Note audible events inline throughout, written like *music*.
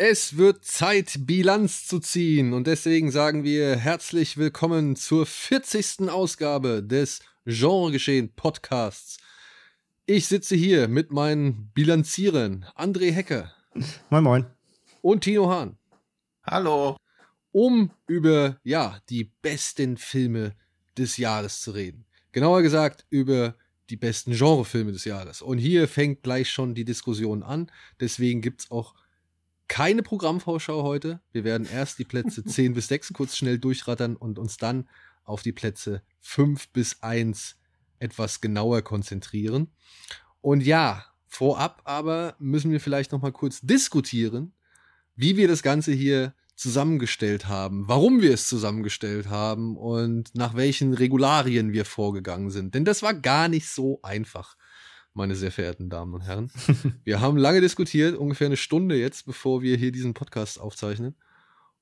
Es wird Zeit, Bilanz zu ziehen und deswegen sagen wir herzlich willkommen zur 40. Ausgabe des Genregeschehen Podcasts. Ich sitze hier mit meinen Bilanzierern André Hecker. Moin moin. Und Tino Hahn. Hallo. Um über, ja, die besten Filme des Jahres zu reden. Genauer gesagt über die besten Genrefilme des Jahres. Und hier fängt gleich schon die Diskussion an. Deswegen gibt es auch keine Programmvorschau heute. Wir werden erst die Plätze *laughs* 10 bis 6 kurz schnell durchrattern und uns dann auf die Plätze 5 bis 1 etwas genauer konzentrieren. Und ja, vorab aber müssen wir vielleicht noch mal kurz diskutieren, wie wir das Ganze hier zusammengestellt haben, warum wir es zusammengestellt haben und nach welchen Regularien wir vorgegangen sind. Denn das war gar nicht so einfach meine sehr verehrten Damen und Herren. *laughs* wir haben lange diskutiert, ungefähr eine Stunde jetzt, bevor wir hier diesen Podcast aufzeichnen.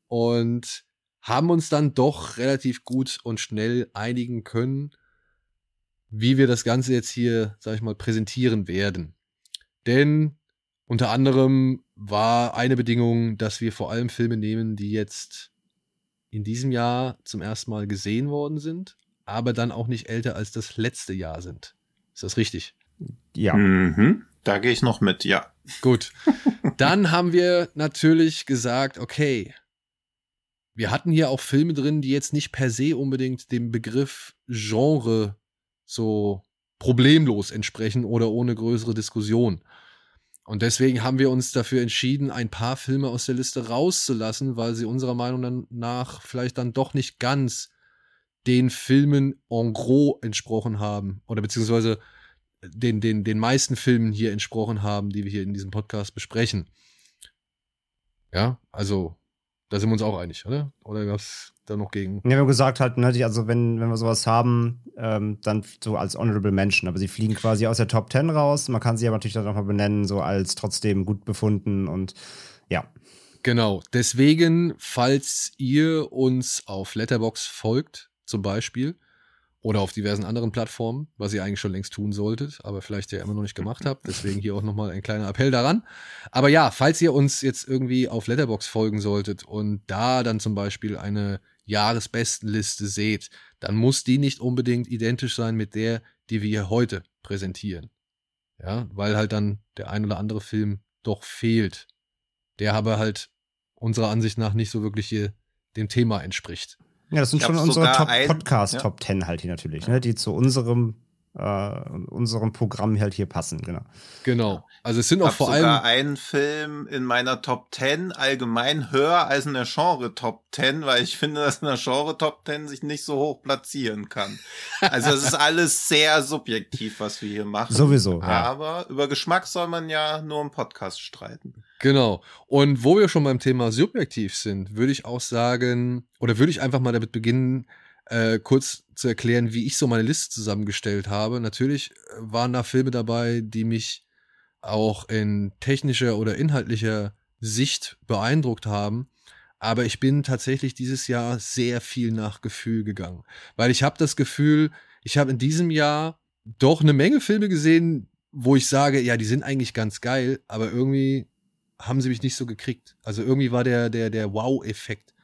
Und haben uns dann doch relativ gut und schnell einigen können, wie wir das Ganze jetzt hier, sag ich mal, präsentieren werden. Denn unter anderem war eine Bedingung, dass wir vor allem Filme nehmen, die jetzt in diesem Jahr zum ersten Mal gesehen worden sind, aber dann auch nicht älter als das letzte Jahr sind. Ist das richtig? Ja. Mhm. Da gehe ich noch mit, ja. Gut. Dann haben wir natürlich gesagt, okay, wir hatten hier auch Filme drin, die jetzt nicht per se unbedingt dem Begriff Genre so problemlos entsprechen oder ohne größere Diskussion. Und deswegen haben wir uns dafür entschieden, ein paar Filme aus der Liste rauszulassen, weil sie unserer Meinung nach vielleicht dann doch nicht ganz den Filmen en gros entsprochen haben. Oder beziehungsweise den, den, den meisten Filmen hier entsprochen haben, die wir hier in diesem Podcast besprechen. Ja, also da sind wir uns auch einig, oder? Oder gab es da noch gegen? Ja, wir haben gesagt halt, ne, also wenn, wenn wir sowas haben, ähm, dann so als Honorable Mention. Aber sie fliegen quasi aus der Top 10 raus. Man kann sie aber natürlich dann nochmal benennen, so als trotzdem gut befunden und ja. Genau. Deswegen, falls ihr uns auf Letterbox folgt, zum Beispiel, oder auf diversen anderen Plattformen, was ihr eigentlich schon längst tun solltet, aber vielleicht ja immer noch nicht gemacht habt. Deswegen hier auch nochmal ein kleiner Appell daran. Aber ja, falls ihr uns jetzt irgendwie auf Letterbox folgen solltet und da dann zum Beispiel eine Jahresbestenliste seht, dann muss die nicht unbedingt identisch sein mit der, die wir heute präsentieren. Ja, weil halt dann der ein oder andere Film doch fehlt. Der aber halt unserer Ansicht nach nicht so wirklich hier dem Thema entspricht. Ja, das sind schon unsere Top Podcast ja. Top 10 halt hier natürlich, ne, die zu unserem äh, unserem Programm halt hier passen, genau. Genau. Also es sind auch vor allem sogar einen Film in meiner Top 10 allgemein höher als in der Genre Top 10, weil ich finde, dass in der Genre Top 10 sich nicht so hoch platzieren kann. Also es ist alles sehr subjektiv, was wir hier machen. Sowieso. Ja. Aber über Geschmack soll man ja nur im Podcast streiten. Genau. Und wo wir schon beim Thema subjektiv sind, würde ich auch sagen, oder würde ich einfach mal damit beginnen, äh, kurz zu erklären, wie ich so meine Liste zusammengestellt habe. Natürlich äh, waren da Filme dabei, die mich auch in technischer oder inhaltlicher Sicht beeindruckt haben. Aber ich bin tatsächlich dieses Jahr sehr viel nach Gefühl gegangen. Weil ich habe das Gefühl, ich habe in diesem Jahr doch eine Menge Filme gesehen, wo ich sage, ja, die sind eigentlich ganz geil, aber irgendwie haben sie mich nicht so gekriegt. Also irgendwie war der, der, der Wow-Effekt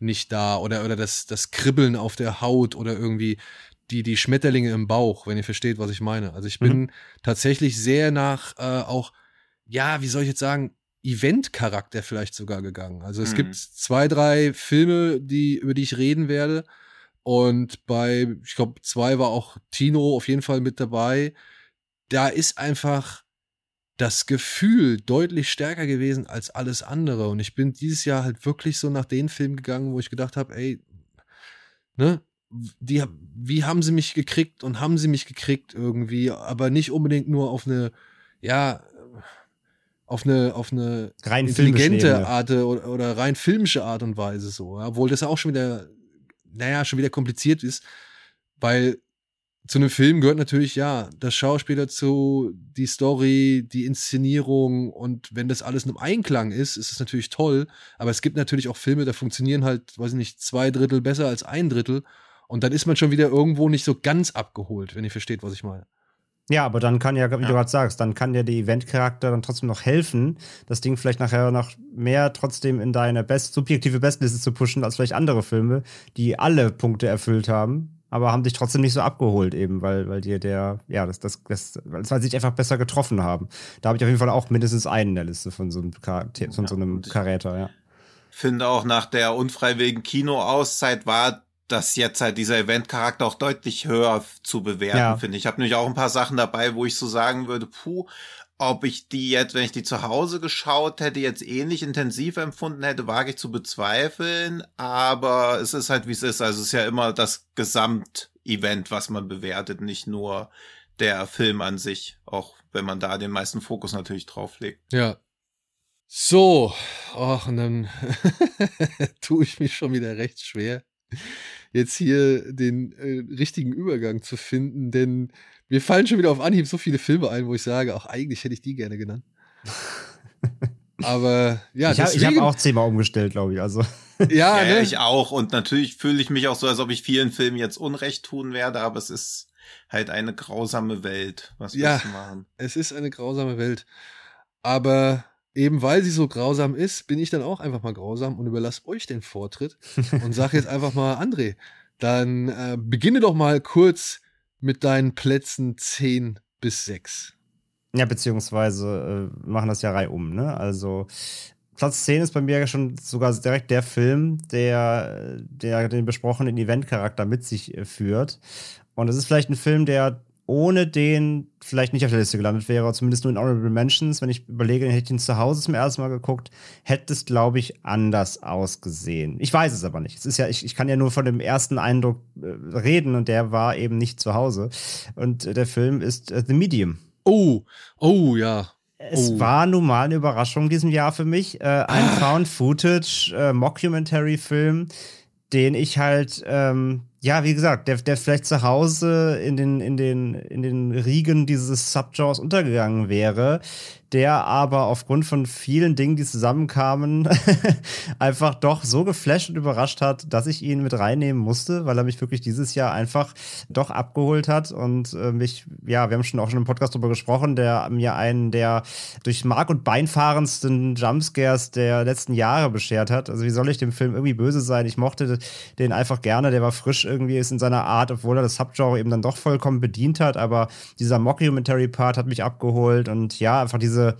nicht da oder, oder das, das Kribbeln auf der Haut oder irgendwie die, die Schmetterlinge im Bauch, wenn ihr versteht, was ich meine. Also ich bin mhm. tatsächlich sehr nach äh, auch, ja, wie soll ich jetzt sagen, Event-Charakter vielleicht sogar gegangen. Also es mhm. gibt zwei, drei Filme, die, über die ich reden werde. Und bei, ich glaube, zwei war auch Tino auf jeden Fall mit dabei. Da ist einfach das Gefühl deutlich stärker gewesen als alles andere. Und ich bin dieses Jahr halt wirklich so nach den Filmen gegangen, wo ich gedacht habe, ey, ne, die, wie haben sie mich gekriegt und haben sie mich gekriegt irgendwie, aber nicht unbedingt nur auf eine, ja, auf eine, auf eine rein intelligente Art oder, oder, rein filmische Art und Weise so, obwohl das auch schon wieder naja, schon wieder kompliziert ist, weil zu einem Film gehört natürlich, ja, das Schauspiel dazu, die Story, die Inszenierung und wenn das alles in einem Einklang ist, ist es natürlich toll. Aber es gibt natürlich auch Filme, da funktionieren halt, weiß ich nicht, zwei Drittel besser als ein Drittel. Und dann ist man schon wieder irgendwo nicht so ganz abgeholt, wenn ihr versteht, was ich meine. Ja, aber dann kann ja, wie ja. du gerade sagst, dann kann dir der Event-Charakter dann trotzdem noch helfen, das Ding vielleicht nachher noch mehr trotzdem in deine best subjektive Bestliste zu pushen, als vielleicht andere Filme, die alle Punkte erfüllt haben, aber haben dich trotzdem nicht so abgeholt, eben, weil, weil dir der, ja, das, das, das, weil sie sich einfach besser getroffen haben. Da habe ich auf jeden Fall auch mindestens einen in der Liste von so einem, von so einem Karäter, ja. Finde auch nach der unfreiwilligen Kinoauszeit war das jetzt halt dieser Event-Charakter auch deutlich höher zu bewerten, ja. finde ich. Ich habe nämlich auch ein paar Sachen dabei, wo ich so sagen würde, puh, ob ich die jetzt, wenn ich die zu Hause geschaut hätte, jetzt ähnlich intensiv empfunden hätte, wage ich zu bezweifeln. Aber es ist halt, wie es ist. Also es ist ja immer das Gesamtevent, was man bewertet, nicht nur der Film an sich. Auch wenn man da den meisten Fokus natürlich drauf legt. Ja. So, ach, und dann *laughs* tue ich mich schon wieder recht schwer jetzt hier den äh, richtigen Übergang zu finden, denn mir fallen schon wieder auf Anhieb so viele Filme ein, wo ich sage, auch eigentlich hätte ich die gerne genannt. *laughs* Aber ja, ich habe hab auch zehnmal umgestellt, glaube ich. Also *laughs* ja, ja ne? ich auch. Und natürlich fühle ich mich auch so, als ob ich vielen Filmen jetzt Unrecht tun werde, aber es ist halt eine grausame Welt, was wir ja, machen. Es ist eine grausame Welt. Aber eben weil sie so grausam ist, bin ich dann auch einfach mal grausam und überlasse euch den Vortritt und sage jetzt *laughs* einfach mal, André, dann äh, beginne doch mal kurz mit deinen Plätzen 10 bis 6. Ja, beziehungsweise äh, machen das ja reihum, ne? Also Platz 10 ist bei mir schon sogar direkt der Film, der, der den besprochenen Event-Charakter mit sich äh, führt. Und es ist vielleicht ein Film, der ohne den vielleicht nicht auf der Liste gelandet wäre, zumindest nur in Honorable Mentions. Wenn ich überlege, hätte ich ihn zu Hause zum ersten Mal geguckt, hätte es, glaube ich, anders ausgesehen. Ich weiß es aber nicht. Es ist ja, ich, ich kann ja nur von dem ersten Eindruck äh, reden und der war eben nicht zu Hause. Und äh, der Film ist äh, The Medium. Oh, oh, ja. Es oh. war nun mal eine Überraschung in diesem Jahr für mich. Äh, ein ah. Found-Footage, äh, Mockumentary-Film, den ich halt ähm, ja, wie gesagt, der, der vielleicht zu Hause in den, in den, in den Riegen dieses Subgenres untergegangen wäre, der aber aufgrund von vielen Dingen, die zusammenkamen, *laughs* einfach doch so geflasht und überrascht hat, dass ich ihn mit reinnehmen musste, weil er mich wirklich dieses Jahr einfach doch abgeholt hat und äh, mich, ja, wir haben schon auch schon im Podcast darüber gesprochen, der mir einen der durch Mark und Bein fahrendsten Jumpscares der letzten Jahre beschert hat. Also wie soll ich dem Film irgendwie böse sein? Ich mochte den einfach gerne, der war frisch irgendwie, ist in seiner Art, obwohl er das Subgenre eben dann doch vollkommen bedient hat, aber dieser Mockumentary-Part hat mich abgeholt und ja, einfach diese diese,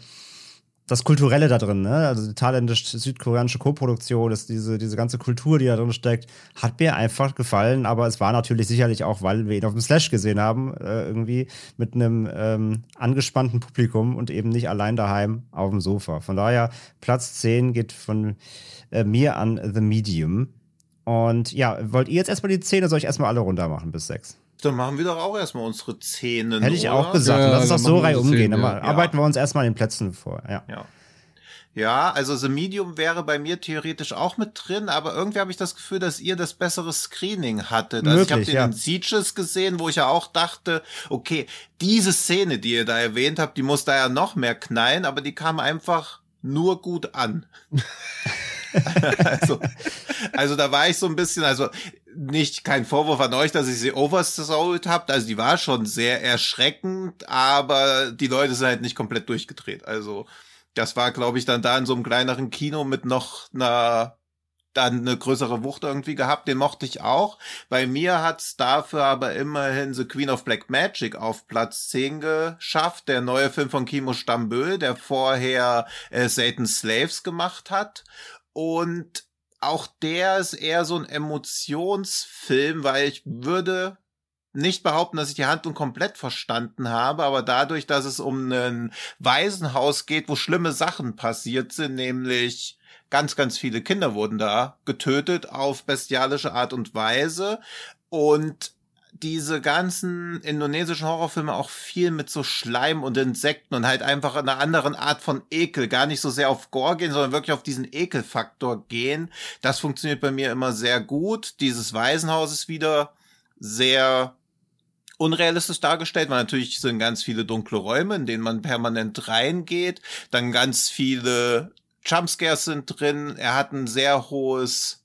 das Kulturelle da drin, ne? Also die thailändisch-südkoreanische Koproduktion, ist diese, diese ganze Kultur, die da drin steckt, hat mir einfach gefallen, aber es war natürlich sicherlich auch, weil wir ihn auf dem Slash gesehen haben, äh, irgendwie mit einem ähm, angespannten Publikum und eben nicht allein daheim auf dem Sofa. Von daher, Platz 10 geht von äh, mir an The Medium. Und ja, wollt ihr jetzt erstmal die 10 oder soll ich erstmal alle runter machen bis 6? Dann machen wir doch auch erstmal unsere Zähne. Hätte ich oder? auch gesagt. Ja, Lass uns doch so rein umgehen. Dann ja. arbeiten wir uns erstmal in den Plätzen vor. Ja. ja. Ja, also The Medium wäre bei mir theoretisch auch mit drin, aber irgendwie habe ich das Gefühl, dass ihr das bessere Screening hattet. Also Möglich, ich habe den ja. in Sieges gesehen, wo ich ja auch dachte, okay, diese Szene, die ihr da erwähnt habt, die muss da ja noch mehr knallen, aber die kam einfach nur gut an. *laughs* *laughs* also, also da war ich so ein bisschen, also nicht kein Vorwurf an euch, dass ich sie oversold habt. Also die war schon sehr erschreckend, aber die Leute sind halt nicht komplett durchgedreht. Also das war, glaube ich, dann da in so einem kleineren Kino mit noch einer dann eine größere Wucht irgendwie gehabt, den mochte ich auch. Bei mir hat's dafür aber immerhin The Queen of Black Magic auf Platz 10 geschafft, der neue Film von Kimo Stamböl, der vorher äh, Satan's Slaves gemacht hat. Und auch der ist eher so ein Emotionsfilm, weil ich würde nicht behaupten, dass ich die Handlung komplett verstanden habe, aber dadurch, dass es um ein Waisenhaus geht, wo schlimme Sachen passiert sind, nämlich ganz, ganz viele Kinder wurden da getötet auf bestialische Art und Weise. Und diese ganzen indonesischen Horrorfilme auch viel mit so Schleim und Insekten und halt einfach einer anderen Art von Ekel, gar nicht so sehr auf Gore gehen, sondern wirklich auf diesen Ekelfaktor gehen. Das funktioniert bei mir immer sehr gut. Dieses Waisenhaus ist wieder sehr unrealistisch dargestellt, weil natürlich sind ganz viele dunkle Räume, in denen man permanent reingeht. Dann ganz viele Jumpscares sind drin. Er hat ein sehr hohes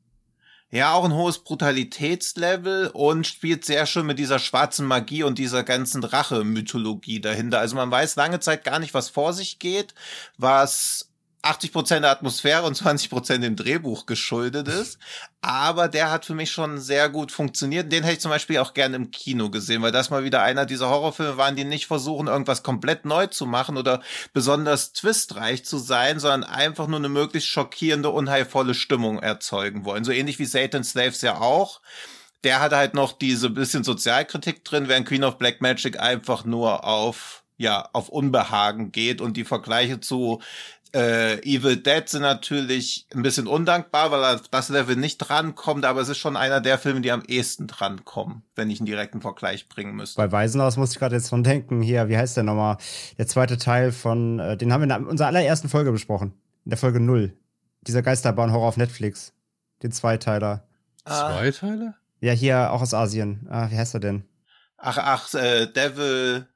ja, auch ein hohes Brutalitätslevel und spielt sehr schön mit dieser schwarzen Magie und dieser ganzen Rache-Mythologie dahinter. Also man weiß lange Zeit gar nicht, was vor sich geht, was 80 Prozent der Atmosphäre und 20 Prozent dem Drehbuch geschuldet ist. Aber der hat für mich schon sehr gut funktioniert. Den hätte ich zum Beispiel auch gerne im Kino gesehen, weil das mal wieder einer dieser Horrorfilme waren, die nicht versuchen, irgendwas komplett neu zu machen oder besonders twistreich zu sein, sondern einfach nur eine möglichst schockierende, unheilvolle Stimmung erzeugen wollen. So ähnlich wie Satan Slaves ja auch der hat halt noch diese bisschen Sozialkritik drin, während Queen of Black Magic einfach nur auf ja, auf Unbehagen geht und die Vergleiche zu äh, Evil Dead sind natürlich ein bisschen undankbar, weil er das Level nicht drankommt, aber es ist schon einer der Filme, die am ehesten drankommen, wenn ich einen direkten Vergleich bringen müsste. Bei Waisenhaus muss ich gerade jetzt dran denken, hier, wie heißt der nochmal? Der zweite Teil von, äh, den haben wir in unserer allerersten Folge besprochen. In der Folge 0. Dieser Geisterbahn-Horror auf Netflix. Den Zweiteiler. Ah. Zweiteiler? Ja, hier auch aus Asien. Ah, wie heißt er denn? Ach, ach, äh, Devil.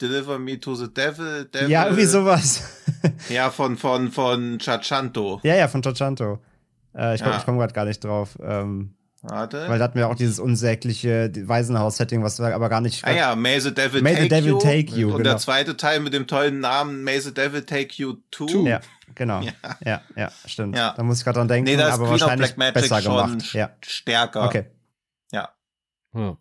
Deliver Me to the Devil. Devil. Ja, irgendwie sowas. *laughs* ja, von, von, von Chachanto. Ja, ja, von Chachanto. Äh, ich ja. komme gerade gar nicht drauf. Ähm, Warte. Weil da hatten wir auch dieses unsägliche Waisenhaus-Setting, was wir aber gar nicht. Ah ja, May the Devil, May take, the Devil you. take You. Und genau. der zweite Teil mit dem tollen Namen May the Devil Take You Too. Ja, genau. Ja, ja, ja stimmt. Ja. Da muss ich gerade dran denken, nee, das aber Queen wahrscheinlich Black Magic besser schon gemacht. Ja. Stärker. Okay. Ja. ja.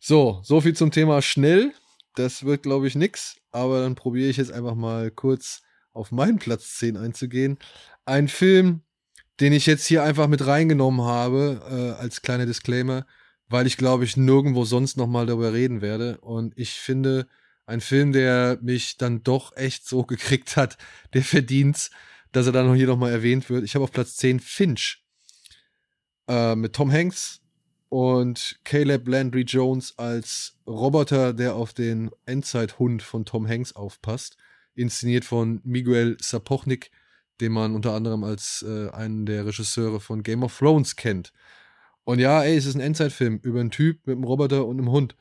So, so viel zum Thema schnell. Das wird, glaube ich, nix. Aber dann probiere ich jetzt einfach mal kurz auf meinen Platz 10 einzugehen. Ein Film, den ich jetzt hier einfach mit reingenommen habe, äh, als kleiner Disclaimer, weil ich glaube ich nirgendwo sonst nochmal darüber reden werde. Und ich finde, ein Film, der mich dann doch echt so *laughs* gekriegt hat, der verdient, dass er dann hier nochmal erwähnt wird. Ich habe auf Platz 10 Finch äh, mit Tom Hanks und Caleb Landry Jones als Roboter, der auf den Endzeithund von Tom Hanks aufpasst. Inszeniert von Miguel Sapochnik, den man unter anderem als äh, einen der Regisseure von Game of Thrones kennt. Und ja, ey, es ist ein Endzeitfilm über einen Typ mit einem Roboter und einem Hund.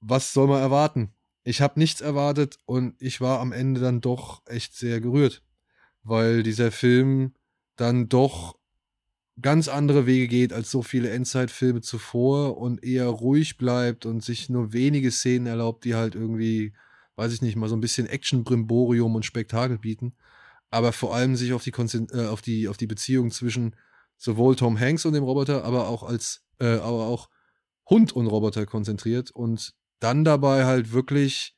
Was soll man erwarten? Ich habe nichts erwartet und ich war am Ende dann doch echt sehr gerührt, weil dieser Film dann doch ganz andere Wege geht als so viele Endzeitfilme zuvor und eher ruhig bleibt und sich nur wenige Szenen erlaubt, die halt irgendwie, weiß ich nicht, mal so ein bisschen Action-Brimborium und Spektakel bieten, aber vor allem sich auf die, Konzent äh, auf die, auf die Beziehung zwischen sowohl Tom Hanks und dem Roboter, aber auch als, äh, aber auch Hund und Roboter konzentriert und dann dabei halt wirklich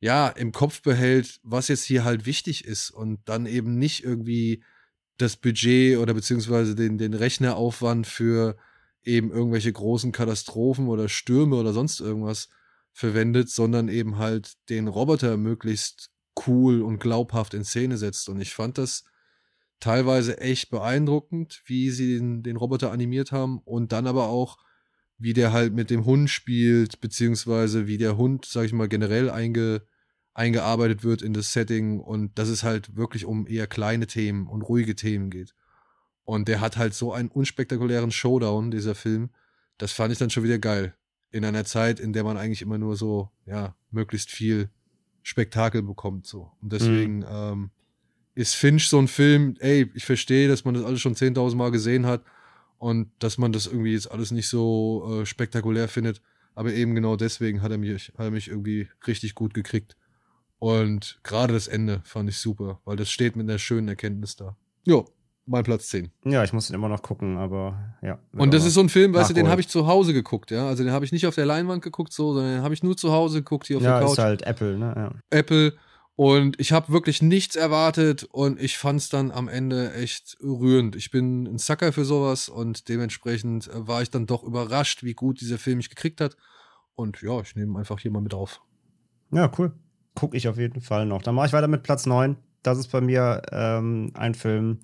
ja, im Kopf behält, was jetzt hier halt wichtig ist und dann eben nicht irgendwie das Budget oder beziehungsweise den, den Rechneraufwand für eben irgendwelche großen Katastrophen oder Stürme oder sonst irgendwas verwendet, sondern eben halt den Roboter möglichst cool und glaubhaft in Szene setzt. Und ich fand das teilweise echt beeindruckend, wie sie den, den Roboter animiert haben und dann aber auch, wie der halt mit dem Hund spielt, beziehungsweise wie der Hund, sag ich mal, generell einge, eingearbeitet wird in das Setting und dass es halt wirklich um eher kleine Themen und ruhige Themen geht. Und der hat halt so einen unspektakulären Showdown, dieser Film. Das fand ich dann schon wieder geil. In einer Zeit, in der man eigentlich immer nur so, ja, möglichst viel Spektakel bekommt, so. Und deswegen, mhm. ähm, ist Finch so ein Film, ey, ich verstehe, dass man das alles schon 10.000 Mal gesehen hat und dass man das irgendwie jetzt alles nicht so äh, spektakulär findet. Aber eben genau deswegen hat er mich, hat er mich irgendwie richtig gut gekriegt. Und gerade das Ende fand ich super, weil das steht mit einer schönen Erkenntnis da. Jo, mein Platz 10. Ja, ich muss den immer noch gucken, aber ja. Und das ist so ein Film, weißt du, den habe ich zu Hause geguckt, ja. Also den habe ich nicht auf der Leinwand geguckt, so, sondern den habe ich nur zu Hause geguckt, hier auf ja, der Couch. ist halt Apple, ne? Ja. Apple. Und ich habe wirklich nichts erwartet und ich fand es dann am Ende echt rührend. Ich bin ein Sucker für sowas und dementsprechend war ich dann doch überrascht, wie gut dieser Film mich gekriegt hat. Und ja, ich nehme einfach hier mal mit auf. Ja, cool gucke ich auf jeden Fall noch. Dann mache ich weiter mit Platz 9. Das ist bei mir ähm, ein Film,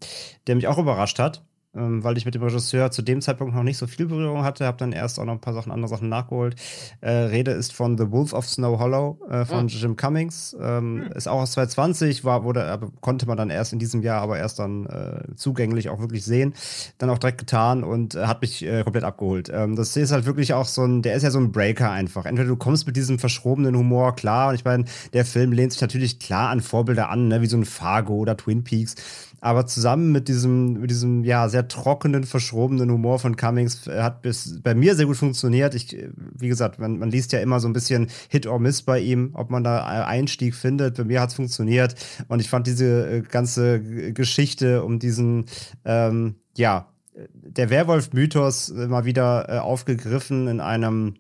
der mich auch überrascht hat. Ähm, weil ich mit dem Regisseur zu dem Zeitpunkt noch nicht so viel Berührung hatte, habe dann erst auch noch ein paar Sachen, andere Sachen nachgeholt. Äh, Rede ist von The Wolf of Snow Hollow äh, von ja. Jim Cummings. Ähm, mhm. Ist auch aus 2020, war, wurde, konnte man dann erst in diesem Jahr, aber erst dann äh, zugänglich auch wirklich sehen. Dann auch direkt getan und äh, hat mich äh, komplett abgeholt. Ähm, das ist halt wirklich auch so ein, der ist ja so ein Breaker einfach. Entweder du kommst mit diesem verschrobenen Humor klar, und ich meine, der Film lehnt sich natürlich klar an Vorbilder an, ne, wie so ein Fargo oder Twin Peaks. Aber zusammen mit diesem, mit diesem ja sehr trockenen, verschrobenen Humor von Cummings äh, hat bis bei mir sehr gut funktioniert. Ich, wie gesagt, man, man liest ja immer so ein bisschen Hit or Miss bei ihm, ob man da Einstieg findet. Bei mir hat es funktioniert und ich fand diese äh, ganze Geschichte um diesen, ähm, ja, der Werwolf-Mythos mal wieder äh, aufgegriffen in einem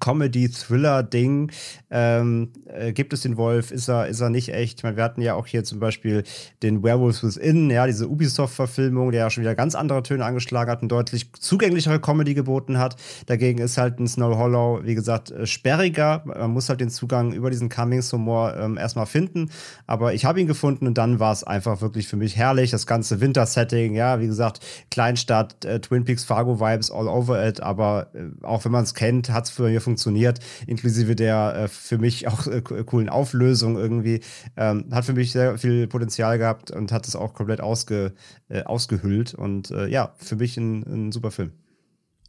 Comedy-Thriller-Ding. Ähm, äh, gibt es den Wolf? Ist er, ist er nicht echt? Ich meine, wir hatten ja auch hier zum Beispiel den Werewolves Within, ja, diese Ubisoft-Verfilmung, der ja schon wieder ganz andere Töne angeschlagen hat und deutlich zugänglichere Comedy geboten hat. Dagegen ist halt ein Snow Hollow, wie gesagt, äh, sperriger. Man muss halt den Zugang über diesen Cummings-Humor ähm, erstmal finden. Aber ich habe ihn gefunden und dann war es einfach wirklich für mich herrlich. Das ganze Winter-Setting, ja, wie gesagt, Kleinstadt, äh, Twin Peaks, Fargo-Vibes all over it. Aber äh, auch wenn man es kennt, hat es für mich funktioniert, inklusive der äh, für mich auch äh, coolen Auflösung irgendwie. Ähm, hat für mich sehr viel Potenzial gehabt und hat es auch komplett ausge, äh, ausgehüllt. Und äh, ja, für mich ein, ein super Film.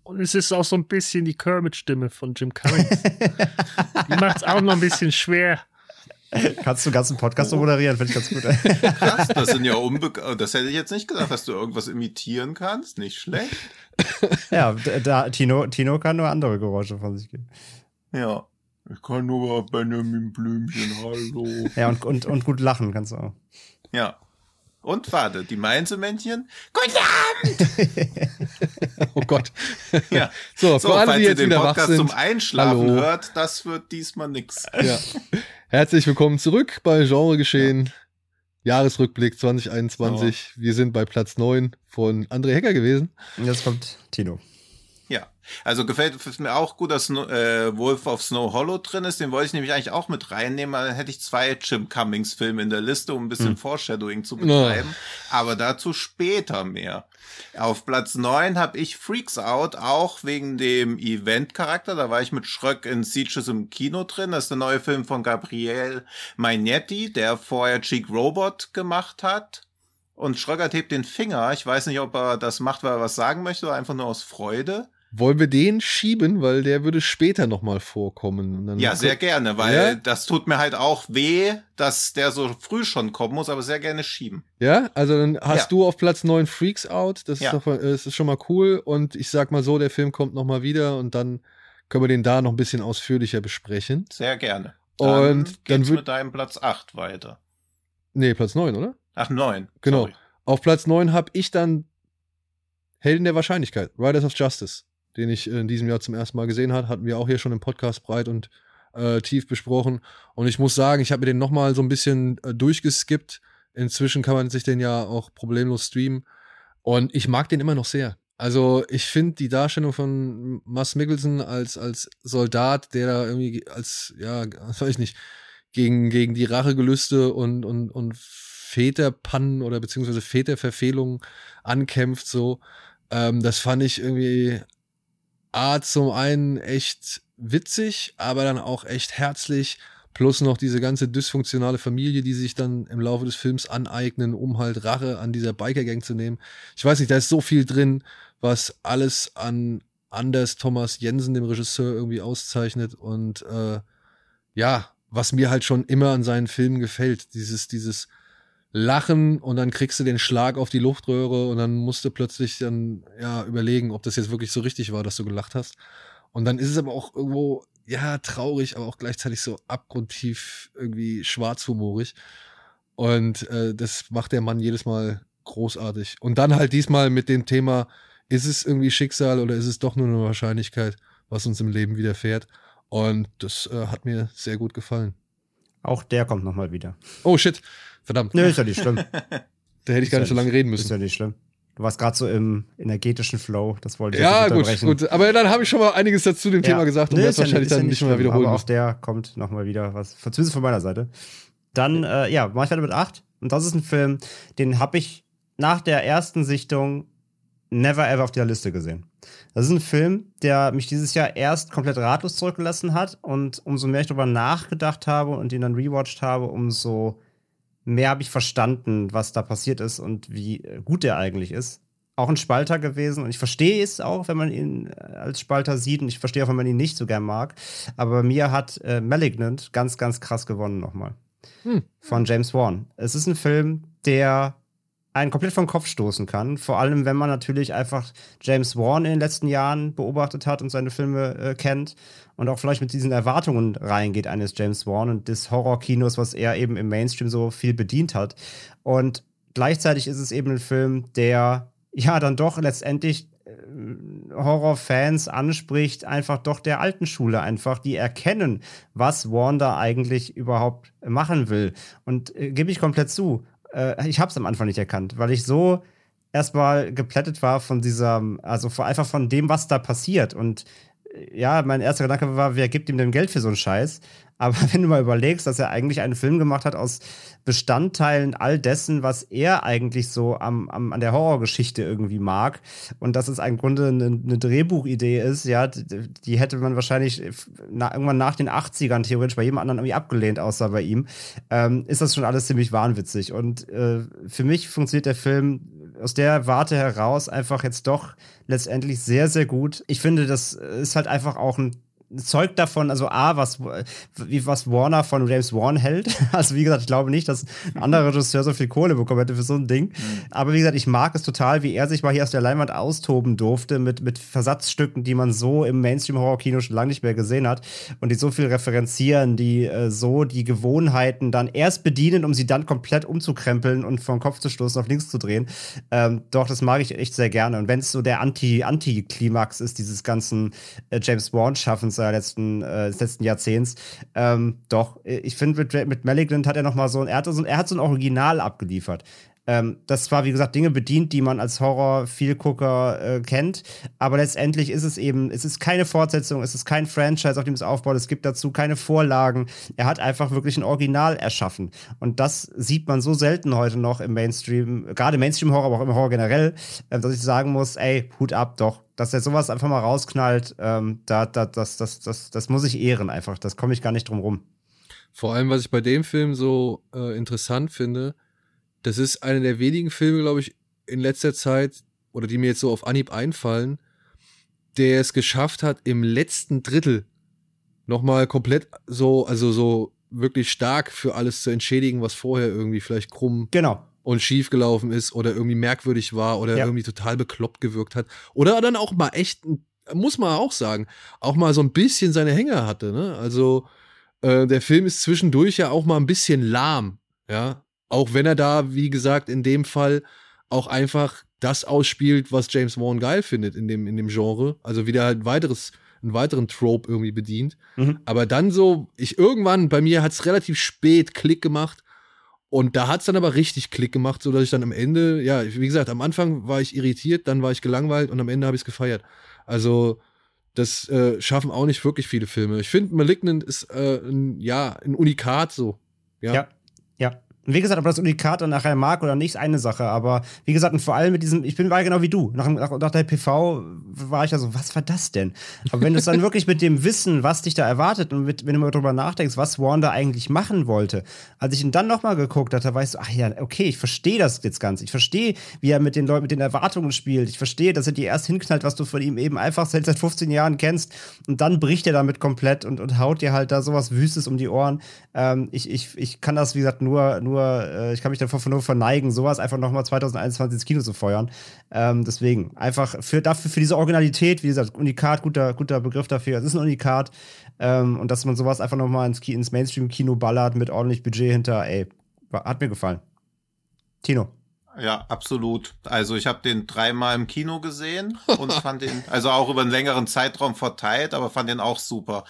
Und es ist auch so ein bisschen die Kermit-Stimme von Jim Cummings. die macht es auch noch ein bisschen schwer. Kannst du einen ganzen Podcast so moderieren, finde ich ganz gut. *laughs* Krass, das sind ja unbekannt. Oh, das hätte ich jetzt nicht gedacht, dass du irgendwas imitieren kannst. Nicht schlecht. ja, da, Tino, Tino kann nur andere Geräusche von sich geben. Ja. Ich kann nur Benjamin Blümchen, hallo. Ja, und, und, und gut lachen kannst du auch. Ja. Und warte, die Mainzelmännchen. Guten Abend! *laughs* oh Gott. Ja. So, so für alle, die jetzt den wieder Podcast wach sind, zum Einschlafen hallo. hört, das wird diesmal nix. Ja. Herzlich willkommen zurück bei Genre Geschehen. Ja. Jahresrückblick 2021. Oh. Wir sind bei Platz 9 von André Hecker gewesen. Und jetzt kommt Tino. Also gefällt mir auch gut, dass äh, Wolf of Snow Hollow drin ist. Den wollte ich nämlich eigentlich auch mit reinnehmen. Dann hätte ich zwei Jim Cummings Filme in der Liste, um ein bisschen hm. Foreshadowing zu betreiben. Ja. Aber dazu später mehr. Auf Platz neun habe ich Freaks Out, auch wegen dem Event-Charakter. Da war ich mit Schröck in Sieges im Kino drin. Das ist der neue Film von Gabriel Magnetti, der vorher Cheek Robot gemacht hat. Und Schröckert hebt den Finger. Ich weiß nicht, ob er das macht, weil er was sagen möchte oder einfach nur aus Freude. Wollen wir den schieben, weil der würde später nochmal vorkommen. ja, sehr gerne, weil ja? das tut mir halt auch weh, dass der so früh schon kommen muss, aber sehr gerne schieben. Ja, also dann hast ja. du auf Platz 9 Freaks Out, das, ja. ist doch, das ist schon mal cool und ich sag mal so, der Film kommt nochmal wieder und dann können wir den da noch ein bisschen ausführlicher besprechen. Sehr gerne. Dann und dann wird mit deinem Platz 8 weiter. Nee, Platz 9, oder? Ach, 9. Genau. Sorry. Auf Platz 9 habe ich dann Helden der Wahrscheinlichkeit, Riders of Justice den ich in diesem Jahr zum ersten Mal gesehen habe, hatten wir auch hier schon im Podcast breit und äh, tief besprochen. Und ich muss sagen, ich habe mir den nochmal so ein bisschen äh, durchgeskippt. Inzwischen kann man sich den ja auch problemlos streamen. Und ich mag den immer noch sehr. Also ich finde die Darstellung von Mass Mickelson als, als Soldat, der da irgendwie als, ja, weiß ich nicht, gegen, gegen die Rachegelüste und, und, und Väterpannen oder beziehungsweise Väterverfehlungen ankämpft, so, ähm, das fand ich irgendwie A, zum einen echt witzig, aber dann auch echt herzlich. Plus noch diese ganze dysfunktionale Familie, die sich dann im Laufe des Films aneignen, um halt Rache an dieser Biker-Gang zu nehmen. Ich weiß nicht, da ist so viel drin, was alles an Anders Thomas Jensen, dem Regisseur, irgendwie auszeichnet. Und äh, ja, was mir halt schon immer an seinen Filmen gefällt. Dieses, dieses lachen und dann kriegst du den Schlag auf die Luftröhre und dann musst du plötzlich dann ja überlegen, ob das jetzt wirklich so richtig war, dass du gelacht hast. Und dann ist es aber auch irgendwo ja traurig, aber auch gleichzeitig so abgrundtief irgendwie schwarzhumorig. Und äh, das macht der Mann jedes Mal großartig. Und dann halt diesmal mit dem Thema, ist es irgendwie Schicksal oder ist es doch nur eine Wahrscheinlichkeit, was uns im Leben widerfährt? Und das äh, hat mir sehr gut gefallen. Auch der kommt nochmal wieder. Oh shit. Verdammt. Nö, ist ja nicht schlimm. *laughs* da hätte ich gar nicht so lange reden müssen. Ist ja nicht schlimm. Du warst gerade so im energetischen Flow, das wollte ich Ja, gut, gut. Aber dann habe ich schon mal einiges dazu dem ja. Thema gesagt und nee, werde wahrscheinlich ja, dann nicht, nicht mehr wiederholen. Aber auch der kommt nochmal wieder was. Verzüglich von meiner Seite. Dann, äh, ja, mach ich weiter mit 8. Und das ist ein Film, den habe ich nach der ersten Sichtung never ever auf der Liste gesehen. Das ist ein Film, der mich dieses Jahr erst komplett ratlos zurückgelassen hat und umso mehr ich darüber nachgedacht habe und ihn dann rewatcht habe, umso mehr habe ich verstanden, was da passiert ist und wie gut er eigentlich ist. Auch ein Spalter gewesen und ich verstehe es auch, wenn man ihn äh, als Spalter sieht und ich verstehe auch, wenn man ihn nicht so gern mag. Aber bei mir hat äh, Malignant ganz, ganz krass gewonnen nochmal. Hm. Von James Wan. Es ist ein Film, der einen komplett vom Kopf stoßen kann. Vor allem, wenn man natürlich einfach James Wan in den letzten Jahren beobachtet hat und seine Filme äh, kennt und auch vielleicht mit diesen Erwartungen reingeht eines James Wan und des Horrorkinos, was er eben im Mainstream so viel bedient hat. Und gleichzeitig ist es eben ein Film, der ja dann doch letztendlich äh, Horrorfans anspricht, einfach doch der alten Schule einfach, die erkennen, was Wanda eigentlich überhaupt machen will. Und äh, gebe ich komplett zu äh, ich habe es am Anfang nicht erkannt, weil ich so erstmal geplättet war von dieser, also einfach von dem, was da passiert. Und äh, ja, mein erster Gedanke war, wer gibt ihm denn Geld für so einen Scheiß? Aber *laughs* wenn du mal überlegst, dass er eigentlich einen Film gemacht hat aus Bestandteilen all dessen, was er eigentlich so am, am, an der Horrorgeschichte irgendwie mag. Und dass es im Grunde eine, eine Drehbuchidee ist, ja, die, die, hätte man wahrscheinlich na, irgendwann nach den 80ern theoretisch bei jedem anderen irgendwie abgelehnt, außer bei ihm, ähm, ist das schon alles ziemlich wahnwitzig. Und äh, für mich funktioniert der Film aus der Warte heraus einfach jetzt doch letztendlich sehr, sehr gut. Ich finde, das ist halt einfach auch ein zeugt davon, also A, was, wie, was Warner von James Wan hält. *laughs* Also, wie gesagt, ich glaube nicht, dass ein anderer Regisseur so viel Kohle bekommen hätte für so ein Ding. Mhm. Aber wie gesagt, ich mag es total, wie er sich mal hier aus der Leinwand austoben durfte mit, mit Versatzstücken, die man so im Mainstream-Horror-Kino schon lange nicht mehr gesehen hat und die so viel referenzieren, die äh, so die Gewohnheiten dann erst bedienen, um sie dann komplett umzukrempeln und vom Kopf zu stoßen, auf links zu drehen. Ähm, doch, das mag ich echt sehr gerne. Und wenn es so der Anti-Anti-Klimax ist, dieses ganzen äh, James Der letzten, äh, des letzten Jahrzehnts. Ähm, doch, ich finde, mit, mit Malignant hat er noch mal so ein, er hat so, er hat so ein Original abgeliefert. Ähm, das war, wie gesagt, Dinge bedient, die man als Horror-Vielgucker äh, kennt. Aber letztendlich ist es eben, es ist keine Fortsetzung, es ist kein Franchise, auf dem es aufbaut. Es gibt dazu keine Vorlagen. Er hat einfach wirklich ein Original erschaffen. Und das sieht man so selten heute noch im Mainstream, gerade Mainstream-Horror, aber auch im Horror generell, äh, dass ich sagen muss, ey, Hut ab, doch. Dass er sowas einfach mal rausknallt, ähm, da, da, das, das, das, das muss ich ehren einfach. Das komme ich gar nicht drum rum. Vor allem, was ich bei dem Film so äh, interessant finde, das ist einer der wenigen Filme, glaube ich, in letzter Zeit, oder die mir jetzt so auf Anhieb einfallen, der es geschafft hat, im letzten Drittel nochmal komplett so, also so wirklich stark für alles zu entschädigen, was vorher irgendwie vielleicht krumm genau. und schief gelaufen ist oder irgendwie merkwürdig war oder ja. irgendwie total bekloppt gewirkt hat. Oder dann auch mal echt, muss man auch sagen, auch mal so ein bisschen seine Hänger hatte. Ne? Also äh, der Film ist zwischendurch ja auch mal ein bisschen lahm. Ja, auch wenn er da, wie gesagt, in dem Fall auch einfach das ausspielt, was James Wan geil findet in dem, in dem Genre. Also wieder halt ein weiteres, einen weiteren Trope irgendwie bedient. Mhm. Aber dann so, ich irgendwann, bei mir hat es relativ spät Klick gemacht. Und da hat es dann aber richtig Klick gemacht, sodass ich dann am Ende, ja, wie gesagt, am Anfang war ich irritiert, dann war ich gelangweilt und am Ende habe ich es gefeiert. Also, das äh, schaffen auch nicht wirklich viele Filme. Ich finde, Malignant ist äh, ein, ja, ein Unikat so. Ja. ja. Und wie gesagt, ob das Unikat dann nachher mag oder nicht, ist eine Sache. Aber wie gesagt, und vor allem mit diesem, ich bin war genau wie du. Nach, nach, nach der PV war ich ja so, was war das denn? Aber wenn du es dann wirklich mit dem Wissen, was dich da erwartet und mit, wenn du mal drüber nachdenkst, was Wanda eigentlich machen wollte, als ich ihn dann nochmal geguckt hatte, weißt du, ach ja, okay, ich verstehe das jetzt ganz. Ich verstehe, wie er mit den Leuten, mit den Erwartungen spielt. Ich verstehe, dass er dir erst hinknallt, was du von ihm eben einfach seit, seit 15 Jahren kennst. Und dann bricht er damit komplett und, und haut dir halt da sowas Wüstes um die Ohren. Ähm, ich, ich, ich kann das, wie gesagt, nur, nur äh, ich kann mich davor nur verneigen, sowas einfach nochmal 2021 ins Kino zu feuern. Ähm, deswegen, einfach für, dafür, für diese Originalität, wie gesagt, Unikat, guter, guter Begriff dafür. Es ist ein Unikat. Ähm, und dass man sowas einfach nochmal ins, ins Mainstream-Kino ballert mit ordentlich Budget hinter, ey, hat mir gefallen. Tino. Ja, absolut. Also ich habe den dreimal im Kino gesehen *laughs* und fand den, also auch über einen längeren Zeitraum verteilt, aber fand den auch super.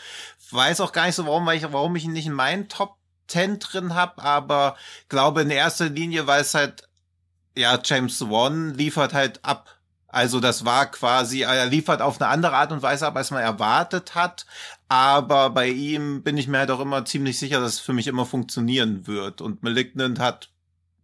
Weiß auch gar nicht so, warum, weil ich, warum ich ihn nicht in meinen Top 10 drin habe, aber glaube in erster Linie, weil es halt, ja, James Wan liefert halt ab. Also das war quasi, er liefert auf eine andere Art und Weise ab, als man erwartet hat. Aber bei ihm bin ich mir halt auch immer ziemlich sicher, dass es für mich immer funktionieren wird. Und Malignant hat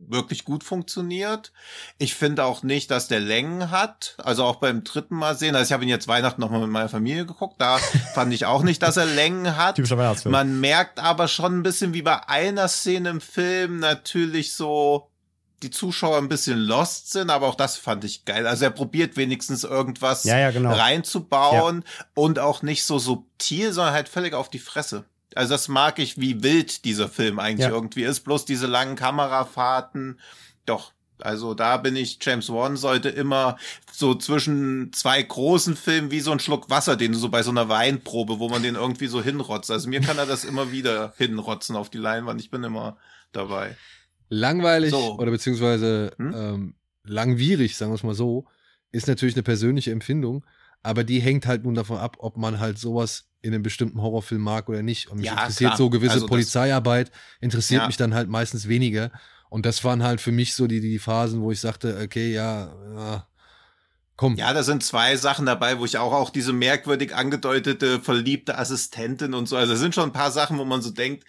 wirklich gut funktioniert. Ich finde auch nicht, dass der Längen hat. Also auch beim dritten Mal sehen. Also ich habe ihn jetzt Weihnachten nochmal mit meiner Familie geguckt. Da *laughs* fand ich auch nicht, dass er Längen hat. Typischer Weihnachtsfilm. Man merkt aber schon ein bisschen wie bei einer Szene im Film natürlich so die Zuschauer ein bisschen lost sind, aber auch das fand ich geil. Also er probiert wenigstens irgendwas Ja, ja, genau. reinzubauen und auch nicht so subtil, sondern halt völlig auf die Fresse. Also das mag ich, wie wild dieser Film eigentlich Ja. irgendwie ist. Bloß diese langen Kamerafahrten. Doch, also da bin ich, James Wan sollte immer so zwischen zwei großen Filmen wie so ein Schluck Wasser, den du so bei so einer Weinprobe, wo man den irgendwie so hinrotzt. Also mir kann er das immer wieder hinrotzen auf die Leinwand. Ich bin immer dabei. Langweilig So. oder beziehungsweise Hm? ähm, langwierig, sagen wir es mal so, ist natürlich eine persönliche Empfindung, aber die hängt halt nun davon ab, ob man halt sowas in einem bestimmten Horrorfilm mag oder nicht. Und mich Ja, interessiert klar. so gewisse Also Polizeiarbeit, interessiert Ja. mich dann halt meistens weniger. Und das waren halt für mich so die, die Phasen, wo ich sagte, okay, ja, ja komm. Ja, da sind zwei Sachen dabei, wo ich auch, auch diese merkwürdig angedeutete verliebte Assistentin und so, also da sind schon ein paar Sachen, wo man so denkt,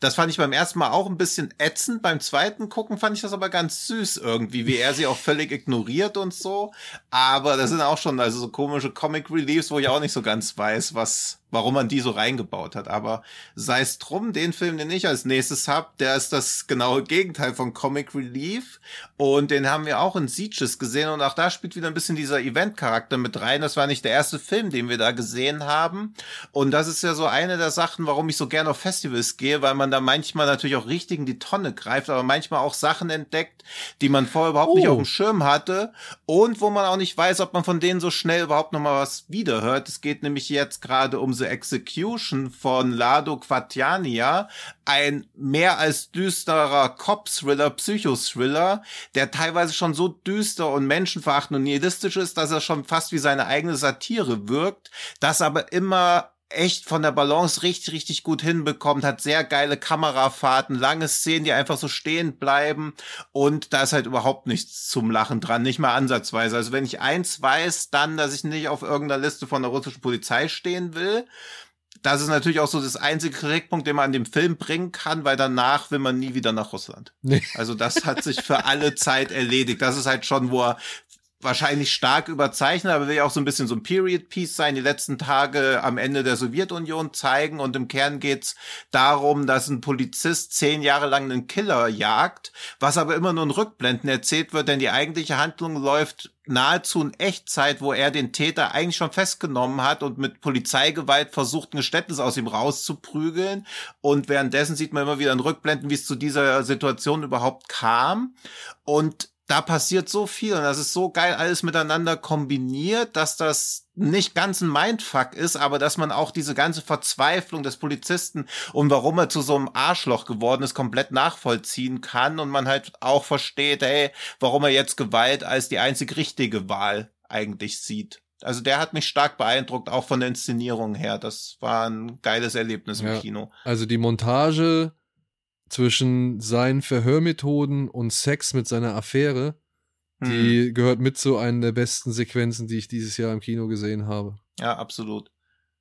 das fand ich beim ersten Mal auch ein bisschen ätzend. Beim zweiten Gucken fand ich das aber ganz süß irgendwie, wie er sie auch völlig ignoriert und so. Aber das sind auch schon also so komische Comic Reliefs, wo ich auch nicht so ganz weiß, was, warum man die so reingebaut hat. Aber sei es drum, den Film, den ich als nächstes hab, der ist das genaue Gegenteil von Comic Relief. Und den haben wir auch in Sieges gesehen. Und auch da spielt wieder ein bisschen dieser Event-Charakter mit rein. Das war nicht der erste Film, den wir da gesehen haben. Und das ist ja so eine der Sachen, warum ich so gerne auf Festivals gehe, weil man da manchmal natürlich auch richtig in die Tonne greift, aber manchmal auch Sachen entdeckt, die man vorher überhaupt nicht Oh. auf dem Schirm hatte und wo man auch nicht weiß, ob man von denen so schnell überhaupt noch mal was wiederhört. Es geht nämlich jetzt gerade um The Execution von Lado Quatiania, ein mehr als düsterer Cop-Thriller, Psychothriller, der teilweise schon so düster und menschenverachtend und nihilistisch ist, dass er schon fast wie seine eigene Satire wirkt, das aber immer echt von der Balance richtig, richtig gut hinbekommt, hat sehr geile Kamerafahrten, lange Szenen, die einfach so stehen bleiben und da ist halt überhaupt nichts zum Lachen dran, nicht mal ansatzweise. Also wenn ich eins weiß, dann, dass ich nicht auf irgendeiner Liste von der russischen Polizei stehen will. Das ist natürlich auch so das einzige Kritikpunkt, den man an dem Film bringen kann, weil danach will man nie wieder nach Russland. Nee. Also das hat sich für alle Zeit erledigt. Das ist halt schon, wo er wahrscheinlich stark überzeichnet, aber will ja auch so ein bisschen so ein Period Piece sein, die letzten Tage am Ende der Sowjetunion zeigen und im Kern geht's darum, dass ein Polizist zehn Jahre lang einen Killer jagt, was aber immer nur in Rückblenden erzählt wird, denn die eigentliche Handlung läuft nahezu in Echtzeit, wo er den Täter eigentlich schon festgenommen hat und mit Polizeigewalt versucht, ein Geständnis aus ihm rauszuprügeln. Und währenddessen sieht man immer wieder in Rückblenden, wie es zu dieser Situation überhaupt kam. Und da passiert so viel und das ist so geil alles miteinander kombiniert, dass das nicht ganz ein Mindfuck ist, aber dass man auch diese ganze Verzweiflung des Polizisten und warum er zu so einem Arschloch geworden ist, komplett nachvollziehen kann und man halt auch versteht, hey, warum er jetzt Gewalt als die einzig richtige Wahl eigentlich sieht. Also der hat mich stark beeindruckt, auch von der Inszenierung her. Das war ein geiles Erlebnis im Ja. Kino. Also die Montage zwischen seinen Verhörmethoden und Sex mit seiner Affäre, die gehört mit zu einer der besten Sequenzen, die ich dieses Jahr im Kino gesehen habe. Ja, absolut.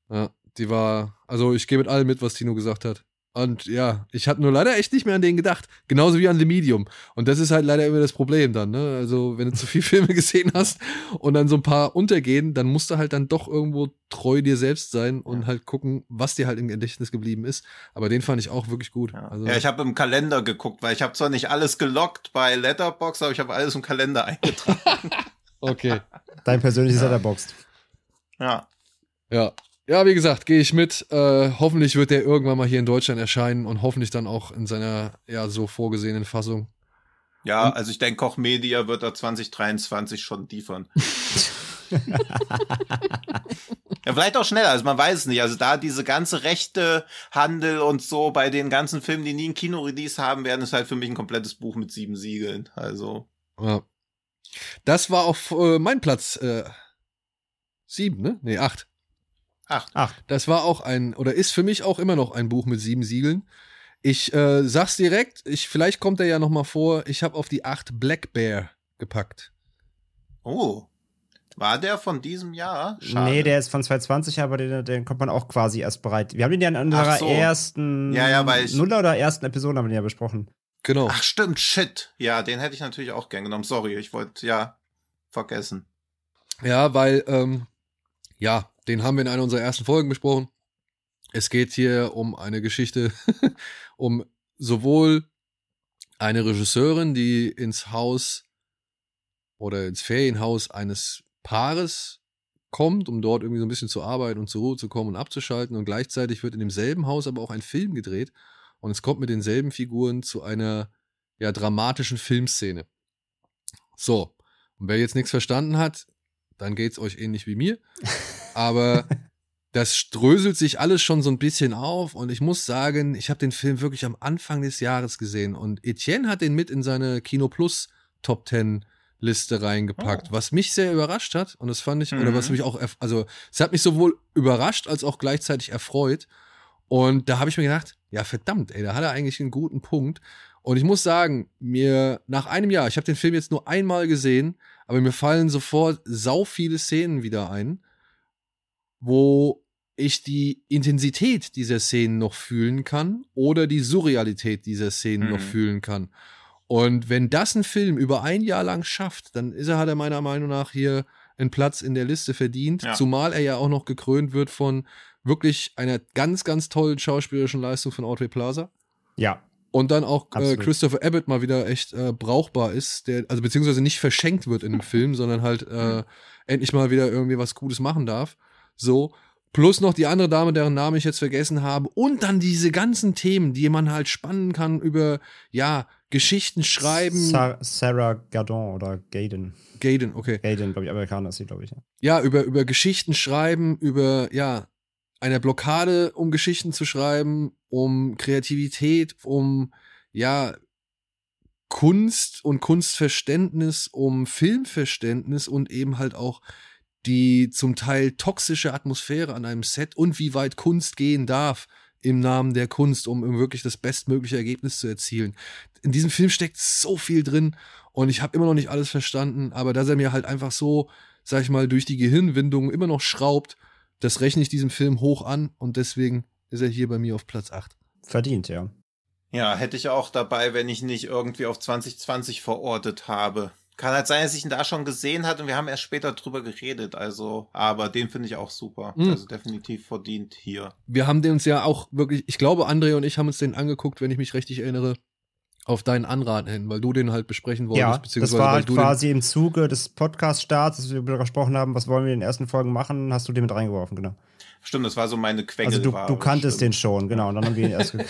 Ja, die war, also ich gehe mit allem mit, was Tino gesagt hat. Und ja, ich hatte nur leider echt nicht mehr an den gedacht. Genauso wie an The Medium. Und das ist halt leider immer das Problem dann, ne? Also, wenn du zu viele *laughs* Filme gesehen hast und dann so ein paar untergehen, dann musst du halt dann doch irgendwo treu dir selbst sein und halt gucken, was dir halt im Gedächtnis geblieben ist. Aber den fand ich auch wirklich gut. Ja, Also, ja ich habe im Kalender geguckt, weil ich habe zwar nicht alles gelockt bei Letterbox, aber ich habe alles im Kalender *laughs* eingetragen. okay. *laughs* Dein persönliches Letterboxd. ja. Ja. Ja, wie gesagt, gehe ich mit. Äh, hoffentlich wird der irgendwann mal hier in Deutschland erscheinen und hoffentlich dann auch in seiner ja so vorgesehenen Fassung. Ja, also ich denke, Koch Media wird da 2023 schon liefern. *laughs* ja, vielleicht auch schneller, also man weiß es nicht. Also da diese ganze rechte Handel und so bei den ganzen Filmen, die nie ein Kino-Release haben werden, ist halt für mich ein komplettes Buch mit sieben Siegeln. Also, Ja. Das war auf äh, mein Platz äh, sieben, ne? Nee, acht. Acht. Ach, Das war auch ein, oder ist für mich auch immer noch ein Buch mit sieben Siegeln. Ich äh, sag's direkt, ich, vielleicht kommt er ja noch mal vor, ich habe auf die acht Black Bear gepackt. Oh. War der von diesem Jahr? Schade. nee, der ist von 2020, aber den, den kommt man auch quasi erst bereit. Wir haben den ja in unserer so. ersten Ja, ja, weil ich- Nuller oder ersten Episode haben wir den ja besprochen. Genau. Ach stimmt, shit. Ja, den hätte ich natürlich auch gern genommen. Sorry, ich wollte, ja, vergessen. Ja, weil, ähm, ja, den haben wir in einer unserer ersten Folgen besprochen. Es geht hier um eine Geschichte, *laughs* um sowohl eine Regisseurin, die ins Haus oder ins Ferienhaus eines Paares kommt, um dort irgendwie so ein bisschen zu arbeiten und zur Ruhe zu kommen und abzuschalten. Und gleichzeitig wird in demselben Haus aber auch ein Film gedreht. Und es kommt mit denselben Figuren zu einer ja, dramatischen Filmszene. So, und wer jetzt nichts verstanden hat, dann geht's euch ähnlich wie mir. *laughs* Aber das ströselt sich alles schon so ein bisschen auf und ich muss sagen, ich habe den Film wirklich am Anfang des Jahres gesehen und Etienne hat den mit in seine Kino Plus Top 10 Liste reingepackt, Oh. was mich sehr überrascht hat und das fand ich oder Mhm. was mich auch also es hat mich sowohl überrascht als auch gleichzeitig erfreut und da habe ich mir gedacht, ja verdammt, ey, da hat er eigentlich einen guten Punkt und ich muss sagen, mir nach einem Jahr, ich habe den Film jetzt nur einmal gesehen, aber mir fallen sofort sau viele Szenen wieder ein, wo ich die Intensität dieser Szenen noch fühlen kann oder die Surrealität dieser Szenen noch Mhm. fühlen kann. Und wenn das ein Film über ein Jahr lang schafft, dann ist er, hat er meiner Meinung nach hier einen Platz in der Liste verdient, Ja. zumal er ja auch noch gekrönt wird von wirklich einer ganz, ganz tollen schauspielerischen Leistung von Audrey Plaza. Ja, Und dann auch äh. Christopher Abbott mal wieder echt äh, brauchbar ist, der, also beziehungsweise nicht verschenkt wird in dem *laughs* Film, sondern halt äh, endlich mal wieder irgendwie was Gutes machen darf. So. Plus noch die andere Dame, deren Namen ich jetzt vergessen habe. Und dann diese ganzen Themen, die man halt spannen kann über, ja, Geschichten schreiben. Sa Sarah Gardon oder Gaden. Gaden, okay. Gaden, glaube ich, Amerikaner ist sie, glaube ich. Ja. ja, über, über Geschichten schreiben, über, ja, eine Blockade, um Geschichten zu schreiben, um Kreativität, um, ja, Kunst und Kunstverständnis, um Filmverständnis und eben halt auch die zum Teil toxische Atmosphäre an einem Set und wie weit Kunst gehen darf im Namen der Kunst, um wirklich das bestmögliche Ergebnis zu erzielen. In diesem Film steckt so viel drin und ich habe immer noch nicht alles verstanden, aber dass er mir halt einfach so, sag ich mal, durch die Gehirnwindung immer noch schraubt, das rechne ich diesem Film hoch an und deswegen ist er hier bei mir auf Platz 8. Verdient, ja. Ja, hätte ich auch dabei, wenn ich nicht irgendwie auf 2020 verortet habe. Kann halt sein, dass ich ihn da schon gesehen hat und wir haben erst später drüber geredet, also, aber den finde ich auch super. Mhm. Also definitiv verdient hier. Wir haben den uns ja auch wirklich, ich glaube, André und ich haben uns den angeguckt, wenn ich mich richtig erinnere, auf deinen Anraten hin, weil du den halt besprechen wolltest, Ja, das beziehungsweise war weil halt quasi im Zuge des Podcast-Starts, dass wir darüber gesprochen haben, was wollen wir in den ersten Folgen machen, hast du den mit reingeworfen, genau. Stimmt, das war so meine Quengel. Also du, du kanntest den schon, genau. Und dann haben wir ihn erst *laughs* *laughs* und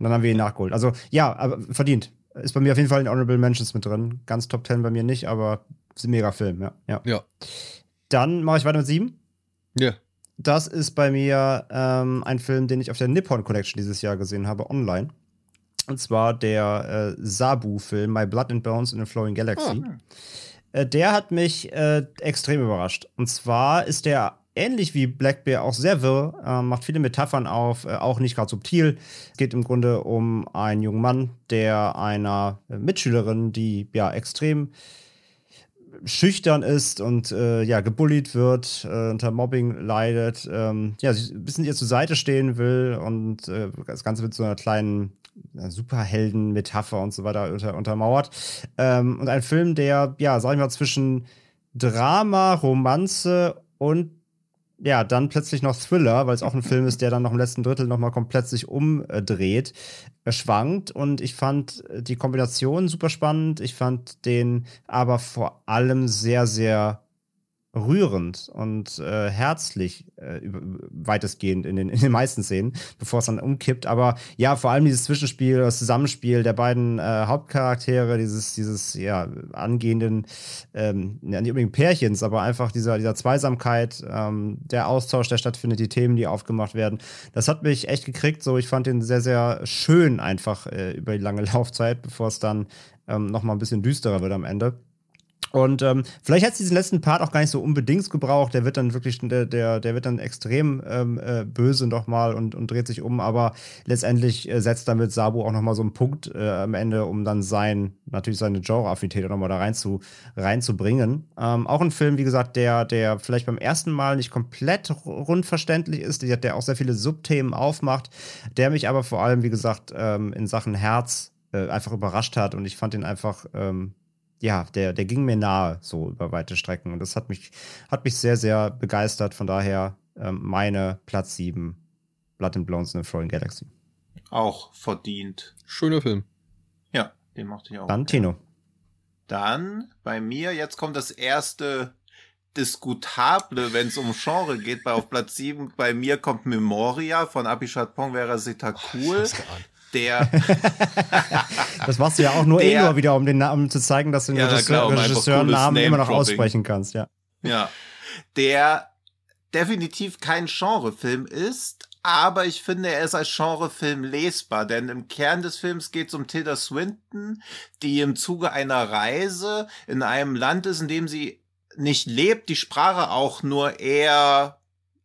dann haben wir ihn nachgeholt. Also ja, aber verdient. Ist bei mir auf jeden Fall in Honorable Mentions mit drin. Ganz Top 10 bei mir nicht, aber ist ein mega Film, ja. ja. Ja. Dann mache ich weiter mit sieben. Ja. Das ist bei mir ähm, ein Film, den ich auf der Nippon Collection dieses Jahr gesehen habe, online. Und zwar der äh, Sabu-Film My Blood and Bones in a Flowing Galaxy. Äh, der hat mich äh, extrem überrascht. Und zwar ist der ähnlich wie Black Bear auch sehr wirr, äh, macht viele Metaphern auf, äh, auch nicht gerade subtil. Es geht im Grunde um einen jungen Mann, der einer äh, Mitschülerin, die ja extrem schüchtern ist und äh, ja gebullied wird, äh, unter Mobbing leidet, ähm, ja, ein bisschen ihr zur Seite stehen will und äh, das Ganze mit so einer kleinen ja, Superhelden-Metapher und so weiter unter, untermauert. Ähm, und ein Film, der, ja, sag ich mal, zwischen Drama, Romanze und ja, dann plötzlich noch Thriller, weil es auch ein Film ist, der dann noch im letzten Drittel nochmal komplett sich umdreht, äh, schwankt. Und ich fand äh, die Kombination super spannend. Ich fand den aber vor allem sehr, sehr rührend und äh, herzlich äh, weitestgehend in den, in den meisten Szenen, bevor es dann umkippt. Aber ja, vor allem dieses Zwischenspiel, das Zusammenspiel der beiden äh, Hauptcharaktere, dieses, dieses ja, angehenden, ähm, ja, nicht unbedingt Pärchens, aber einfach dieser, dieser Zweisamkeit, ähm, der Austausch, der stattfindet, die Themen, die aufgemacht werden. Das hat mich echt gekriegt. So, ich fand den sehr, sehr schön einfach äh, über die lange *laughs* Laufzeit, bevor es dann ähm, noch mal ein bisschen düsterer wird am Ende. Und ähm, vielleicht hat es diesen letzten Part auch gar nicht so unbedingt gebraucht. Der wird dann wirklich, der, der, der wird dann extrem ähm, äh, böse nochmal und, und dreht sich um. Aber letztendlich äh, setzt damit Sabu auch nochmal so einen Punkt äh, am Ende, um dann sein, natürlich seine Genre-Affinität nochmal da rein zu, reinzubringen. Ähm, auch ein Film, wie gesagt, der, der vielleicht beim ersten Mal nicht komplett rund verständlich ist, der, der auch sehr viele Subthemen aufmacht, der mich aber vor allem, wie gesagt, ähm, in Sachen Herz äh, einfach überrascht hat und ich fand ihn einfach, ähm, ja, der, der ging mir nahe, so über weite Strecken. Und das hat mich, hat mich sehr, sehr begeistert. Von daher ähm, meine Platz 7, Blood and Bones in the Fallen Galaxy. Auch verdient. Schöner Film. Ja, den mochte ich auch. Dann Tino. Dann bei mir, jetzt kommt das erste Diskutable, wenn es um Genre geht. Bei auf Platz 7 bei mir kommt Memoria von Abhishek Pongwera Sita Cool. Der. *laughs* das machst du ja auch nur eh nur wieder, um den Namen zu zeigen, dass du den Ja, Regisseurnamen immer noch aussprechen kannst, ja. Ja. Der definitiv kein Genrefilm ist, aber ich finde, er ist als Genrefilm lesbar, denn im Kern des Films geht es um Tilda Swinton, die im Zuge einer Reise in einem Land ist, in dem sie nicht lebt, die Sprache auch nur eher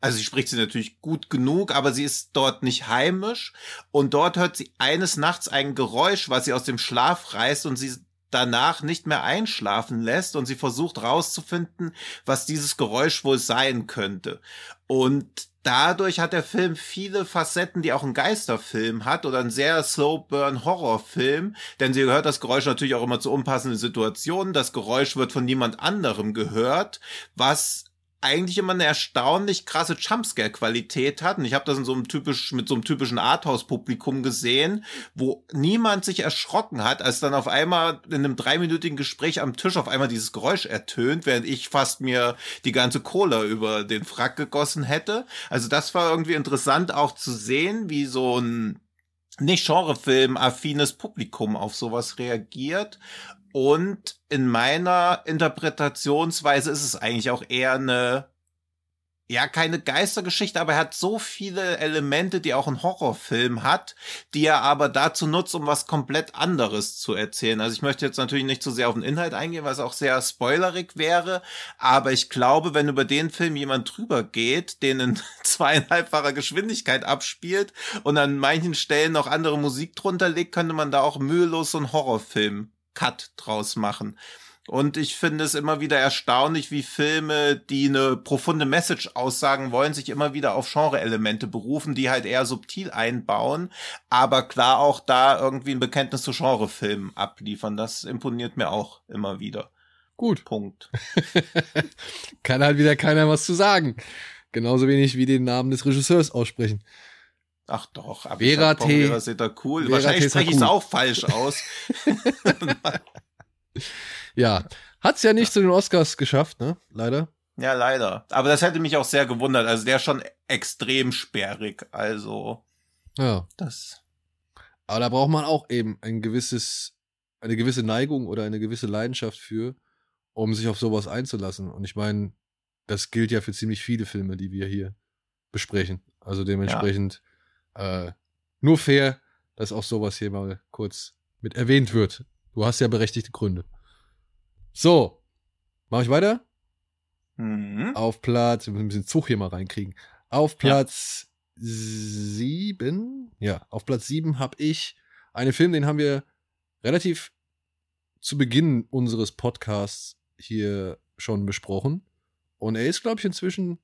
also sie spricht sie natürlich gut genug, aber sie ist dort nicht heimisch. Und dort hört sie eines Nachts ein Geräusch, was sie aus dem Schlaf reißt und sie danach nicht mehr einschlafen lässt. Und sie versucht rauszufinden, was dieses Geräusch wohl sein könnte. Und dadurch hat der Film viele Facetten, die auch ein Geisterfilm hat oder ein sehr Slow-Burn-Horrorfilm. Denn sie hört das Geräusch natürlich auch immer zu unpassenden Situationen. Das Geräusch wird von niemand anderem gehört, was eigentlich immer eine erstaunlich krasse Jumpscare-Qualität hat. Und ich habe das in so einem typisch, mit so einem typischen Arthouse-Publikum gesehen, wo niemand sich erschrocken hat, als dann auf einmal in einem dreiminütigen Gespräch am Tisch auf einmal dieses Geräusch ertönt, während ich fast mir die ganze Cola über den Frack gegossen hätte. Also das war irgendwie interessant auch zu sehen, wie so ein nicht Genrefilm-affines Publikum auf sowas reagiert. Und in meiner Interpretationsweise ist es eigentlich auch eher eine, ja, keine Geistergeschichte, aber er hat so viele Elemente, die auch ein Horrorfilm hat, die er aber dazu nutzt, um was komplett anderes zu erzählen. Also ich möchte jetzt natürlich nicht zu sehr auf den Inhalt eingehen, es auch sehr spoilerig wäre, aber ich glaube, wenn über den Film jemand drüber geht, den in *laughs* zweieinhalbfacher Geschwindigkeit abspielt und an manchen Stellen noch andere Musik drunter legt, könnte man da auch mühelos so einen Horrorfilm-Cut draus machen. Und ich finde es immer wieder erstaunlich, wie Filme, die eine profunde Message aussagen wollen, sich immer wieder auf Genre-Elemente berufen, die halt eher subtil einbauen, aber klar auch da irgendwie ein Bekenntnis zu Genrefilmen abliefern. Das imponiert mir auch immer wieder. Gut. Punkt. *laughs* Kann halt wieder keiner was zu sagen. Genauso wenig wie den Namen des Regisseurs aussprechen. Ach doch, aber Vera ich T. Vera Seta cool. Vera Wahrscheinlich spreche ich es auch falsch aus. *laughs* Ja, hat's ja nicht zu den Oscars geschafft, ne? Leider. ja, leider. Aber das hätte mich auch sehr gewundert. Also der ist schon extrem sperrig. Also Ja. das. Aber da braucht man auch eben ein gewisses, eine gewisse Neigung oder eine gewisse Leidenschaft für, um sich auf sowas einzulassen. Und ich meine, das gilt ja für ziemlich viele Filme, die wir hier besprechen. Also dementsprechend äh, nur fair, dass auch sowas hier mal kurz mit erwähnt wird. Du hast ja berechtigte Gründe. So, mache ich weiter? Mhm. Auf Platz, wir müssen ein bisschen Zug hier mal reinkriegen. Auf Platz sieben, ja, auf Platz sieben habe ich einen Film, den haben wir relativ zu Beginn unseres Podcasts hier schon besprochen. Und er ist, glaube ich, inzwischen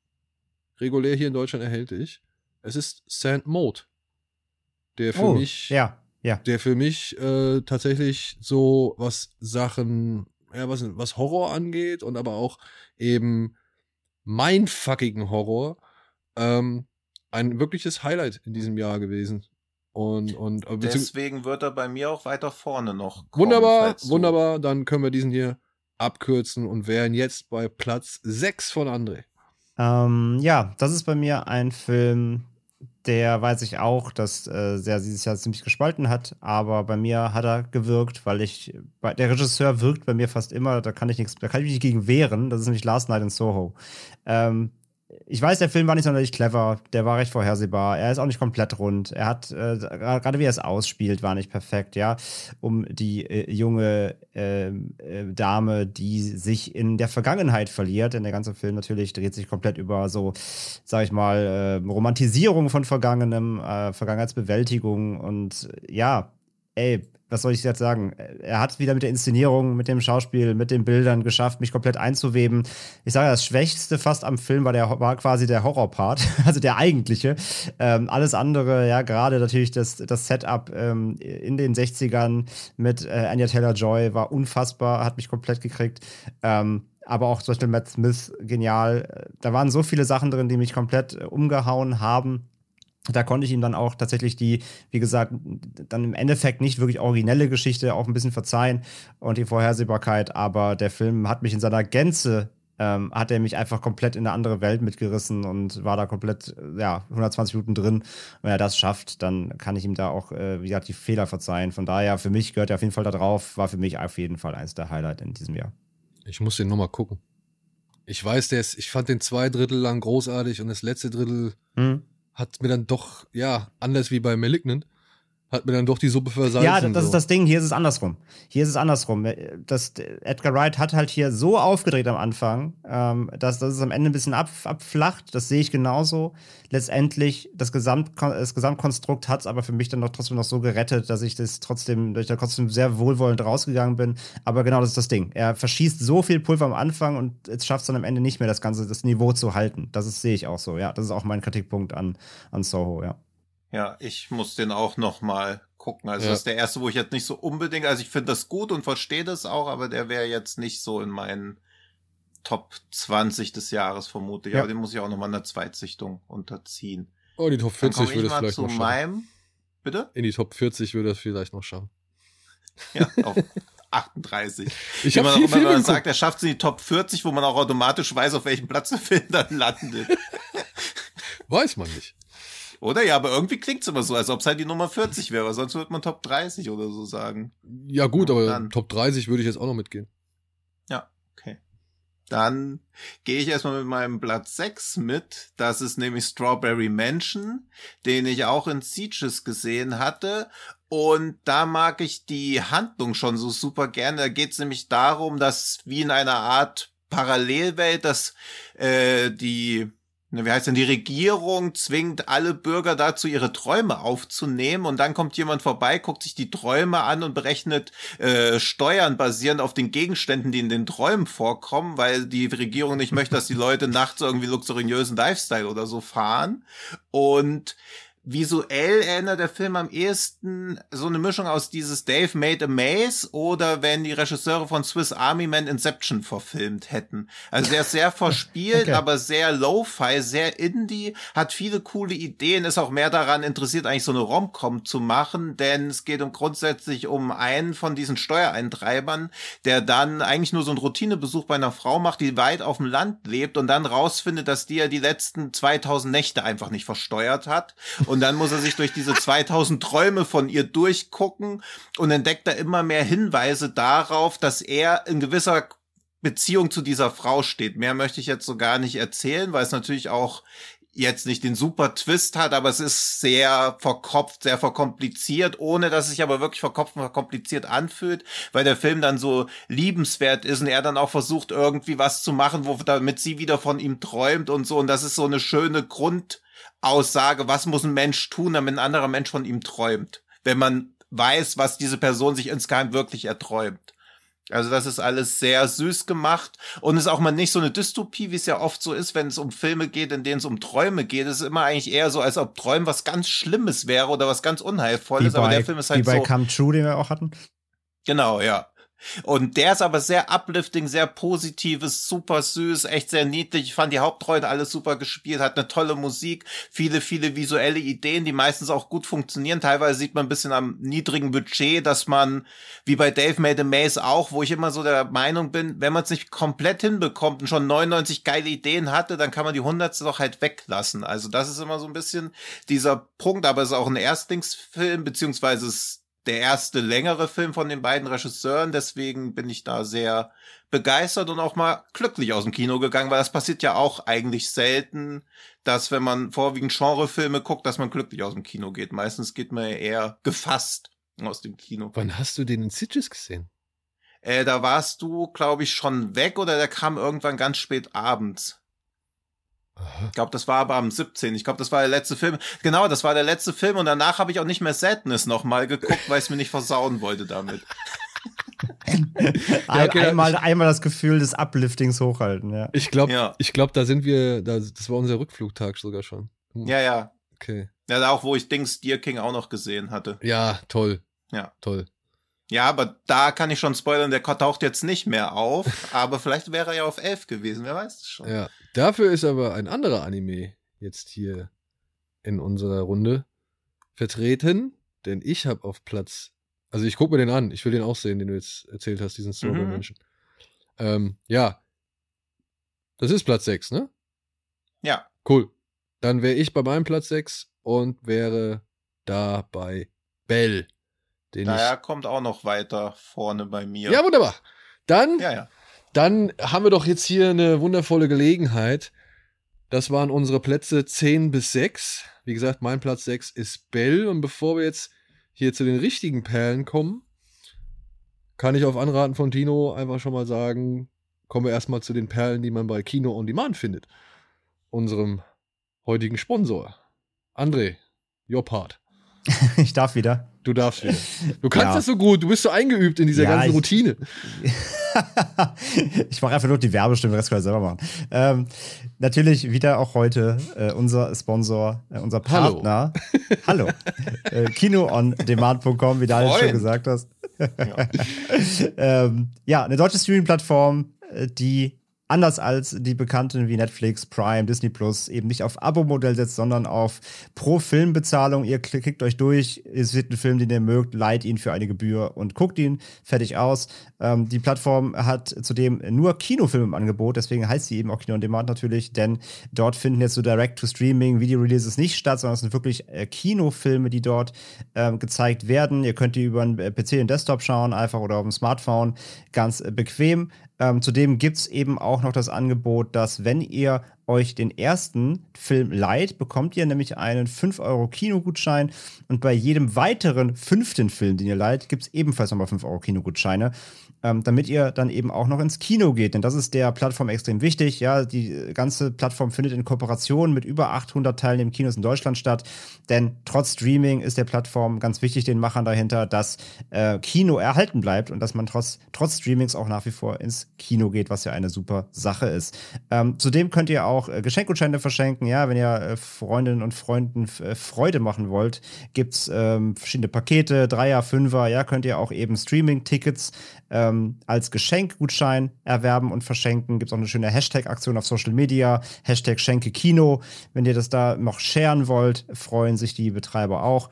regulär hier in Deutschland erhältlich. Es ist Sand Mode. Der für oh, mich ja, ja. der für mich äh, tatsächlich so was Sachen, ja, was, was Horror angeht und aber auch eben mindfuckigen Horror, ähm, ein wirkliches Highlight in diesem Jahr gewesen. Und, und äh, Deswegen wird er bei mir auch weiter vorne noch kommen. wunderbar, wunderbar, dann können wir diesen hier abkürzen und wären jetzt bei Platz 6 von André. Ähm, ja, das ist bei mir ein Film, der weiß ich auch, dass äh, der dieses Jahr ziemlich gespalten hat, aber bei mir hat er gewirkt, weil ich, der Regisseur wirkt bei mir fast immer, da kann ich nichts, da kann ich mich nicht gegen wehren, das ist nämlich Last Night in Soho. Ähm, ich weiß, der Film war nicht sonderlich clever, der war recht vorhersehbar, er ist auch nicht komplett rund, er hat, äh, gerade wie er es ausspielt, war nicht perfekt, ja, um die äh, junge ähm, äh, Dame, die sich in der Vergangenheit verliert, denn der ganze Film natürlich dreht sich komplett über so, sag ich mal, äh, Romantisierung von Vergangenem, äh, Vergangenheitsbewältigung und ja, ey, was soll ich jetzt sagen? Er hat wieder mit der Inszenierung, mit dem Schauspiel, mit den Bildern geschafft, mich komplett einzuweben. Ich sage, das Schwächste fast am Film war, der, war quasi der Horrorpart, *laughs* also der eigentliche. Ähm, alles andere, ja, gerade natürlich das, das Setup ähm, in den 60ern mit äh, Anya Taylor-Joy war unfassbar, hat mich komplett gekriegt. Ähm, aber auch zum Beispiel Matt Smith, genial. Da waren so viele Sachen drin, die mich komplett äh, umgehauen haben da konnte ich ihm dann auch tatsächlich die, wie gesagt, dann im Endeffekt nicht wirklich originelle Geschichte auch ein bisschen verzeihen und die Vorhersehbarkeit, aber der Film hat mich in seiner Gänze, ähm, hat er mich einfach komplett in eine andere Welt mitgerissen und war da komplett, ja, 120 Minuten drin. Wenn er das schafft, dann kann ich ihm da auch, äh, wie gesagt, die Fehler verzeihen. Von daher, für mich gehört er auf jeden Fall da drauf, war für mich auf jeden Fall eins der Highlights in diesem Jahr. Ich muss den nochmal gucken. Ich weiß, der ist, ich fand den zwei Drittel lang großartig und das letzte Drittel hm hat mir dann doch, ja, anders wie bei Malignant, hat mir dann doch die Suppe versalzen. Ja, das so. ist das Ding. Hier ist es andersrum. Hier ist es andersrum. Das, Edgar Wright hat halt hier so aufgedreht am Anfang, ähm, dass, dass es am Ende ein bisschen ab, abflacht. Das sehe ich genauso. Letztendlich, das, Gesamt, das Gesamtkonstrukt hat es aber für mich dann doch trotzdem noch so gerettet, dass ich das trotzdem, dass ich da trotzdem sehr wohlwollend rausgegangen bin. Aber genau das ist das Ding. Er verschießt so viel Pulver am Anfang und jetzt schafft es dann am Ende nicht mehr, das ganze, das Niveau zu halten. Das ist, sehe ich auch so. Ja, das ist auch mein Kritikpunkt an, an Soho, ja. Ja, ich muss den auch noch mal gucken. Also ja. das ist der erste, wo ich jetzt nicht so unbedingt, also ich finde das gut und verstehe das auch, aber der wäre jetzt nicht so in meinen Top 20 des Jahres vermute ich. Ja. Aber den muss ich auch noch mal in der Zweitsichtung unterziehen. Oh, die Top 40 würde es vielleicht noch schaffen. Meinem, bitte? In die Top 40 würde es vielleicht noch schaffen. Ja, *laughs* auf 38. Ich habe viel, wenn man sagt, er schafft es in die Top 40, wo man auch automatisch weiß, auf welchem Platz der Film dann landet. *laughs* weiß man nicht. Oder? Ja, aber irgendwie klingt es immer so, als ob es halt die Nummer 40 wäre, sonst würde man Top 30 oder so sagen. Ja, gut, aber dann. Top 30 würde ich jetzt auch noch mitgehen. Ja, okay. Dann gehe ich erstmal mit meinem Platz 6 mit. Das ist nämlich Strawberry Mansion, den ich auch in Sieges gesehen hatte. Und da mag ich die Handlung schon so super gerne. Da geht es nämlich darum, dass wie in einer Art Parallelwelt, dass äh, die wie heißt denn, die Regierung zwingt alle Bürger dazu, ihre Träume aufzunehmen und dann kommt jemand vorbei, guckt sich die Träume an und berechnet äh, Steuern basierend auf den Gegenständen, die in den Träumen vorkommen, weil die Regierung nicht möchte, dass die Leute nachts irgendwie luxuriösen Lifestyle oder so fahren. Und visuell erinnert der Film am ehesten so eine Mischung aus dieses Dave Made a Maze oder wenn die Regisseure von Swiss Army Man Inception verfilmt hätten. Also der ist sehr *laughs* verspielt, okay. aber sehr lo-fi, sehr indie, hat viele coole Ideen, ist auch mehr daran interessiert, eigentlich so eine Rom-Com zu machen, denn es geht um grundsätzlich um einen von diesen Steuereintreibern, der dann eigentlich nur so einen Routinebesuch bei einer Frau macht, die weit auf dem Land lebt und dann rausfindet, dass die ja die letzten 2000 Nächte einfach nicht versteuert hat und dann muss er sich durch diese 2000 Träume von ihr durchgucken und entdeckt da immer mehr Hinweise darauf, dass er in gewisser Beziehung zu dieser Frau steht. Mehr möchte ich jetzt so gar nicht erzählen, weil es natürlich auch jetzt nicht den super Twist hat, aber es ist sehr verkopft, sehr verkompliziert, ohne dass es sich aber wirklich verkopft und verkompliziert anfühlt, weil der Film dann so liebenswert ist und er dann auch versucht irgendwie was zu machen, wo damit sie wieder von ihm träumt und so und das ist so eine schöne Grund Aussage, was muss ein Mensch tun, damit ein anderer Mensch von ihm träumt, wenn man weiß, was diese Person sich insgeheim wirklich erträumt. Also das ist alles sehr süß gemacht und ist auch mal nicht so eine Dystopie, wie es ja oft so ist, wenn es um Filme geht, in denen es um Träume geht. Es ist immer eigentlich eher so, als ob Träumen was ganz Schlimmes wäre oder was ganz Unheilvolles. Bei, aber der Film ist halt wie bei so. Come True, den wir auch hatten. Genau, ja. Und der ist aber sehr uplifting, sehr positives, super süß, echt sehr niedlich. Ich fand die Hauptrollen alles super gespielt, hat eine tolle Musik, viele, viele visuelle Ideen, die meistens auch gut funktionieren. Teilweise sieht man ein bisschen am niedrigen Budget, dass man, wie bei Dave Made a Maze auch, wo ich immer so der Meinung bin, wenn man es nicht komplett hinbekommt und schon 99 geile Ideen hatte, dann kann man die hundertste doch halt weglassen. Also das ist immer so ein bisschen dieser Punkt, aber es ist auch ein Erstlingsfilm, beziehungsweise es der erste längere Film von den beiden Regisseuren. Deswegen bin ich da sehr begeistert und auch mal glücklich aus dem Kino gegangen, weil das passiert ja auch eigentlich selten, dass wenn man vorwiegend Genrefilme guckt, dass man glücklich aus dem Kino geht. Meistens geht man ja eher gefasst aus dem Kino. Wann hast du den in Sitges gesehen? Äh, da warst du, glaube ich, schon weg oder der kam irgendwann ganz spät abends. Ich glaube, das war aber am 17. Ich glaube, das war der letzte Film. Genau, das war der letzte Film und danach habe ich auch nicht mehr Sadness nochmal geguckt, weil ich es mir nicht versauen wollte damit. *laughs* Ein, okay, einmal, einmal das Gefühl des Upliftings hochhalten, ja. Ich glaube, ja. ich glaube, da sind wir, da, das war unser Rückflugtag sogar schon. Hm. Ja, ja. Okay. Ja, auch wo ich Dings Deer King auch noch gesehen hatte. Ja, toll. Ja. Toll. Ja, aber da kann ich schon spoilern, der taucht jetzt nicht mehr auf, *laughs* aber vielleicht wäre er ja auf 11 gewesen, wer weiß es schon. Ja, dafür ist aber ein anderer Anime jetzt hier in unserer Runde vertreten, denn ich habe auf Platz, also ich gucke mir den an, ich will den auch sehen, den du jetzt erzählt hast, diesen mhm. Menschen. Ähm, ja, das ist Platz 6, ne? Ja. Cool. Dann wäre ich bei meinem Platz 6 und wäre da bei Bell. Den naja, kommt auch noch weiter vorne bei mir. Ja, wunderbar. Dann, ja, ja. dann haben wir doch jetzt hier eine wundervolle Gelegenheit. Das waren unsere Plätze 10 bis 6. Wie gesagt, mein Platz 6 ist Bell. Und bevor wir jetzt hier zu den richtigen Perlen kommen, kann ich auf Anraten von Tino einfach schon mal sagen, kommen wir erstmal zu den Perlen, die man bei Kino on Demand findet. Unserem heutigen Sponsor. André, your part. *laughs* ich darf wieder. Du darfst wieder. Du kannst ja. das so gut, du bist so eingeübt in dieser ja, ganzen ich, Routine. *laughs* ich mache einfach nur die Werbestimme, den Rest kann ich selber machen. Ähm, natürlich wieder auch heute äh, unser Sponsor, äh, unser Partner. Hallo. Hallo. *laughs* äh, KinoOnDemand.com, wie du alles schon gesagt hast. ja. ähm, ja, eine deutsche Streaming-Plattform, äh, die anders als die bekannten wie Netflix, Prime, Disney Plus eben nicht auf Abo-Modell setzt, sondern auf Pro-Film-Bezahlung. Ihr klickt euch durch, es wird ein Film, den ihr mögt, leiht ihn für eine Gebühr und guckt ihn fertig aus. Ähm, die Plattform hat zudem nur Kinofilme im Angebot, deswegen heißt sie eben auch Kino on Demand natürlich, denn dort finden jetzt so Direct-to-Streaming, Video-Releases nicht statt, sondern es sind wirklich äh, Kinofilme, die dort ähm, gezeigt werden. Ihr könnt die über einen äh, PC und Desktop schauen, einfach oder auf dem Smartphone, ganz äh, bequem. Ähm, zudem gibt es eben auch noch das Angebot, dass wenn ihr euch den ersten Film leiht, bekommt ihr nämlich einen 5 Euro Kinogutschein und bei jedem weiteren fünften Film, den ihr leiht, gibt es ebenfalls nochmal 5 Euro Kinogutscheine ähm, damit ihr dann eben auch noch ins Kino geht. Denn das ist der Plattform extrem wichtig. Ja, die ganze Plattform findet in Kooperation mit über 800 teilnehmenden Kinos in Deutschland statt. Denn trotz Streaming ist der Plattform ganz wichtig, den Machern dahinter, dass äh, Kino erhalten bleibt und dass man trotz, trotz Streamings auch nach wie vor ins Kino geht, was ja eine super Sache ist. Ähm, zudem könnt ihr auch äh, Geschenkgutscheine verschenken. Ja, wenn ihr äh, Freundinnen und Freunden äh, Freude machen wollt, gibt es ähm, verschiedene Pakete, Dreier, Fünfer. Ja, könnt ihr auch eben Streaming-Tickets ähm, als Geschenkgutschein erwerben und verschenken. Gibt es auch eine schöne Hashtag-Aktion auf Social Media, Hashtag Schenke Kino. Wenn ihr das da noch sharen wollt, freuen sich die Betreiber auch.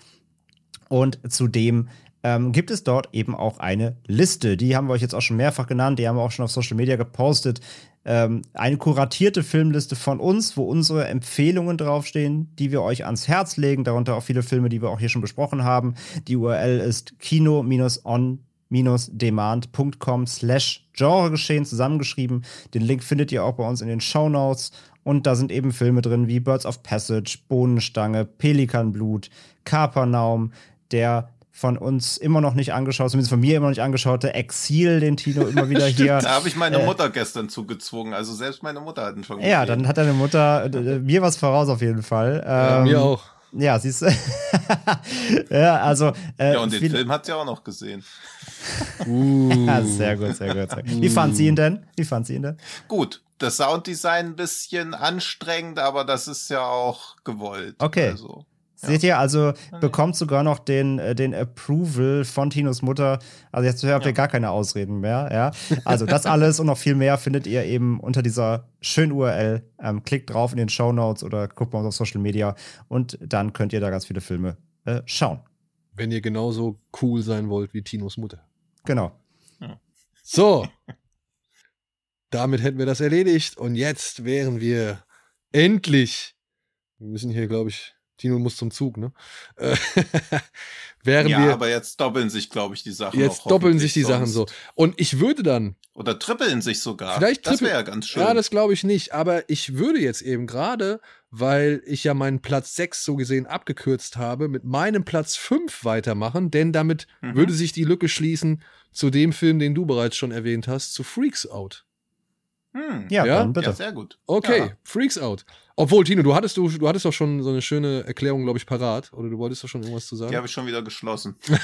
Und zudem ähm, gibt es dort eben auch eine Liste. Die haben wir euch jetzt auch schon mehrfach genannt, die haben wir auch schon auf Social Media gepostet. Ähm, eine kuratierte Filmliste von uns, wo unsere Empfehlungen draufstehen, die wir euch ans Herz legen, darunter auch viele Filme, die wir auch hier schon besprochen haben. Die URL ist kino-on demand.com slash Genregeschehen zusammengeschrieben. Den Link findet ihr auch bei uns in den Show Notes. Und da sind eben Filme drin wie Birds of Passage, Bohnenstange, Pelikanblut, Kapernaum, der von uns immer noch nicht angeschaut, zumindest von mir immer noch nicht angeschaute Exil, den Tino immer wieder *laughs* Stimmt, hier. Da habe ich meine äh, Mutter gestern zugezwungen. Also selbst meine Mutter hat ihn schon gesehen. Ja, dann hat deine Mutter äh, mir was voraus auf jeden Fall. Ähm, ja, mir auch. Ja, siehst du. *laughs* ja, also. Äh, ja, und den Film hat sie auch noch gesehen. *laughs* Uh. sehr gut, sehr gut. Sehr gut. Wie fand sie ihn denn? Wie fand sie ihn denn? Gut. Das Sounddesign ein bisschen anstrengend, aber das ist ja auch gewollt. Okay. Also, ja. Seht ihr, also bekommt sogar noch den, äh, den Approval von Tinos Mutter. Also jetzt habt ihr ja. gar keine Ausreden mehr. Ja? Also das alles und noch viel mehr findet ihr eben unter dieser schönen URL. Ähm, klickt drauf in den Show Notes oder guckt mal auf Social Media und dann könnt ihr da ganz viele Filme äh, schauen. Wenn ihr genauso cool sein wollt wie Tinos Mutter. Genau. So. Damit hätten wir das erledigt. Und jetzt wären wir endlich. Wir müssen hier, glaube ich, Tino muss zum Zug, ne? *laughs* wären ja, wir, aber jetzt doppeln sich, glaube ich, die Sachen. Jetzt doppeln sich die Sachen so. Und ich würde dann. Oder trippeln sich sogar. Vielleicht das wäre ja ganz schön. Ja, das glaube ich nicht. Aber ich würde jetzt eben gerade, weil ich ja meinen Platz 6 so gesehen abgekürzt habe, mit meinem Platz 5 weitermachen, denn damit mhm. würde sich die Lücke schließen zu dem Film, den du bereits schon erwähnt hast, zu Freaks Out. Hm. Ja, Ja? dann bitte. Ja, sehr gut. Okay, Ja. Freaks Out. Obwohl, Tino, du hattest, du, du hattest doch schon so eine schöne Erklärung, glaube ich, parat. Oder du wolltest doch schon irgendwas zu sagen? Die habe ich schon wieder geschlossen. *laughs*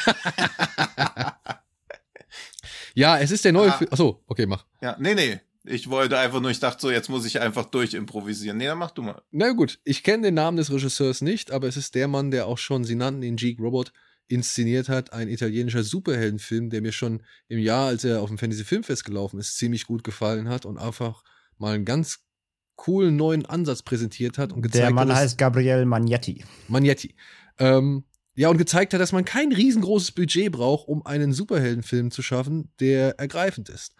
ja, es ist der neue Ah. Film. Achso, okay, mach. Ja, nee, nee. Ich wollte einfach nur, ich dachte so, jetzt muss ich einfach durchimprovisieren. Nee, dann mach du mal. Na gut, ich kenne den Namen des Regisseurs nicht, aber es ist der Mann, der auch schon, sie nannten ihn Geek Robot, inszeniert hat. Ein italienischer Superheldenfilm, der mir schon im Jahr, als er auf dem Fantasy Filmfest gelaufen ist, ziemlich gut gefallen hat und einfach mal einen ganz coolen neuen Ansatz präsentiert hat und gezeigt Der Mann hat, heißt Gabriel Magnetti. Magnetti. Ähm, ja, und gezeigt hat, dass man kein riesengroßes Budget braucht, um einen Superheldenfilm zu schaffen, der ergreifend ist.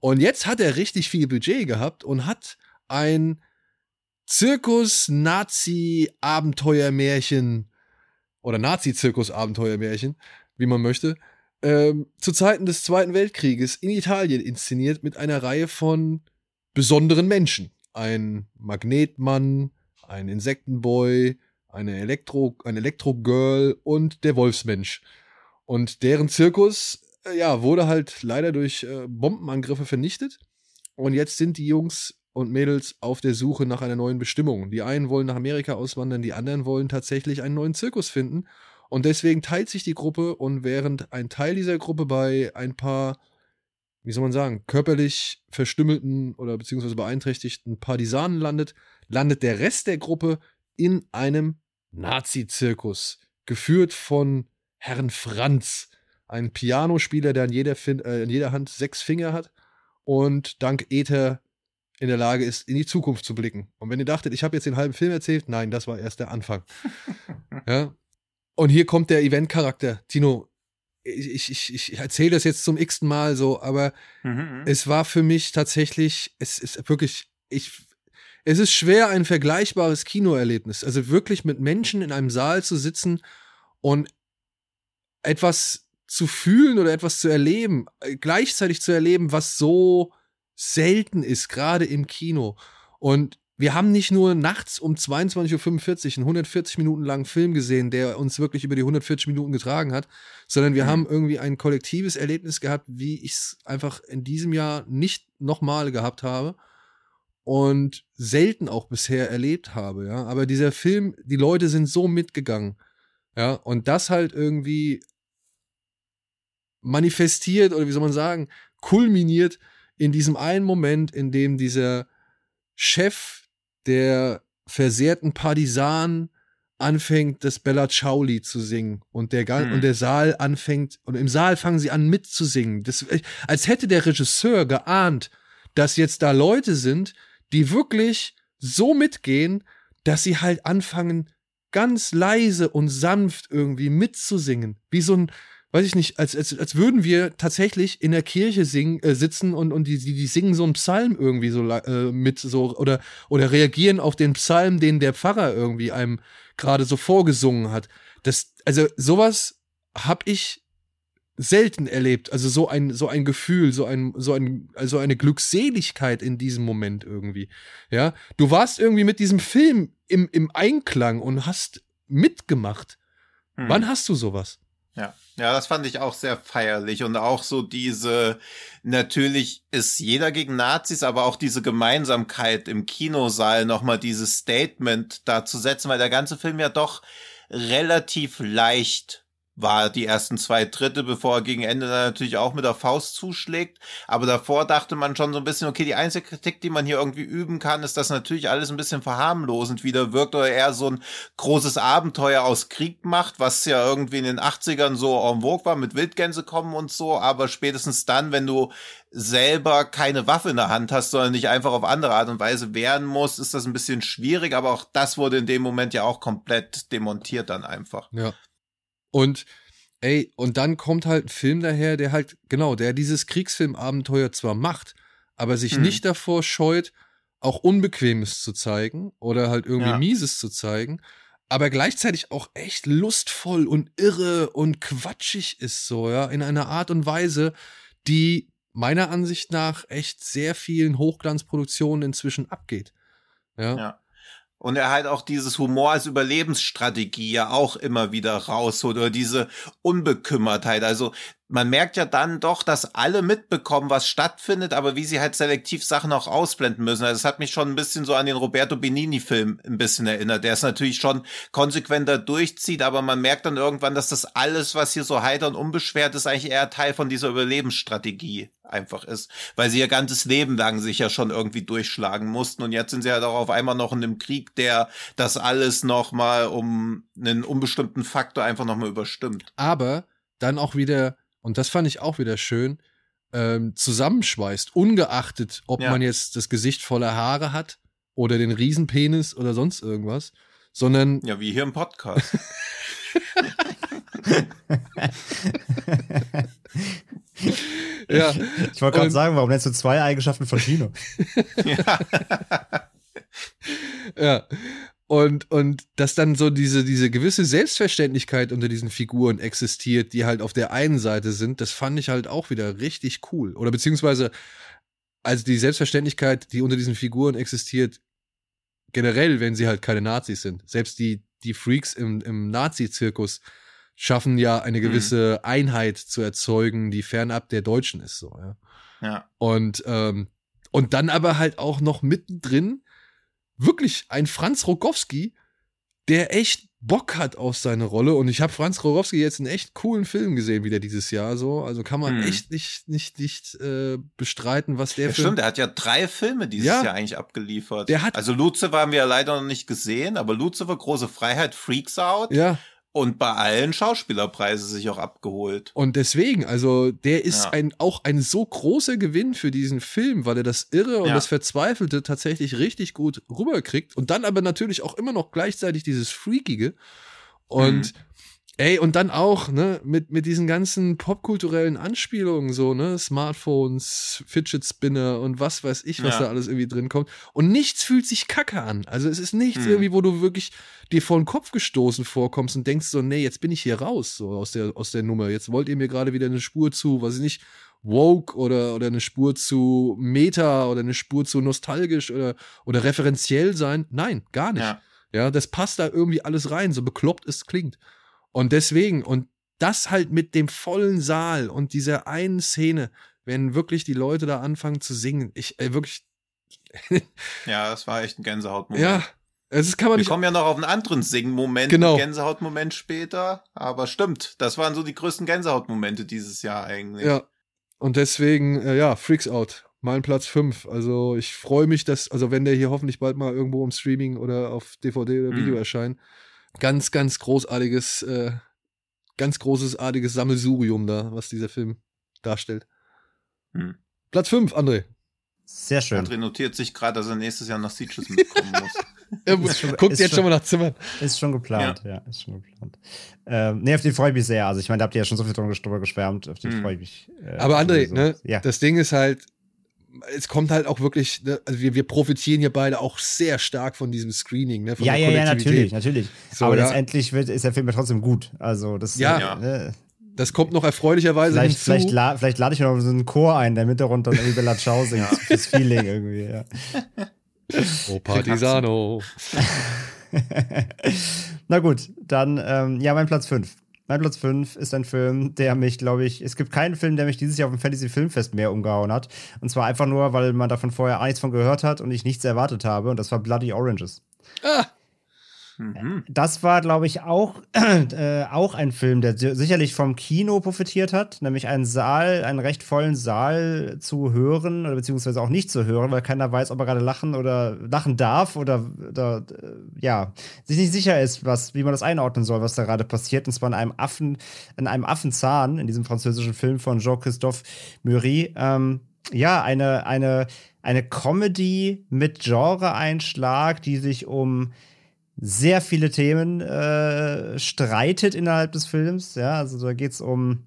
Und jetzt hat er richtig viel Budget gehabt und hat ein Zirkus-Nazi-Abenteuermärchen oder Nazi-Zirkus-Abenteuermärchen, wie man möchte, ähm, zu Zeiten des Zweiten Weltkrieges in Italien inszeniert mit einer Reihe von besonderen Menschen. Ein Magnetmann, ein Insektenboy, eine Elektro, ein Elektro-Girl und der Wolfsmensch. Und deren Zirkus, äh, ja, wurde halt leider durch äh, Bombenangriffe vernichtet. Und jetzt sind die Jungs und Mädels auf der Suche nach einer neuen Bestimmung. Die einen wollen nach Amerika auswandern, die anderen wollen tatsächlich einen neuen Zirkus finden. Und deswegen teilt sich die Gruppe und während ein Teil dieser Gruppe bei ein paar, wie soll man sagen, körperlich verstümmelten oder beziehungsweise beeinträchtigten Partisanen landet, landet der Rest der Gruppe in einem Nazi-Zirkus, geführt von Herrn Franz, ein Pianospieler, der an jeder, fin äh, an jeder Hand sechs Finger hat und dank Ether in der Lage ist, in die Zukunft zu blicken. Und wenn ihr dachtet, ich habe jetzt den halben Film erzählt, nein, das war erst der Anfang. *laughs* ja. Und hier kommt der Event-Charakter. Tino, ich, ich, ich erzähle das jetzt zum x-ten Mal so, aber Mhm, es war für mich tatsächlich, es ist wirklich, ich, es ist schwer, ein vergleichbares Kinoerlebnis, also wirklich mit Menschen in einem Saal zu sitzen und etwas zu fühlen oder etwas zu erleben, äh, gleichzeitig zu erleben, was so selten ist, gerade im Kino. Und wir haben nicht nur nachts um 22.45 Uhr einen 140 Minuten langen Film gesehen, der uns wirklich über die 140 Minuten getragen hat, sondern wir Mhm. haben irgendwie ein kollektives Erlebnis gehabt, wie ich es einfach in diesem Jahr nicht nochmal gehabt habe und selten auch bisher erlebt habe, ja. Aber dieser Film, die Leute sind so mitgegangen, ja, und das halt irgendwie manifestiert oder wie soll man sagen, kulminiert in diesem einen Moment, in dem dieser Chef der versehrten Partisanen anfängt, das Bella Ciao Lied zu singen und der, Hm. und der Saal anfängt und im Saal fangen sie an mitzusingen. Das, als hätte der Regisseur geahnt, dass jetzt da Leute sind, die wirklich so mitgehen, dass sie halt anfangen, ganz leise und sanft irgendwie mitzusingen. Wie so ein, weiß ich nicht, als, als, als würden wir tatsächlich in der Kirche singen, äh, sitzen und, und die, die, die singen so einen Psalm irgendwie so äh, mit, so, oder, oder reagieren auf den Psalm, den der Pfarrer irgendwie einem gerade so vorgesungen hat. Das, also sowas habe ich selten erlebt. Also so ein, so ein Gefühl, so ein, so ein, also eine Glückseligkeit in diesem Moment irgendwie. Ja, du warst irgendwie mit diesem Film im, im Einklang und hast mitgemacht. mhm. Wann hast du sowas? Ja, ja, das fand ich auch sehr feierlich und auch so diese, natürlich ist jeder gegen Nazis, aber auch diese Gemeinsamkeit im Kinosaal nochmal dieses Statement da zu setzen, weil der ganze Film ja doch relativ leicht war, die ersten zwei Dritte, bevor er gegen Ende dann natürlich auch mit der Faust zuschlägt. Aber davor dachte man schon so ein bisschen, okay, die einzige Kritik, die man hier irgendwie üben kann, ist, dass natürlich alles ein bisschen verharmlosend wieder wirkt oder eher so ein großes Abenteuer aus Krieg macht, was ja irgendwie in den 80ern so en vogue war, mit Wildgänse kommen und so, aber spätestens dann, wenn du selber keine Waffe in der Hand hast, sondern nicht einfach auf andere Art und Weise wehren musst, ist das ein bisschen schwierig, aber auch das wurde in dem Moment ja auch komplett demontiert dann einfach. Ja. Und ey, und dann kommt halt ein Film daher, der halt, genau, der dieses Kriegsfilmabenteuer zwar macht, aber sich Hm. nicht davor scheut, auch Unbequemes zu zeigen oder halt irgendwie Ja. Mieses zu zeigen, aber gleichzeitig auch echt lustvoll und irre und quatschig ist so, ja, in einer Art und Weise, die meiner Ansicht nach echt sehr vielen Hochglanzproduktionen inzwischen abgeht. Ja. Ja. Und er halt auch dieses Humor als Überlebensstrategie ja auch immer wieder rausholt oder diese Unbekümmertheit. Also man merkt ja dann doch, dass alle mitbekommen, was stattfindet, aber wie sie halt selektiv Sachen auch ausblenden müssen. Also es hat mich schon ein bisschen so an den Roberto Benini-Film ein bisschen erinnert, der es natürlich schon konsequenter durchzieht, aber man merkt dann irgendwann, dass das alles, was hier so heiter und unbeschwert ist, eigentlich eher Teil von dieser Überlebensstrategie einfach ist, weil sie ihr ganzes Leben lang sich ja schon irgendwie durchschlagen mussten und jetzt sind sie halt auch auf einmal noch in einem Krieg, der das alles nochmal um einen unbestimmten Faktor einfach nochmal überstimmt. Aber dann auch wieder und das fand ich auch wieder schön, ähm, zusammenschweißt, ungeachtet, ob Ja. man jetzt das Gesicht voller Haare hat oder den Riesenpenis oder sonst irgendwas, sondern Ja, wie hier im Podcast. *laughs* ja, Ich wollte gerade sagen, warum nennst du zwei Eigenschaften von Kino? *laughs* ja. Und, und dass dann so diese, diese gewisse Selbstverständlichkeit unter diesen Figuren existiert, die halt auf der einen Seite sind, das fand ich halt auch wieder richtig cool. Oder beziehungsweise, also die Selbstverständlichkeit, die unter diesen Figuren existiert, generell, wenn sie halt keine Nazis sind. Selbst die, die Freaks im, im Nazi-Zirkus schaffen ja eine gewisse Einheit zu erzeugen, die fernab der Deutschen ist, so, ja. ja. Und, ähm, und dann aber halt auch noch mittendrin wirklich ein Franz Rogowski, der echt Bock hat auf seine Rolle. Und ich habe Franz Rogowski jetzt einen echt coolen Film gesehen, wieder dieses Jahr so. Also kann man Mhm. echt nicht, nicht, nicht äh, bestreiten, was der Ja, für. stimmt, er hat ja drei Filme dieses Ja. Jahr eigentlich abgeliefert. Der hat- also Lucifer haben wir ja leider noch nicht gesehen, aber Lucifer, Große Freiheit, Freaks Out Ja, und bei allen Schauspielerpreise sich auch abgeholt. und deswegen, also der ist Ja. ein, auch ein so großer Gewinn für diesen Film, weil er das Irre und Ja. das Verzweifelte tatsächlich richtig gut rüberkriegt und dann aber natürlich auch immer noch gleichzeitig dieses Freakige. Und Mhm. Ey, und dann auch, ne, mit, mit diesen ganzen popkulturellen Anspielungen, so, ne, Smartphones, Fidget Spinner und was weiß ich, was Ja. da alles irgendwie drin kommt. Und nichts fühlt sich kacke an. Also es ist nichts Mhm. irgendwie, wo du wirklich dir vor den Kopf gestoßen vorkommst und denkst so, nee, jetzt bin ich hier raus, so aus der, aus der Nummer. Jetzt wollt ihr mir gerade wieder eine Spur zu, was ich nicht, woke oder, oder eine Spur zu meta oder eine Spur zu nostalgisch oder, oder referenziell sein. Nein, gar nicht. Ja. Ja, das passt da irgendwie alles rein, so bekloppt es klingt. Und deswegen, und das halt mit dem vollen Saal und dieser einen Szene, wenn wirklich die Leute da anfangen zu singen, ich, äh, wirklich, *laughs* ja, das war echt ein Gänsehautmoment. ja, es kann man Wir nicht. kommen ja noch auf einen anderen Singen-Moment, Genau. Gänsehautmoment später, aber stimmt, das waren so die größten Gänsehautmomente dieses Jahr eigentlich. Ja. Und deswegen, äh, ja, Freaks Out. Mein Platz 5. Also ich freue mich, dass, also wenn der hier hoffentlich bald mal irgendwo im Streaming oder auf DVD oder Video Mhm. erscheint, ganz, ganz großartiges, äh, ganz großartiges Sammelsurium da, was dieser Film darstellt. Hm. Platz 5, André. Sehr schön. André notiert sich gerade, dass er nächstes Jahr nach Sieges mitkommen *laughs* muss. Er Ist schon- guckt jetzt schon- schon mal nach Zimmern. Ist schon geplant, ja, ist schon geplant. Ähm, nee, auf den freue ich mich sehr. Also ich meine, da habt ihr ja schon so viel drüber geschwärmt, auf den Mhm. freue ich mich. äh, Aber André, sowieso. ne, Ja. das Ding ist halt, es kommt halt auch wirklich, ne, also wir, wir profitieren hier beide auch sehr stark von diesem Screening, ne, von Ja, der ja, ja, natürlich, natürlich. So, Aber ja. letztendlich wird, ist der Film ja trotzdem gut. Also das Ja. äh, Ja. Ne, Das kommt noch erfreulicherweise vielleicht, hinzu. vielleicht, la vielleicht lade ich mir noch so einen Chor ein, der im Hintergrund dann irgendwie Bella Ciao singt. Fürs Feeling irgendwie, ja. *laughs* oh, Partisano. *laughs* Na gut, dann, ähm, ja, mein Platz 5. Mein Platz 5 ist ein Film, der mich, glaube ich, es gibt keinen Film, der mich dieses Jahr auf dem Fantasy Filmfest mehr umgehauen hat. Und zwar einfach nur, weil man davon vorher nichts von gehört hat und ich nichts erwartet habe. Und das war Bloody Oranges. Ah, Mhm. Das war, glaube ich, auch, *clears throat* äh, auch ein Film, der si- sicherlich vom Kino profitiert hat, nämlich einen Saal, einen recht vollen Saal zu hören oder beziehungsweise auch nicht zu hören, weil keiner weiß, ob er gerade lachen oder lachen darf oder, oder äh, ja, sich nicht sicher ist, was, wie man das einordnen soll, was da gerade passiert. Und zwar in einem Affen, in einem Affenzahn, in diesem französischen Film von Jean-Christophe Mury. Ähm, ja, eine, eine, eine Comedy mit Genre-Einschlag, die sich um sehr viele Themen äh, streitet innerhalb des Films. Ja, also da geht es um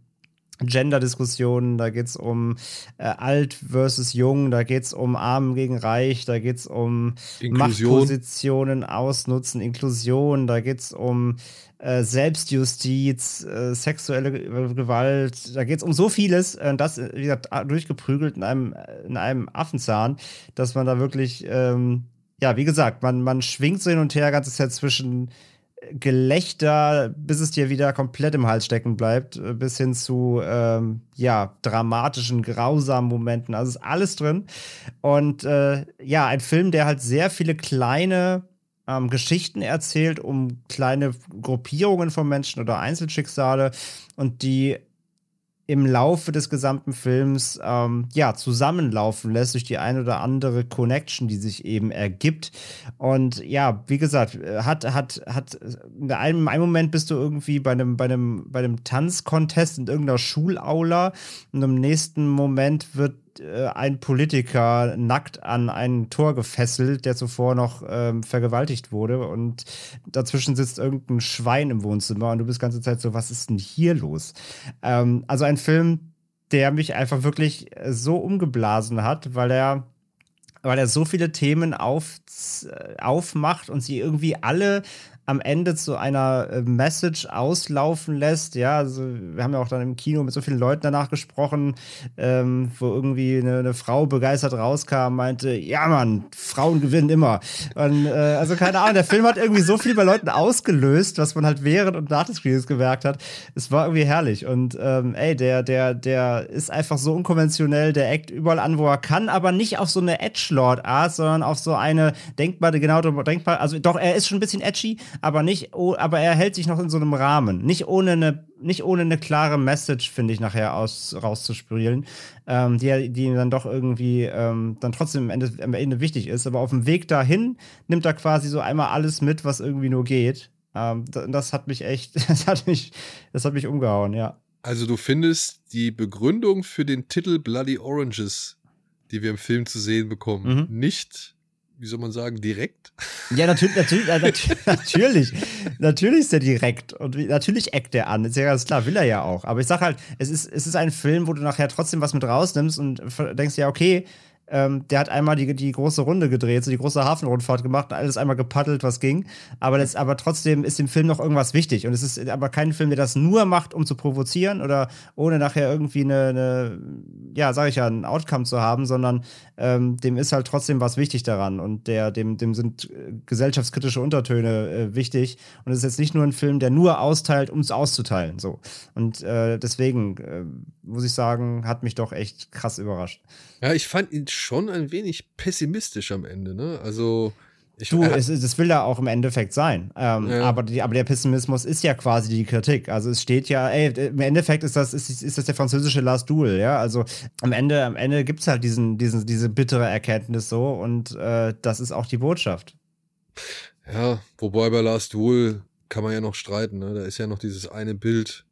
Gender-Diskussionen, da geht es um äh, alt versus jung, da geht es um arm gegen reich, da geht es um Inklusion. Machtpositionen ausnutzen, Inklusion, da geht es um äh, Selbstjustiz, äh, sexuelle Ge- Gewalt, da geht es um so vieles, äh, das, wie gesagt, durchgeprügelt in einem, in einem Affenzahn, dass man da wirklich ähm, ja, wie gesagt, man, man schwingt so hin und her ganze Zeit zwischen Gelächter, bis es dir wieder komplett im Hals stecken bleibt, äh, bis hin zu ähm, ja dramatischen, grausamen Momenten. Also ist alles drin. Und äh, ja, ein Film, der halt sehr viele kleine ähm, Geschichten erzählt, um kleine Gruppierungen von Menschen oder Einzelschicksale und die im Laufe des gesamten Films ähm, ja zusammenlaufen lässt durch die ein oder andere Connection, die sich eben ergibt. Und ja, wie gesagt, äh, hat hat hat in einem, einem Moment bist du irgendwie bei einem bei einem bei einem Tanzcontest in irgendeiner Schulaula und im nächsten Moment wird äh, ein Politiker nackt an ein Tor gefesselt, der zuvor noch ähm, vergewaltigt wurde. Und dazwischen sitzt irgendein Schwein im Wohnzimmer und du bist die ganze Zeit so, was ist denn hier los? Ähm, also ein Film, der mich einfach wirklich so umgeblasen hat, weil er weil er so viele Themen auf, äh, aufmacht und sie irgendwie alle am Ende zu einer äh, Message auslaufen lässt. Ja, also wir haben ja auch dann im Kino mit so vielen Leuten danach gesprochen, ähm, wo irgendwie eine, eine, Frau begeistert rauskam, meinte, ja Mann, Frauen gewinnen immer. Und äh, also keine Ahnung, der Film hat irgendwie so viel bei Leuten ausgelöst, was man halt während und nach des Screens gemerkt hat. Es war irgendwie herrlich. Und ähm, ey, der, der, der ist einfach so unkonventionell, der eckt überall an, wo er kann, aber nicht auf so eine Edgelord-Art, sondern auf so eine denkbare, genau denkbar, also doch, er ist schon ein bisschen edgy, aber nicht, aber er hält sich noch in so einem Rahmen. Nicht ohne eine, nicht ohne eine klare Message, finde ich, nachher aus, rauszuspielen, ähm, die, die dann doch irgendwie ähm, dann trotzdem am Ende, am Ende wichtig ist. Aber auf dem Weg dahin nimmt er quasi so einmal alles mit, was irgendwie nur geht. Ähm, das hat mich echt, *laughs* das hat mich, das hat mich umgehauen, ja. Also du findest die Begründung für den Titel Bloody Oranges, die wir im Film zu sehen bekommen, mhm. nicht wie soll man sagen, direkt? Ja, natürlich, natürlich, *laughs* natürlich, natürlich ist er direkt und natürlich eckt er an, ist ja ganz klar, will er ja auch. Aber ich sag halt, es ist, es ist ein Film, wo du nachher trotzdem was mit rausnimmst und denkst ja, okay, ähm, der hat einmal die, die große Runde gedreht, so die große Hafenrundfahrt gemacht alles einmal gepaddelt, was ging. Aber, das, aber trotzdem ist dem Film noch irgendwas wichtig. Und es ist aber kein Film, der das nur macht, um zu provozieren oder ohne nachher irgendwie eine, eine ja, sag ich ja, ein Outcome zu haben, sondern ähm, dem ist halt trotzdem was wichtig daran. Und der, dem, dem sind äh, gesellschaftskritische Untertöne äh, wichtig. Und es ist jetzt nicht nur ein Film, der nur austeilt, um es auszuteilen. So. Und äh, deswegen äh, muss ich sagen, hat mich doch echt krass überrascht. Ja, ich fand ihn schon ein wenig pessimistisch am Ende, ne? Also. Ich, du, es, das will ja auch im Endeffekt sein. Ähm, ja. aber, die, aber der Pessimismus ist ja quasi die Kritik. Also es steht ja, ey, im Endeffekt ist das, ist, ist das der französische Last Duel, ja. Also am Ende, am Ende gibt es halt diesen, diesen, diese bittere Erkenntnis so und äh, das ist auch die Botschaft. Ja, wobei bei Last Duel kann man ja noch streiten, ne? Da ist ja noch dieses eine Bild,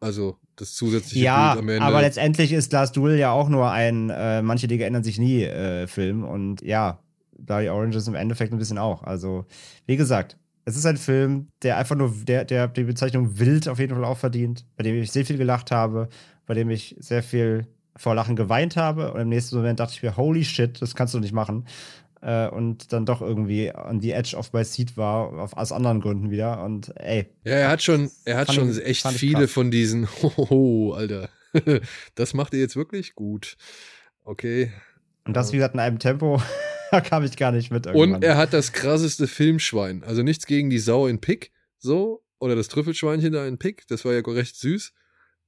also das zusätzliche ja, Bild am Ende. aber letztendlich ist Last Duel ja auch nur ein äh, manche Dinge ändern sich nie äh, Film und ja, Bloody Orange ist im Endeffekt ein bisschen auch. Also, wie gesagt, es ist ein Film, der einfach nur, der, der die Bezeichnung wild auf jeden Fall auch verdient, bei dem ich sehr viel gelacht habe, bei dem ich sehr viel vor Lachen geweint habe und im nächsten Moment dachte ich mir, holy shit, das kannst du nicht machen äh, und dann doch irgendwie on the edge of my seat war, auf, aus anderen Gründen wieder. Und ey. Ja, er hat schon, er hat schon ich, echt viele krass. von diesen, *laughs* hoho, Alter. *laughs* das macht ihr jetzt wirklich gut. Okay. Und das, wie gesagt, in einem Tempo, *laughs* da kam ich gar nicht mit. Irgendwann. Und er hat das krasseste Filmschwein. Also nichts gegen die Sau in Pick, so. Oder das Trüffelschweinchen da in Pick. Das war ja recht süß.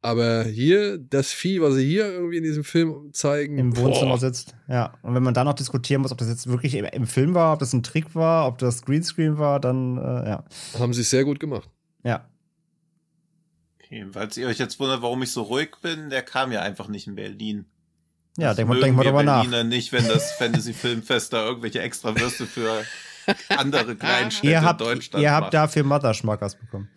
Aber hier, das Vieh, was sie hier irgendwie in diesem Film zeigen. Im Wohnzimmer boah. sitzt. Ja. Und wenn man dann noch diskutieren muss, ob das jetzt wirklich im Film war, ob das ein Trick war, ob das Greenscreen war, dann, äh, ja. Haben sie sehr gut gemacht. Ja. Okay, falls ihr euch jetzt wundert, warum ich so ruhig bin, der kam ja einfach nicht in Berlin. Ja, denk mal, denk mal drüber nach. Berliner nicht, wenn das Fantasy Filmfest da irgendwelche extra Würste für andere *laughs* Kleinstädte ihr habt, in Deutschland Ihr habt macht. dafür Mother Schmackers bekommen.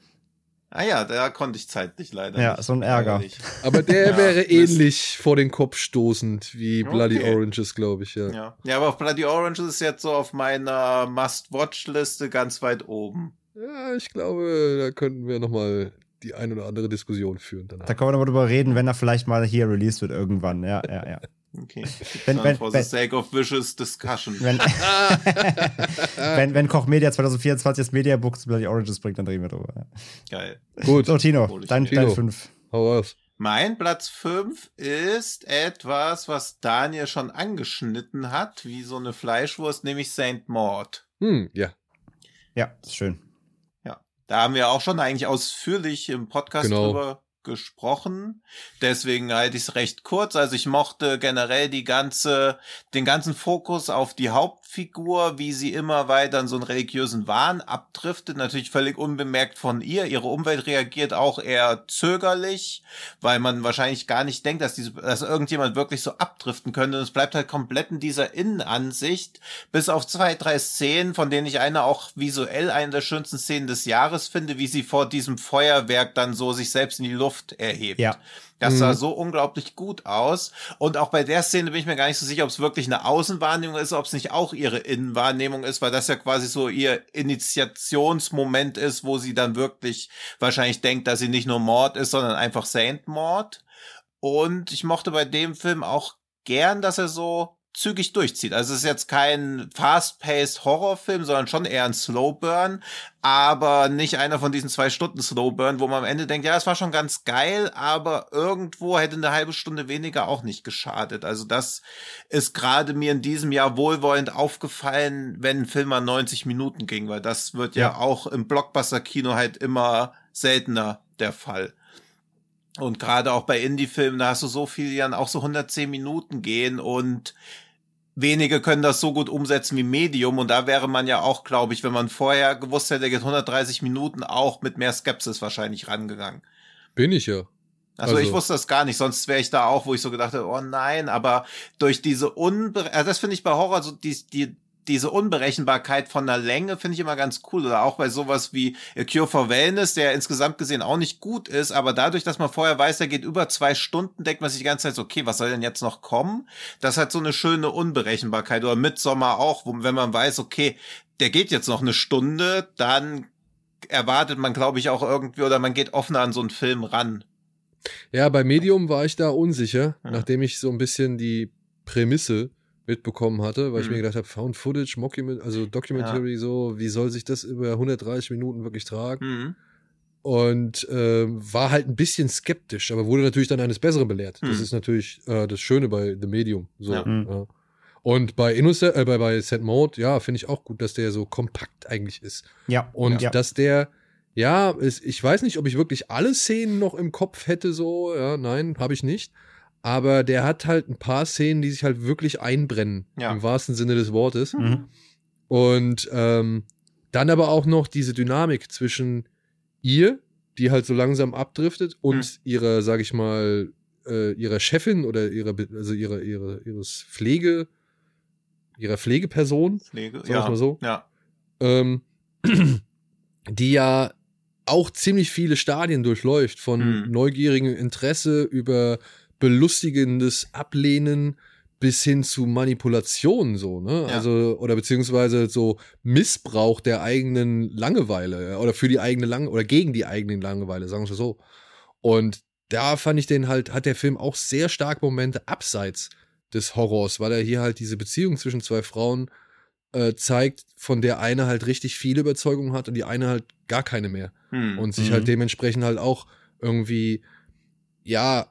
Ah ja, da konnte ich zeitlich leider ja, nicht. so ein Ärger. Aber der ja, wäre ähnlich vor den Kopf stoßend wie Bloody okay. Oranges, glaube ich, ja. ja. Ja, aber Bloody Oranges ist jetzt so auf meiner Must-Watch-Liste ganz weit oben. Ja, ich glaube, da könnten wir nochmal die ein oder andere Diskussion führen. Danach. Da können wir nochmal drüber reden, wenn er vielleicht mal hier released wird irgendwann. Ja, ja, ja. Okay. *laughs* Wenn, wenn, for the sake of vicious discussion. Wenn, *laughs* *laughs* wenn, wenn Koch Media 2024 das Mediabook zu Bloody Oranges bringt, dann drehen wir drüber. Geil. Gut. So, Tino, dein, Tino. dein fünf. Hau raus. Mein Platz 5 ist etwas, was Daniel schon angeschnitten hat, wie so eine Fleischwurst, nämlich Saint Maud. Hm, ja. Ja, ist schön. Ja, da haben wir auch schon eigentlich ausführlich im Podcast Genau. drüber gesprochen. Deswegen halte ich es recht kurz. Also ich mochte generell die ganze, den ganzen Fokus auf die Hauptfigur, wie sie immer weiter in so einen religiösen Wahn abdriftet. Natürlich völlig unbemerkt von ihr. Ihre Umwelt reagiert auch eher zögerlich, weil man wahrscheinlich gar nicht denkt, dass diese, dass irgendjemand wirklich so abdriften könnte. Und es bleibt halt komplett in dieser Innenansicht, bis auf zwei, drei Szenen, von denen ich eine auch visuell eine der schönsten Szenen des Jahres finde, wie sie vor diesem Feuerwerk dann so sich selbst in die Luft erhebt. Ja. Das sah Mhm. so unglaublich gut aus. Und auch bei der Szene bin ich mir gar nicht so sicher, ob es wirklich eine Außenwahrnehmung ist, ob es nicht auch ihre Innenwahrnehmung ist, weil das ja quasi so ihr Initiationsmoment ist, wo sie dann wirklich wahrscheinlich denkt, dass sie nicht nur Mord ist, sondern einfach Saint Mord. Und ich mochte bei dem Film auch gern, dass er so zügig durchzieht. Also es ist jetzt kein fast-paced Horrorfilm, sondern schon eher ein Slowburn, aber nicht einer von diesen zwei Stunden Slowburn, wo man am Ende denkt, ja, es war schon ganz geil, aber irgendwo hätte eine halbe Stunde weniger auch nicht geschadet. Also das ist gerade mir in diesem Jahr wohlwollend aufgefallen, wenn ein Film mal 90 Minuten ging, weil das wird ja, Ja. auch im Blockbuster-Kino halt immer seltener der Fall. Und gerade auch bei Indie-Filmen, da hast du so viel, die dann auch so 110 Minuten gehen und wenige können das so gut umsetzen wie Medium. Und da wäre man ja auch, glaube ich, wenn man vorher gewusst hätte, geht 130 Minuten, auch mit mehr Skepsis wahrscheinlich rangegangen. Bin ich ja. Also, Also- ich wusste das gar nicht, sonst wäre ich da auch, wo ich so gedacht habe, oh nein, aber durch diese Unbe also das finde ich bei Horror so die, die diese Unberechenbarkeit von der Länge finde ich immer ganz cool oder auch bei sowas wie A Cure for Wellness, der insgesamt gesehen auch nicht gut ist, aber dadurch, dass man vorher weiß, der geht über zwei Stunden, denkt man sich die ganze Zeit so, okay, was soll denn jetzt noch kommen? Das hat so eine schöne Unberechenbarkeit oder Midsommer auch, wo, wenn man weiß, okay, der geht jetzt noch eine Stunde, dann erwartet man, glaube ich, auch irgendwie oder man geht offener an so einen Film ran. Ja, bei Medium war ich da unsicher, Ja. nachdem ich so ein bisschen die Prämisse mitbekommen hatte, weil ich Mhm. mir gedacht habe, Found Footage, Mockument, also Documentary, so, wie soll sich das über 130 Minuten wirklich tragen? Mhm. Und ähm, war halt ein bisschen skeptisch, aber wurde natürlich dann eines Besseren belehrt. Das Mhm. ist natürlich äh, das Schöne bei The Medium. So, Ja. Mhm. ja. Und bei Innocent, äh, bei, bei Set Mode, ja, finde ich auch gut, dass der so kompakt eigentlich ist. Ja. Und ja. dass der, ja, ist, ich weiß nicht, ob ich wirklich alle Szenen noch im Kopf hätte, so, ja, nein, habe ich nicht. Aber der hat halt ein paar Szenen, die sich halt wirklich einbrennen, Ja. im wahrsten Sinne des Wortes. Mhm. Und ähm, dann aber auch noch diese Dynamik zwischen ihr, die halt so langsam abdriftet, und Hm. ihrer, sag ich mal, äh, ihrer Chefin oder ihrer, also ihrer, ihrer, ihres Pflege, ihrer Pflegeperson, Pflege, Sag ich's mal so. Ja. ähm, *clears throat* die ja auch ziemlich viele Stadien durchläuft, von Hm. neugierigem Interesse über belustigendes Ablehnen bis hin zu Manipulation so, ne? Ja. Also oder beziehungsweise so Missbrauch der eigenen Langeweile oder für die eigene Lange oder gegen die eigene Langeweile, sagen wir so. Und da fand ich den halt hat der Film auch sehr stark Momente abseits des Horrors, weil er hier halt diese Beziehung zwischen zwei Frauen äh, zeigt, von der eine halt richtig viele Überzeugungen hat und die eine halt gar keine mehr. Hm. Und sich Mhm. halt dementsprechend halt auch irgendwie, ja,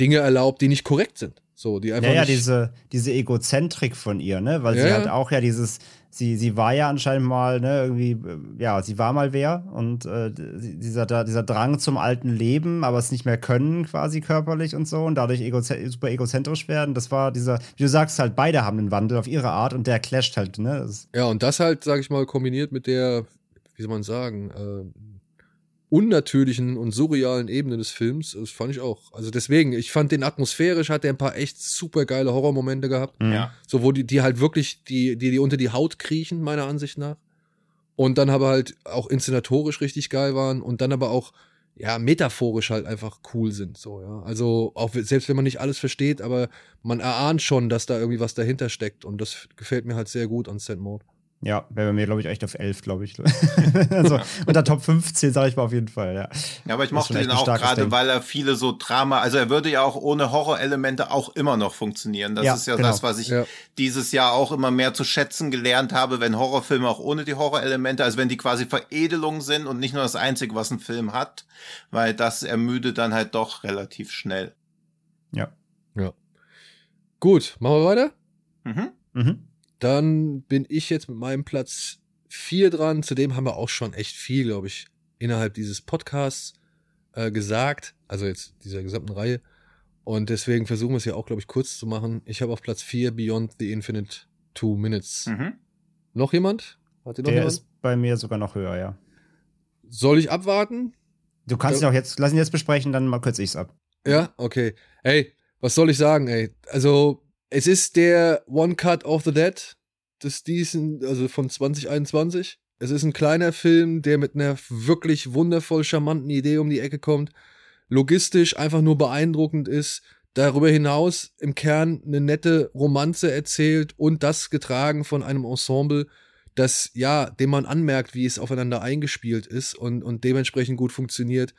Dinge erlaubt, die nicht korrekt sind. So, die einfach Ja, ja, diese, diese Egozentrik von ihr, ne? Weil Ja, sie ja. halt auch ja dieses, sie, sie war ja anscheinend mal, ne, irgendwie, ja, sie war mal wer und äh, die- dieser, dieser Drang zum alten Leben, aber es nicht mehr können, quasi körperlich und so und dadurch egoze super egozentrisch werden, das war dieser, wie du sagst, halt, beide haben einen Wandel auf ihre Art und der clasht halt, ne? Das, Ja, und das halt, sag ich mal, kombiniert mit der, wie soll man sagen, äh, unnatürlichen und surrealen Ebene des Films, das fand ich auch. Also deswegen, ich fand den atmosphärisch, hat er ein paar echt super geile Horrormomente gehabt. Ja. So, wo die, die halt wirklich, die, die, die unter die Haut kriechen, meiner Ansicht nach. Und dann aber halt auch inszenatorisch richtig geil waren und dann aber auch, ja, metaphorisch halt einfach cool sind, so, ja. Also, auch selbst wenn man nicht alles versteht, aber man erahnt schon, dass da irgendwie was dahinter steckt und das gefällt mir halt sehr gut an St. Maud. Ja, wäre bei mir, glaube ich, echt auf 11, glaube ich. *laughs* *laughs* also unter Top 15, sage ich mal auf jeden Fall, ja. Ja, aber ich mochte den auch gerade, weil er viele so Drama, also er würde ja auch ohne Horrorelemente auch immer noch funktionieren. Das Ja, ist ja genau. das, was ich Ja. dieses Jahr auch immer mehr zu schätzen gelernt habe, wenn Horrorfilme auch ohne die Horrorelemente, also wenn die quasi Veredelung sind und nicht nur das Einzige, was ein Film hat, weil das ermüdet dann halt doch relativ schnell. Ja. Gut, machen wir weiter. Mhm. Mhm. Dann bin ich jetzt mit meinem Platz 4 dran. Zudem haben wir auch schon echt viel, glaube ich, innerhalb dieses Podcasts äh, gesagt. Also jetzt dieser gesamten Reihe. Und deswegen versuchen wir es ja auch, glaube ich, kurz zu machen. Ich habe auf Platz 4 Beyond the Infinite Two Minutes. Mhm. Noch jemand? Hat noch Der jemand? ist bei mir sogar noch höher, ja. Soll ich abwarten? Du kannst Ja. ihn auch jetzt, lass ihn jetzt besprechen, dann mal kürze ich's ab. Ja, okay. Ey, was soll ich sagen, ey? Also, es ist der One Cut of the Dead des diesen, also von 2021. Es ist ein kleiner Film, der mit einer wirklich wundervoll charmanten Idee um die Ecke kommt, logistisch einfach nur beeindruckend ist, darüber hinaus im Kern eine nette Romanze erzählt und das getragen von einem Ensemble, das ja, dem man anmerkt, wie es aufeinander eingespielt ist und, und dementsprechend gut funktioniert.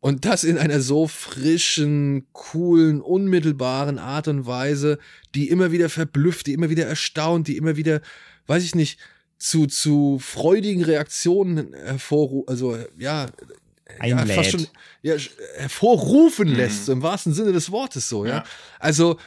Und das in einer so frischen, coolen, unmittelbaren Art und Weise, die immer wieder verblüfft, die immer wieder erstaunt, die immer wieder, weiß ich nicht, zu, zu freudigen Reaktionen hervorruft, also ja, ja, fast schon ja, hervorrufen Mhm. lässt, im wahrsten Sinne des Wortes so, ja. Ja. Also,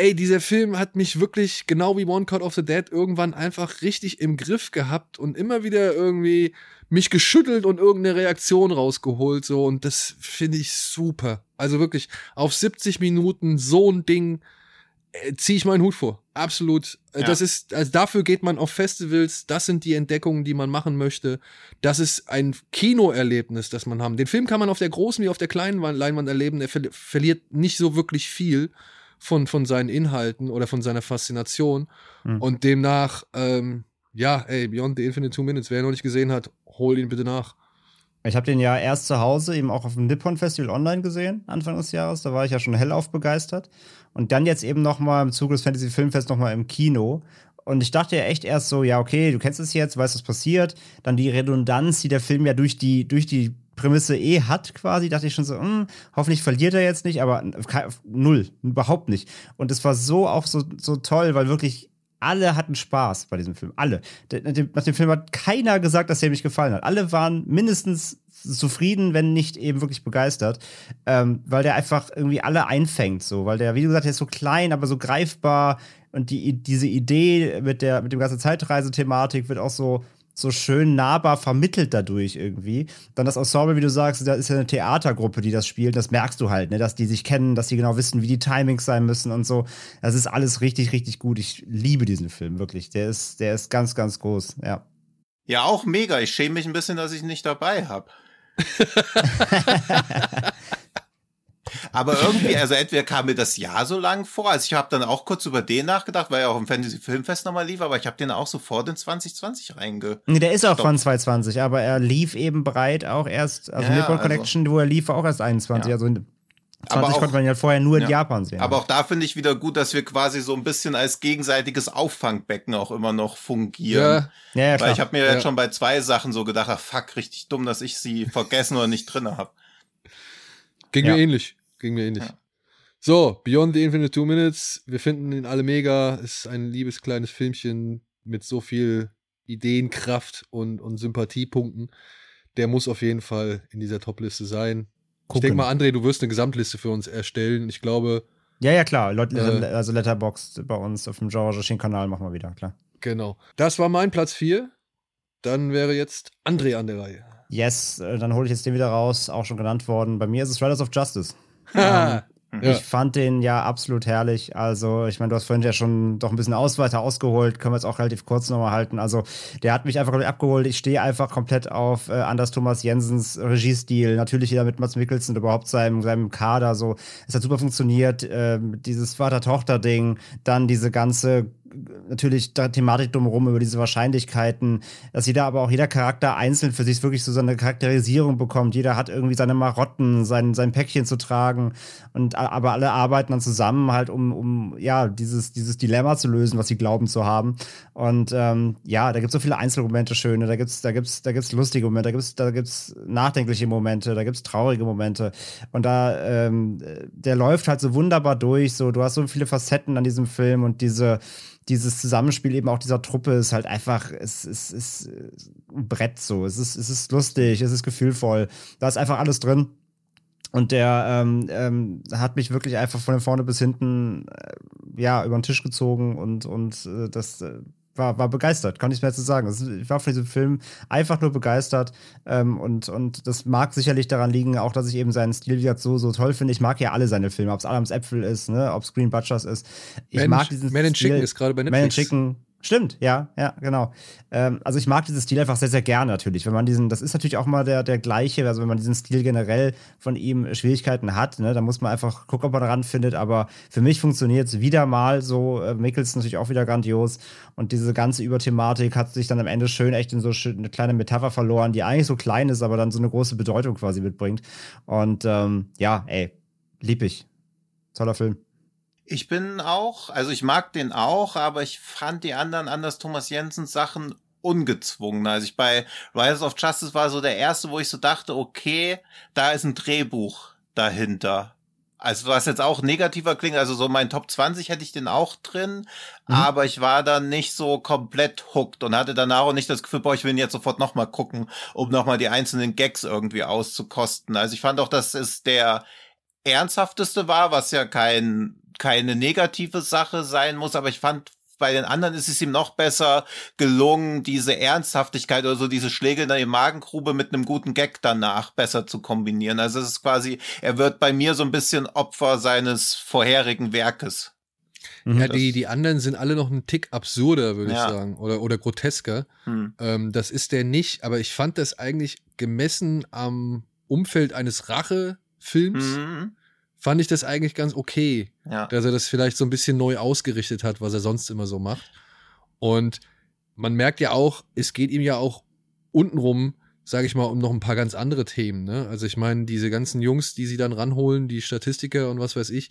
ey, dieser Film hat mich wirklich, genau wie One Cut of the Dead, irgendwann einfach richtig im Griff gehabt und immer wieder irgendwie mich geschüttelt und irgendeine Reaktion rausgeholt, so, und das finde ich super. Also wirklich, auf 70 Minuten so ein Ding äh, ziehe ich meinen Hut vor. Absolut. Äh, Ja. Das ist, also dafür geht man auf Festivals, das sind die Entdeckungen, die man machen möchte. Das ist ein Kinoerlebnis, das man haben. Den Film kann man auf der großen wie auf der kleinen Wa- Leinwand erleben. Er verli verliert nicht so wirklich viel von, von seinen Inhalten oder von seiner Faszination. Mhm. Und demnach, ähm, ja, ey, Beyond the Infinite Two Minutes, wer ihn noch nicht gesehen hat, hol ihn bitte nach. Ich habe den ja erst zu Hause eben auch auf dem Nippon Festival online gesehen, Anfang des Jahres. Da war ich ja schon hellauf begeistert. Und dann jetzt eben noch mal im Zuge des Fantasy Filmfest noch mal im Kino. Und ich dachte ja echt erst so, ja, okay, du kennst es jetzt, weißt, was passiert. Dann die Redundanz, die der Film ja durch die, durch die Prämisse eh hat, quasi, dachte ich schon so, hm, hoffentlich verliert er jetzt nicht, aber null, überhaupt nicht. Und es war so auch so, so toll, weil wirklich alle hatten Spaß bei diesem Film. Alle. Nach dem, Film hat keiner gesagt, dass er mich gefallen hat. Alle waren mindestens zufrieden, wenn nicht eben wirklich begeistert, ähm, weil der einfach irgendwie alle einfängt, so, weil der, wie du gesagt, ist so klein, aber so greifbar und die, diese Idee mit der, mit dem ganzen Zeitreisethematik wird auch so, so schön nahbar vermittelt dadurch irgendwie. Dann das Ensemble, wie du sagst, da ist ja eine Theatergruppe, die das spielt. Das merkst du halt, ne? dass die sich kennen, dass die genau wissen, wie die Timings sein müssen und so. Das ist alles richtig, richtig gut. Ich liebe diesen Film, wirklich. Der ist, der ist ganz, ganz groß, ja. Ja, auch mega. Ich schäme mich ein bisschen, dass ich ihn nicht dabei habe. *laughs* Aber irgendwie, also entweder kam mir das Jahr so lang vor, also ich habe dann auch kurz über den nachgedacht, weil er auch im Fantasy Filmfest nochmal lief, aber ich habe den auch sofort in 2020 reinge. Nee, der ist auch von 2020, aber er lief eben breit auch erst, also Ja, Nippon also- Connection, wo er lief, war auch erst 21. Ja. Also in 20 Aber auch- konnte man ja vorher nur in Ja. Japan sehen. Aber auch da finde ich wieder gut, dass wir quasi so ein bisschen als gegenseitiges Auffangbecken auch immer noch fungieren. Ja, ja, ja, klar. Weil ich habe mir Ja. jetzt schon bei zwei Sachen so gedacht, ach fuck, richtig dumm, dass ich sie vergessen oder nicht drinne habe. Ging Ja. mir ähnlich. Ging mir ähnlich. Ja. So, Beyond the Infinite Two Minutes. Wir finden ihn alle mega. Ist ein liebes kleines Filmchen mit so viel Ideenkraft und, und Sympathiepunkten. Der muss auf jeden Fall in dieser Top-Liste sein. Ich Gucken. denke mal, André, du wirst eine Gesamtliste für uns erstellen. Ich glaube, ja, ja, klar. Leut, Äh. also Letterboxd bei uns auf dem George Kanal machen wir wieder, klar. genau. Das war mein Platz 4. Dann wäre jetzt André an der Reihe. Yes, äh, dann hole ich jetzt den wieder raus, auch schon genannt worden. Bei mir ist es Riders of Justice. Ha! Ja. Ich fand den ja absolut herrlich. Also, ich meine, du hast vorhin ja schon doch ein bisschen aus weiter ausgeholt. Können wir jetzt auch relativ kurz nochmal halten. Also, der hat mich einfach abgeholt. Ich stehe einfach komplett auf äh, Anders Thomas Jensens Regiestil. Natürlich wieder mit Mats Mikkelsen und überhaupt seinem, seinem Kader. So, es hat super funktioniert. Ähm, dieses Vater-Tochter-Ding, dann diese ganze natürlich da Thematik drumherum, über diese Wahrscheinlichkeiten, dass jeder aber auch jeder Charakter einzeln für sich wirklich so seine Charakterisierung bekommt. Jeder hat irgendwie seine Marotten, sein, sein Päckchen zu tragen und aber alle arbeiten dann zusammen halt, um, um ja, dieses, dieses Dilemma zu lösen, was sie glauben zu haben. Und ähm, ja, da gibt es so viele Einzelmomente schöne, da gibt's, da gibt's, da gibt's lustige Momente, da gibt's, da gibt's nachdenkliche Momente, da gibt's traurige Momente. Und da, ähm, der läuft halt so wunderbar durch. So, du hast so viele Facetten an diesem Film und diese, dieses Zusammenspiel eben auch dieser Truppe ist halt einfach, es, es, es ist ein Brett so. Es ist, es ist lustig, es ist gefühlvoll. Da ist einfach alles drin. Und der ähm, ähm, hat mich wirklich einfach von vorne bis hinten äh, ja über den Tisch gezogen und und äh, das äh, war, war begeistert, kann ich jetzt so sagen. Ich war von diesem Film einfach nur begeistert ähm, und, und das mag sicherlich daran liegen, auch dass ich eben seinen Stil jetzt so, so toll finde. Ich mag ja alle seine Filme, ob es Adams Äpfel ist, ne, ob es Green Butchers ist. Ich Man, mag diesen Man in Stil. Chicken ist gerade bei Man in Netflix. Chicken, Stimmt, ja, ja, genau. Ähm, also ich mag diesen Stil einfach sehr, sehr gerne natürlich. Wenn man diesen, das ist natürlich auch mal der, der gleiche, also wenn man diesen Stil generell von ihm Schwierigkeiten hat, ne, dann muss man einfach gucken, ob man daran findet. Aber für mich funktioniert es wieder mal so. Äh, Mickels natürlich auch wieder grandios. Und diese ganze Überthematik hat sich dann am Ende schön echt in so eine kleine Metapher verloren, die eigentlich so klein ist, aber dann so eine große Bedeutung quasi mitbringt. Und ähm, ja, ey, lieb ich. Toller Film. Ich bin auch, also ich mag den auch, aber ich fand die anderen Anders Thomas Jensens Sachen ungezwungen. Also ich bei Rise of Justice war so der erste, wo ich so dachte, okay, da ist ein Drehbuch dahinter. Also was jetzt auch negativer klingt, also so mein Top 20 hätte ich den auch drin, mhm. aber ich war dann nicht so komplett hooked und hatte danach auch nicht das Gefühl, boah, ich will ihn jetzt sofort nochmal gucken, um nochmal die einzelnen Gags irgendwie auszukosten. Also ich fand auch, dass es der ernsthafteste war, was ja kein keine negative Sache sein muss, aber ich fand bei den anderen ist es ihm noch besser gelungen, diese Ernsthaftigkeit oder so diese Schläge in der Magengrube mit einem guten Gag danach besser zu kombinieren. Also es ist quasi, er wird bei mir so ein bisschen Opfer seines vorherigen Werkes. Ja, die, die anderen sind alle noch einen Tick absurder, würde ja. ich sagen, oder, oder grotesker. Hm. Ähm, das ist der nicht, aber ich fand das eigentlich gemessen am Umfeld eines Rache-Films. Mhm fand ich das eigentlich ganz okay, ja. dass er das vielleicht so ein bisschen neu ausgerichtet hat, was er sonst immer so macht. Und man merkt ja auch, es geht ihm ja auch untenrum, sage ich mal, um noch ein paar ganz andere Themen. Ne? Also ich meine, diese ganzen Jungs, die sie dann ranholen, die Statistiker und was weiß ich,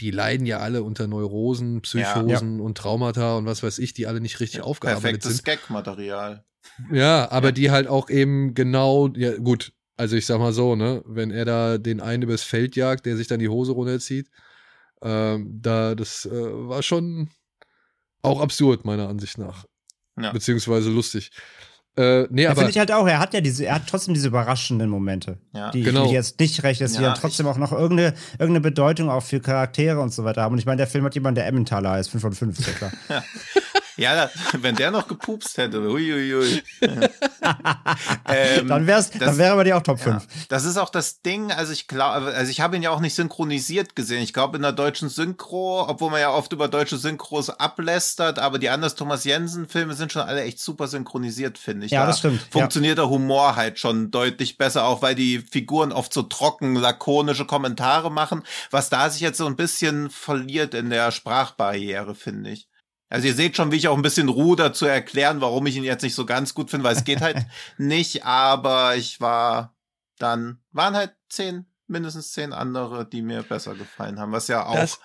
die leiden ja alle unter Neurosen, Psychosen ja, ja. und Traumata und was weiß ich, die alle nicht richtig ja, aufgearbeitet perfektes sind. Perfektes Gag-Material. Ja, aber die halt auch eben genau, ja gut, also ich sag mal so, ne, wenn er da den einen übers Feld jagt, der sich dann die Hose runterzieht, ähm, da, das äh, war schon auch absurd, meiner Ansicht nach. Ja. Beziehungsweise lustig. Äh, nee, ja, aber finde ich halt auch, er hat ja diese, er hat trotzdem diese überraschenden Momente, ja. die genau. ich jetzt nicht recht, dass ja, die dann trotzdem auch noch irgendeine, irgendeine Bedeutung auch für Charaktere und so weiter haben. Und ich meine, der Film hat jemanden, der Emmentaler heißt, 5 von 5, ist ja klar. *laughs* *laughs* Ja, wenn der noch gepupst hätte, huiuiui. *laughs* ähm, dann, wär's, das, dann wäre bei dir auch Top 5. Ja, das ist auch das Ding, also ich glaube, also ich habe ihn ja auch nicht synchronisiert gesehen. Ich glaube in der deutschen Synchro, obwohl man ja oft über deutsche Synchros ablästert, aber die Anders Thomas Jensen Filme sind schon alle echt super synchronisiert, finde ich. Ja, da das stimmt. Funktioniert ja. der Humor halt schon deutlich besser, auch weil die Figuren oft so trocken, lakonische Kommentare machen, was da sich jetzt so ein bisschen verliert in der Sprachbarriere, finde ich. Also ihr seht schon, wie ich auch ein bisschen ruder zu erklären, warum ich ihn jetzt nicht so ganz gut finde, weil es geht halt *laughs* nicht, aber ich war dann, waren halt zehn, mindestens zehn andere, die mir besser gefallen haben, was ja auch das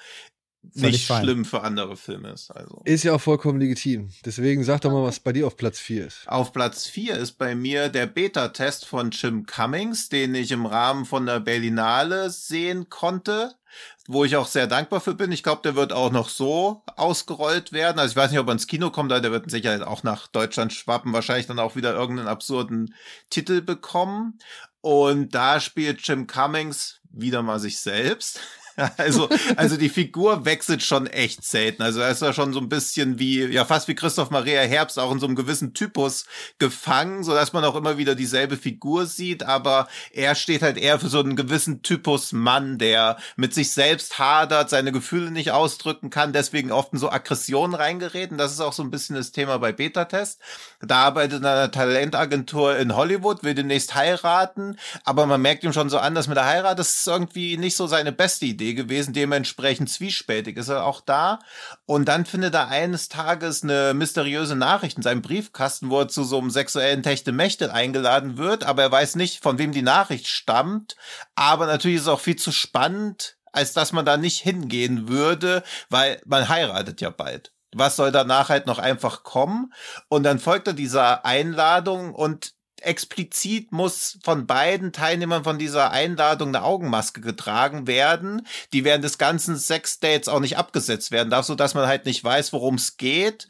nicht schlimm für andere Filme ist. Also. Ist ja auch vollkommen legitim. Deswegen sag doch mal, was bei dir auf Platz 4 ist. Auf Platz 4 ist bei mir der Beta-Test von Jim Cummings, den ich im Rahmen von der Berlinale sehen konnte wo ich auch sehr dankbar für bin. Ich glaube, der wird auch noch so ausgerollt werden. Also ich weiß nicht, ob er ins Kino kommt, aber der wird sicher auch nach Deutschland schwappen, wahrscheinlich dann auch wieder irgendeinen absurden Titel bekommen. Und da spielt Jim Cummings wieder mal sich selbst. *laughs* Also, also die Figur wechselt schon echt selten. Also er ist ja schon so ein bisschen wie, ja fast wie Christoph Maria Herbst auch in so einem gewissen Typus gefangen, so dass man auch immer wieder dieselbe Figur sieht, aber er steht halt eher für so einen gewissen Typus Mann, der mit sich selbst hadert, seine Gefühle nicht ausdrücken kann, deswegen oft in so Aggressionen reingerät. Und das ist auch so ein bisschen das Thema bei Beta-Test. Da arbeitet in einer Talentagentur in Hollywood, will demnächst heiraten, aber man merkt ihm schon so an, dass mit der Heirat, das ist irgendwie nicht so seine beste Idee Idee gewesen. Dementsprechend zwiespältig ist er auch da. Und dann findet er eines Tages eine mysteriöse Nachricht in seinem Briefkasten, wo er zu so einem sexuellen Techtelmechtel eingeladen wird. Aber er weiß nicht, von wem die Nachricht stammt. Aber natürlich ist es auch viel zu spannend, als dass man da nicht hingehen würde, weil man heiratet ja bald. Was soll danach halt noch einfach kommen? Und dann folgt er dieser Einladung und explizit muss von beiden Teilnehmern von dieser Einladung eine Augenmaske getragen werden, die während des ganzen Sex-Dates auch nicht abgesetzt werden darf, so dass man halt nicht weiß, worum es geht.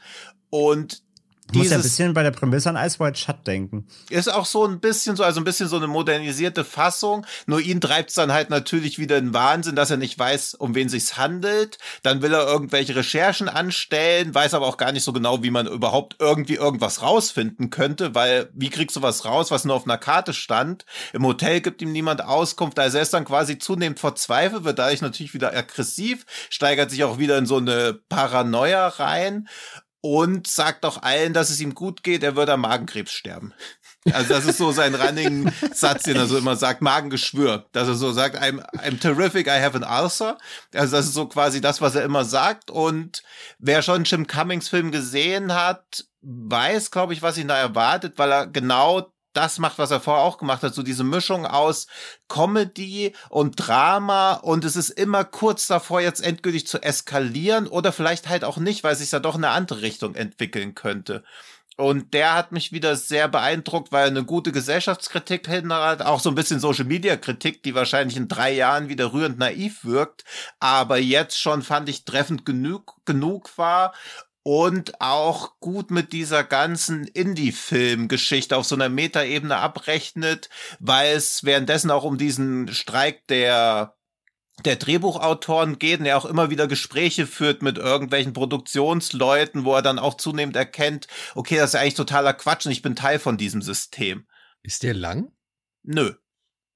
Und ich muss ja ein bisschen bei der Prämisse an Ice White Shut denken. Ist auch so ein bisschen so, also ein bisschen so eine modernisierte Fassung. Nur ihn treibt es dann halt natürlich wieder in Wahnsinn, dass er nicht weiß, um wen sich's handelt. Dann will er irgendwelche Recherchen anstellen, weiß aber auch gar nicht so genau, wie man überhaupt irgendwie irgendwas rausfinden könnte, weil wie kriegst du was raus, was nur auf einer Karte stand? Im Hotel gibt ihm niemand Auskunft, also er ist dann quasi zunehmend verzweifelt, wird dadurch natürlich wieder aggressiv, steigert sich auch wieder in so eine Paranoia rein und sagt auch allen, dass es ihm gut geht, er würde am Magenkrebs sterben. Also das ist so sein running Satz, den er so immer sagt, Magengeschwür. Dass er so sagt, I'm, I'm terrific, I have an ulcer. Also das ist so quasi das, was er immer sagt. Und wer schon Jim Cummings Film gesehen hat, weiß, glaube ich, was ihn da erwartet, weil er genau das macht, was er vorher auch gemacht hat, so diese Mischung aus Comedy und Drama und es ist immer kurz davor, jetzt endgültig zu eskalieren oder vielleicht halt auch nicht, weil sich da doch in eine andere Richtung entwickeln könnte. Und der hat mich wieder sehr beeindruckt, weil er eine gute Gesellschaftskritik hat, auch so ein bisschen Social Media Kritik, die wahrscheinlich in drei Jahren wieder rührend naiv wirkt, aber jetzt schon fand ich treffend genug, genug war und auch gut mit dieser ganzen Indie-Film-Geschichte auf so einer Metaebene abrechnet, weil es währenddessen auch um diesen Streik der der Drehbuchautoren geht und er auch immer wieder Gespräche führt mit irgendwelchen Produktionsleuten, wo er dann auch zunehmend erkennt, okay, das ist ja eigentlich totaler Quatsch und ich bin Teil von diesem System. Ist der lang? Nö.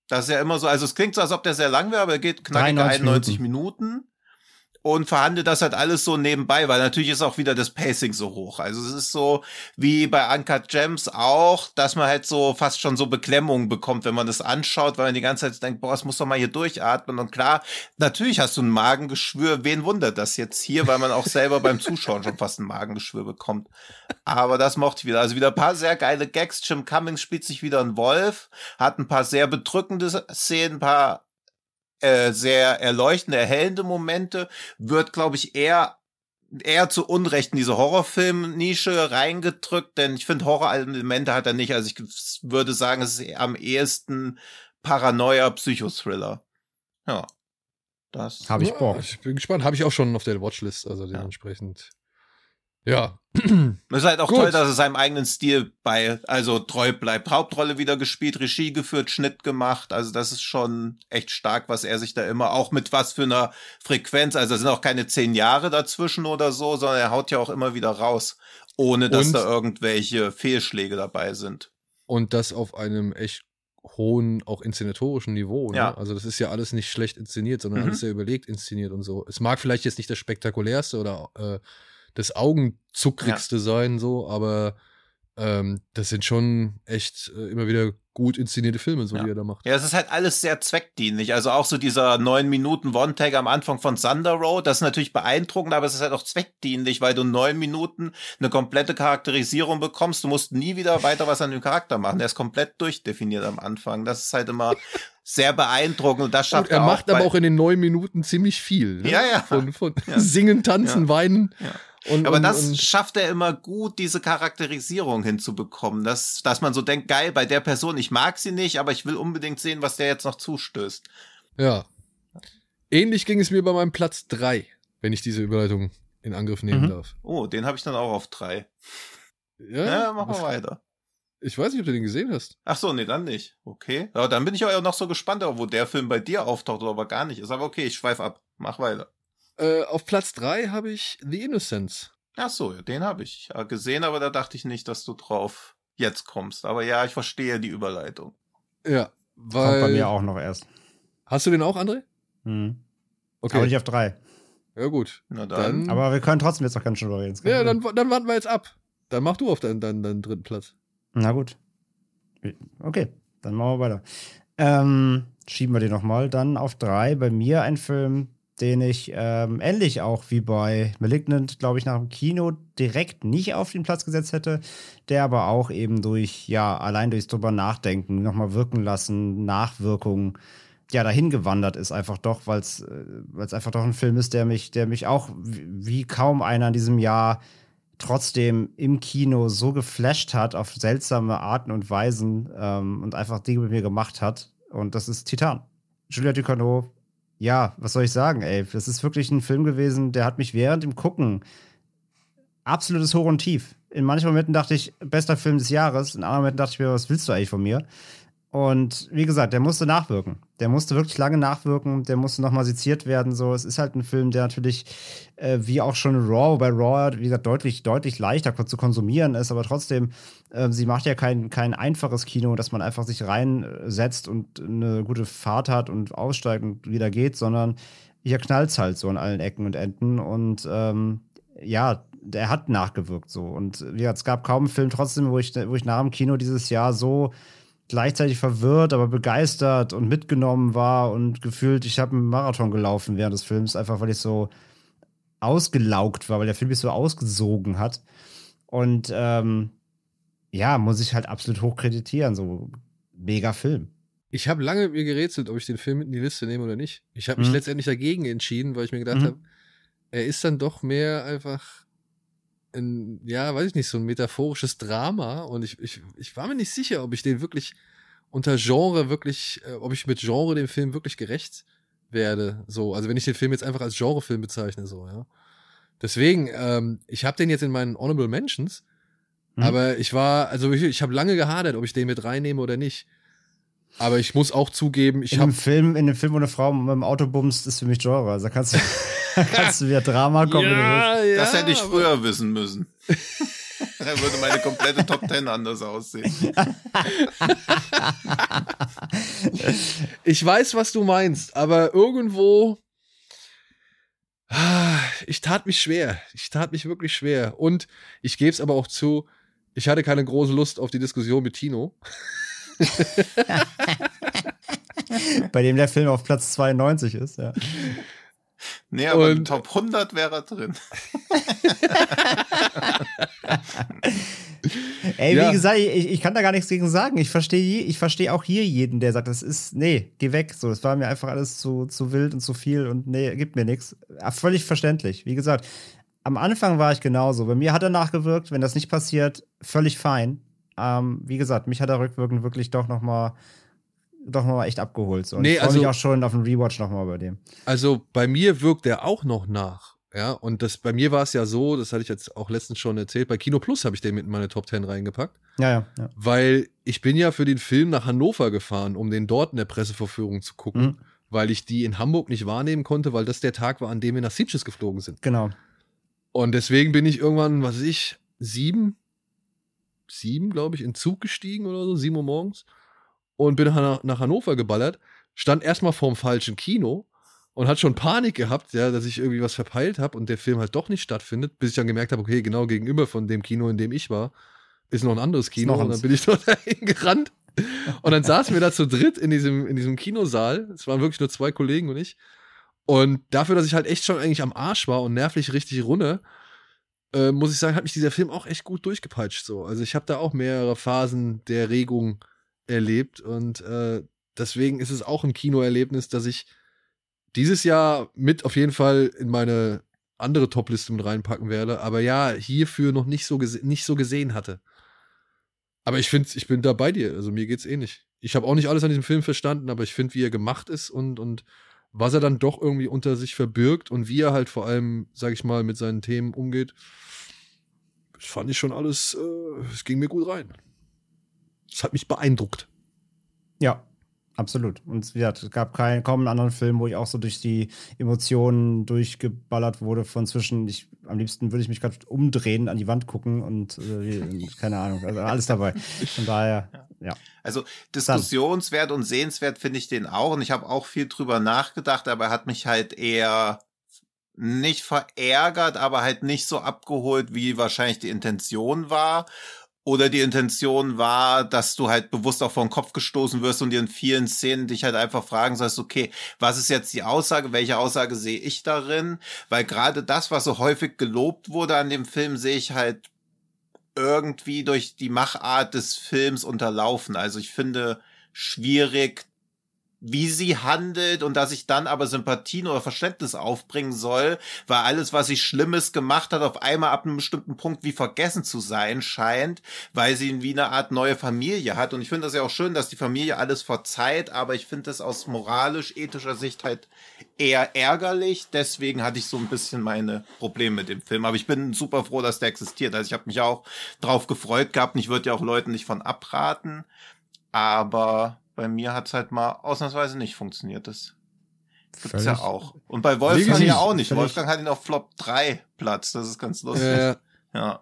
Das ist ja immer so, also es klingt so, als ob der sehr lang wäre, aber er geht knackige 91 Minuten. Minuten und verhandelt das halt alles so nebenbei, weil natürlich ist auch wieder das Pacing so hoch. Also es ist so wie bei Uncut Gems auch, dass man halt so fast schon so Beklemmungen bekommt, wenn man das anschaut, weil man die ganze Zeit denkt, boah, es muss doch mal hier durchatmen. Und klar, natürlich hast du ein Magengeschwür. Wen wundert das jetzt hier, weil man auch selber beim Zuschauen schon fast ein Magengeschwür bekommt. Aber das mochte ich wieder. Also wieder ein paar sehr geile Gags. Jim Cummings spielt sich wieder ein Wolf, hat ein paar sehr bedrückende Szenen, ein paar äh, sehr erleuchtende, erhellende Momente, wird, glaube ich, eher eher zu Unrecht in diese Horrorfilm-Nische reingedrückt, denn ich finde, Horror-Elemente hat er nicht. Also ich würde sagen, es ist am ehesten Paranoia-Psychothriller. Ja. Das. Habe ich Bock. ich bin gespannt. Habe ich auch schon auf der Watchlist, also dementsprechend. Ja. Es ist halt auch Gut. toll, dass er seinem eigenen Stil bei, also treu bleibt. Hauptrolle wieder gespielt, Regie geführt, Schnitt gemacht. Also das ist schon echt stark, was er sich da immer auch mit was für einer Frequenz, also es sind auch keine zehn Jahre dazwischen oder so, sondern er haut ja auch immer wieder raus, ohne dass und, da irgendwelche Fehlschläge dabei sind. Und das auf einem echt hohen, auch inszenatorischen Niveau. Ne? Ja. Also das ist ja alles nicht schlecht inszeniert, sondern mhm. alles sehr überlegt inszeniert und so. Es mag vielleicht jetzt nicht das spektakulärste oder äh, das Augenzuckrigste ja. sein, so, aber ähm, das sind schon echt äh, immer wieder gut inszenierte Filme, so ja. die er da macht. Ja, es ist halt alles sehr zweckdienlich. Also auch so dieser neun Minuten One-Tag am Anfang von Thunder Road, das ist natürlich beeindruckend, aber es ist halt auch zweckdienlich, weil du neun Minuten eine komplette Charakterisierung bekommst. Du musst nie wieder weiter was an dem Charakter machen. Der ist komplett durchdefiniert am Anfang. Das ist halt immer sehr beeindruckend und das schafft und er. Er macht aber auch in den neun Minuten ziemlich viel. Ne? Ja, ja. Von, von ja. *laughs* Singen, Tanzen, Weinen. Ja. Und, Aber und, das und schafft er immer gut, diese Charakterisierung hinzubekommen, dass, dass man so denkt, geil, bei der Person, ich mag sie nicht, aber ich will unbedingt sehen, was der jetzt noch zustößt. Ja. Ähnlich ging es mir bei meinem Platz drei, wenn ich diese Überleitung in Angriff nehmen mhm. darf. Oh, den habe ich dann auch auf drei. Ja, ja mach mal weiter. Ich weiß nicht, ob du den gesehen hast. Ach so, nee, dann nicht. Okay. Ja, dann bin ich auch noch so gespannt, wo der Film bei dir auftaucht oder aber gar nicht ist. Aber okay, ich schweif ab. Mach weiter. Äh, auf Platz 3 habe ich The Innocents. Ach so, den habe ich gesehen, aber da dachte ich nicht, dass du drauf jetzt kommst. Aber ja, ich verstehe die Überleitung. Ja, weil. Kommt bei mir auch noch erst. Hast du den auch, André? Mhm. Okay. Aber nicht auf drei. Ja, gut. Na dann. dann aber wir können trotzdem jetzt noch ganz schön drüber reden. Ja, dann, dann warten wir jetzt ab. Dann mach du auf deinen, deinen, deinen dritten Platz. Na gut. Okay, dann machen wir weiter. Ähm, schieben wir den nochmal. Dann auf drei. Bei mir ein Film, den ich ähm, ähnlich auch wie bei Malignant, glaube ich, nach dem Kino direkt nicht auf den Platz gesetzt hätte, der aber auch eben durch, ja, allein durchs drüber nachdenken, nochmal wirken lassen, Nachwirkungen, ja, dahin gewandert ist, einfach doch, weil es äh, einfach doch ein Film ist, der mich, der mich auch wie kaum einer in diesem Jahr trotzdem im Kino so geflasht hat auf seltsame Arten und Weisen ähm, und einfach Dinge mit mir gemacht hat. Und das ist Titan. Julia Ducournau ja, was soll ich sagen, ey? Das ist wirklich ein Film gewesen, der hat mich während dem Gucken absolutes Hoch und Tief. In manchen Momenten dachte ich, bester Film des Jahres, in anderen Momenten dachte ich mir, was willst du eigentlich von mir? Und wie gesagt, der musste nachwirken. Der musste wirklich lange nachwirken, der musste nochmal seziert werden. So, es ist halt ein Film, der natürlich, äh, wie auch schon Raw, bei Raw, wie gesagt, deutlich, deutlich leichter zu konsumieren ist, aber trotzdem, äh, sie macht ja kein, kein einfaches Kino, dass man einfach sich reinsetzt und eine gute Fahrt hat und aussteigt und wieder geht, sondern hier knallt es halt so an allen Ecken und Enden. Und ähm, ja, der hat nachgewirkt so. Und wie gesagt, es gab kaum einen Film trotzdem, wo ich, wo ich nach dem Kino dieses Jahr so gleichzeitig verwirrt, aber begeistert und mitgenommen war und gefühlt, ich habe einen Marathon gelaufen während des Films, einfach weil ich so ausgelaugt war, weil der Film mich so ausgesogen hat. Und ähm, ja, muss ich halt absolut hochkreditieren, so mega Film. Ich habe lange mit mir gerätselt, ob ich den Film mit in die Liste nehme oder nicht. Ich habe mich mhm. letztendlich dagegen entschieden, weil ich mir gedacht mhm. habe, er ist dann doch mehr einfach ein, ja, weiß ich nicht, so ein metaphorisches Drama und ich, ich, ich war mir nicht sicher, ob ich den wirklich unter Genre wirklich, äh, ob ich mit Genre dem Film wirklich gerecht werde. So, also wenn ich den Film jetzt einfach als Genrefilm bezeichne, so, ja. Deswegen, ähm, ich habe den jetzt in meinen Honorable Mentions, mhm. aber ich war, also ich, ich habe lange gehadert, ob ich den mit reinnehme oder nicht. Aber ich muss auch zugeben, ich habe. In Film, in dem Film, wo eine Frau mit dem Auto bumst, ist für mich Genre. Also kannst du, *laughs* kannst du wieder Drama kommen. Ja, ja, das hätte ich früher wissen müssen. *laughs* Dann würde meine komplette Top Ten anders aussehen. ich weiß, was du meinst, aber irgendwo. Ich tat mich schwer. Ich tat mich wirklich schwer. Und ich gebe es aber auch zu, ich hatte keine große Lust auf die Diskussion mit Tino. Bei dem der Film auf Platz 92 ist, ja. Nee, aber und, Top 100 wäre er drin. Ey, ja. wie gesagt, ich, ich, kann da gar nichts gegen sagen. Ich verstehe ich versteh auch hier jeden, der sagt, das ist, nee, geh weg. So, das war mir einfach alles zu, zu wild und zu viel und nee, gibt mir nichts. Völlig verständlich. Wie gesagt, am Anfang war ich genauso. Bei mir hat er nachgewirkt. Wenn das nicht passiert, völlig fein. Ähm, wie gesagt, mich hat er rückwirkend wirklich doch noch mal doch mal echt abgeholt. So. Und nee, ich freue also, mich auch schon auf den Rewatch noch mal bei dem. Also bei mir wirkt er auch noch nach. Ja, und das bei mir war es ja so, das hatte ich jetzt auch letztens schon erzählt, bei Kino Plus habe ich den mit in meine Top 10 reingepackt. Ja, ja, ja. Weil ich bin ja für den Film nach Hannover gefahren, um den dort in der Presseverführung zu gucken, mhm. weil ich die in Hamburg nicht wahrnehmen konnte, weil das der Tag war, an dem wir nach Sitges geflogen sind. Genau. Und deswegen bin ich irgendwann, was weiß ich, sieben, sieben, glaube ich, in Zug gestiegen oder so, sieben Uhr morgens und bin nach, nach Hannover geballert, stand erstmal vorm falschen Kino und hat schon Panik gehabt, ja, dass ich irgendwie was verpeilt habe und der Film halt doch nicht stattfindet, bis ich dann gemerkt habe, okay, genau gegenüber von dem Kino, in dem ich war, ist noch ein anderes Kino und dann bin ich *laughs* dort dahin gerannt. Und dann saßen wir da zu dritt in diesem, in diesem Kinosaal. Es waren wirklich nur zwei Kollegen und ich. Und dafür, dass ich halt echt schon eigentlich am Arsch war und nervlich richtig runter, äh, muss ich sagen, hat mich dieser Film auch echt gut durchgepeitscht. So. Also ich habe da auch mehrere Phasen der Regung erlebt und äh, deswegen ist es auch ein Kinoerlebnis, dass ich dieses Jahr mit auf jeden Fall in meine andere Topliste mit reinpacken werde, aber ja, hierfür noch nicht so, nicht so gesehen hatte. Aber ich finde, ich bin da bei dir. Also mir geht's ähnlich. Eh ich habe auch nicht alles an diesem Film verstanden, aber ich finde, wie er gemacht ist und, und was er dann doch irgendwie unter sich verbirgt und wie er halt vor allem, sag ich mal, mit seinen Themen umgeht, das fand ich schon alles, äh, es äh, ging mir gut rein. Es hat mich beeindruckt. Ja, absolut. Und ja, es gab keinen, kaum einen anderen Film, wo ich auch so durch die Emotionen durchgeballert wurde von zwischen, ich, am liebsten würde ich mich gerade umdrehen, an die Wand gucken und äh, keine Ahnung, also alles dabei. Von daher, ja. Also diskussionswert und sehenswert finde ich den auch und ich habe auch viel drüber nachgedacht, aber er hat mich halt eher nicht verärgert, aber halt nicht so abgeholt, wie wahrscheinlich die Intention war. Oder die Intention war, dass du halt bewusst auch vor den Kopf gestoßen wirst und dir in vielen Szenen dich halt einfach fragen sollst, okay, was ist jetzt die Aussage, welche Aussage sehe ich darin? Weil gerade das, was so häufig gelobt wurde an dem Film, sehe ich halt irgendwie durch die Machart des Films unterlaufen. Also ich finde schwierig, wie sie handelt und dass ich dann aber Sympathien oder Verständnis aufbringen soll, weil alles, was sie Schlimmes gemacht hat, auf einmal ab einem bestimmten Punkt wie vergessen zu sein scheint, weil sie wie eine Art neue Familie hat. Und ich finde das ja auch schön, dass die Familie alles verzeiht, aber ich finde das aus moralisch-ethischer Sicht halt eher ärgerlich. Deswegen hatte ich so ein bisschen meine Probleme mit dem Film. Aber ich bin super froh, dass der existiert. Also ich habe mich auch drauf gefreut gehabt und ich würde ja auch Leuten nicht von abraten. Aber bei mir hat's halt mal ausnahmsweise nicht funktioniert. Das gibt's ja auch. Und bei Wolfgang ja auch nicht. Wolfgang hat ihn auf Flop 3 Platz. Das ist ganz lustig. Äh, ja.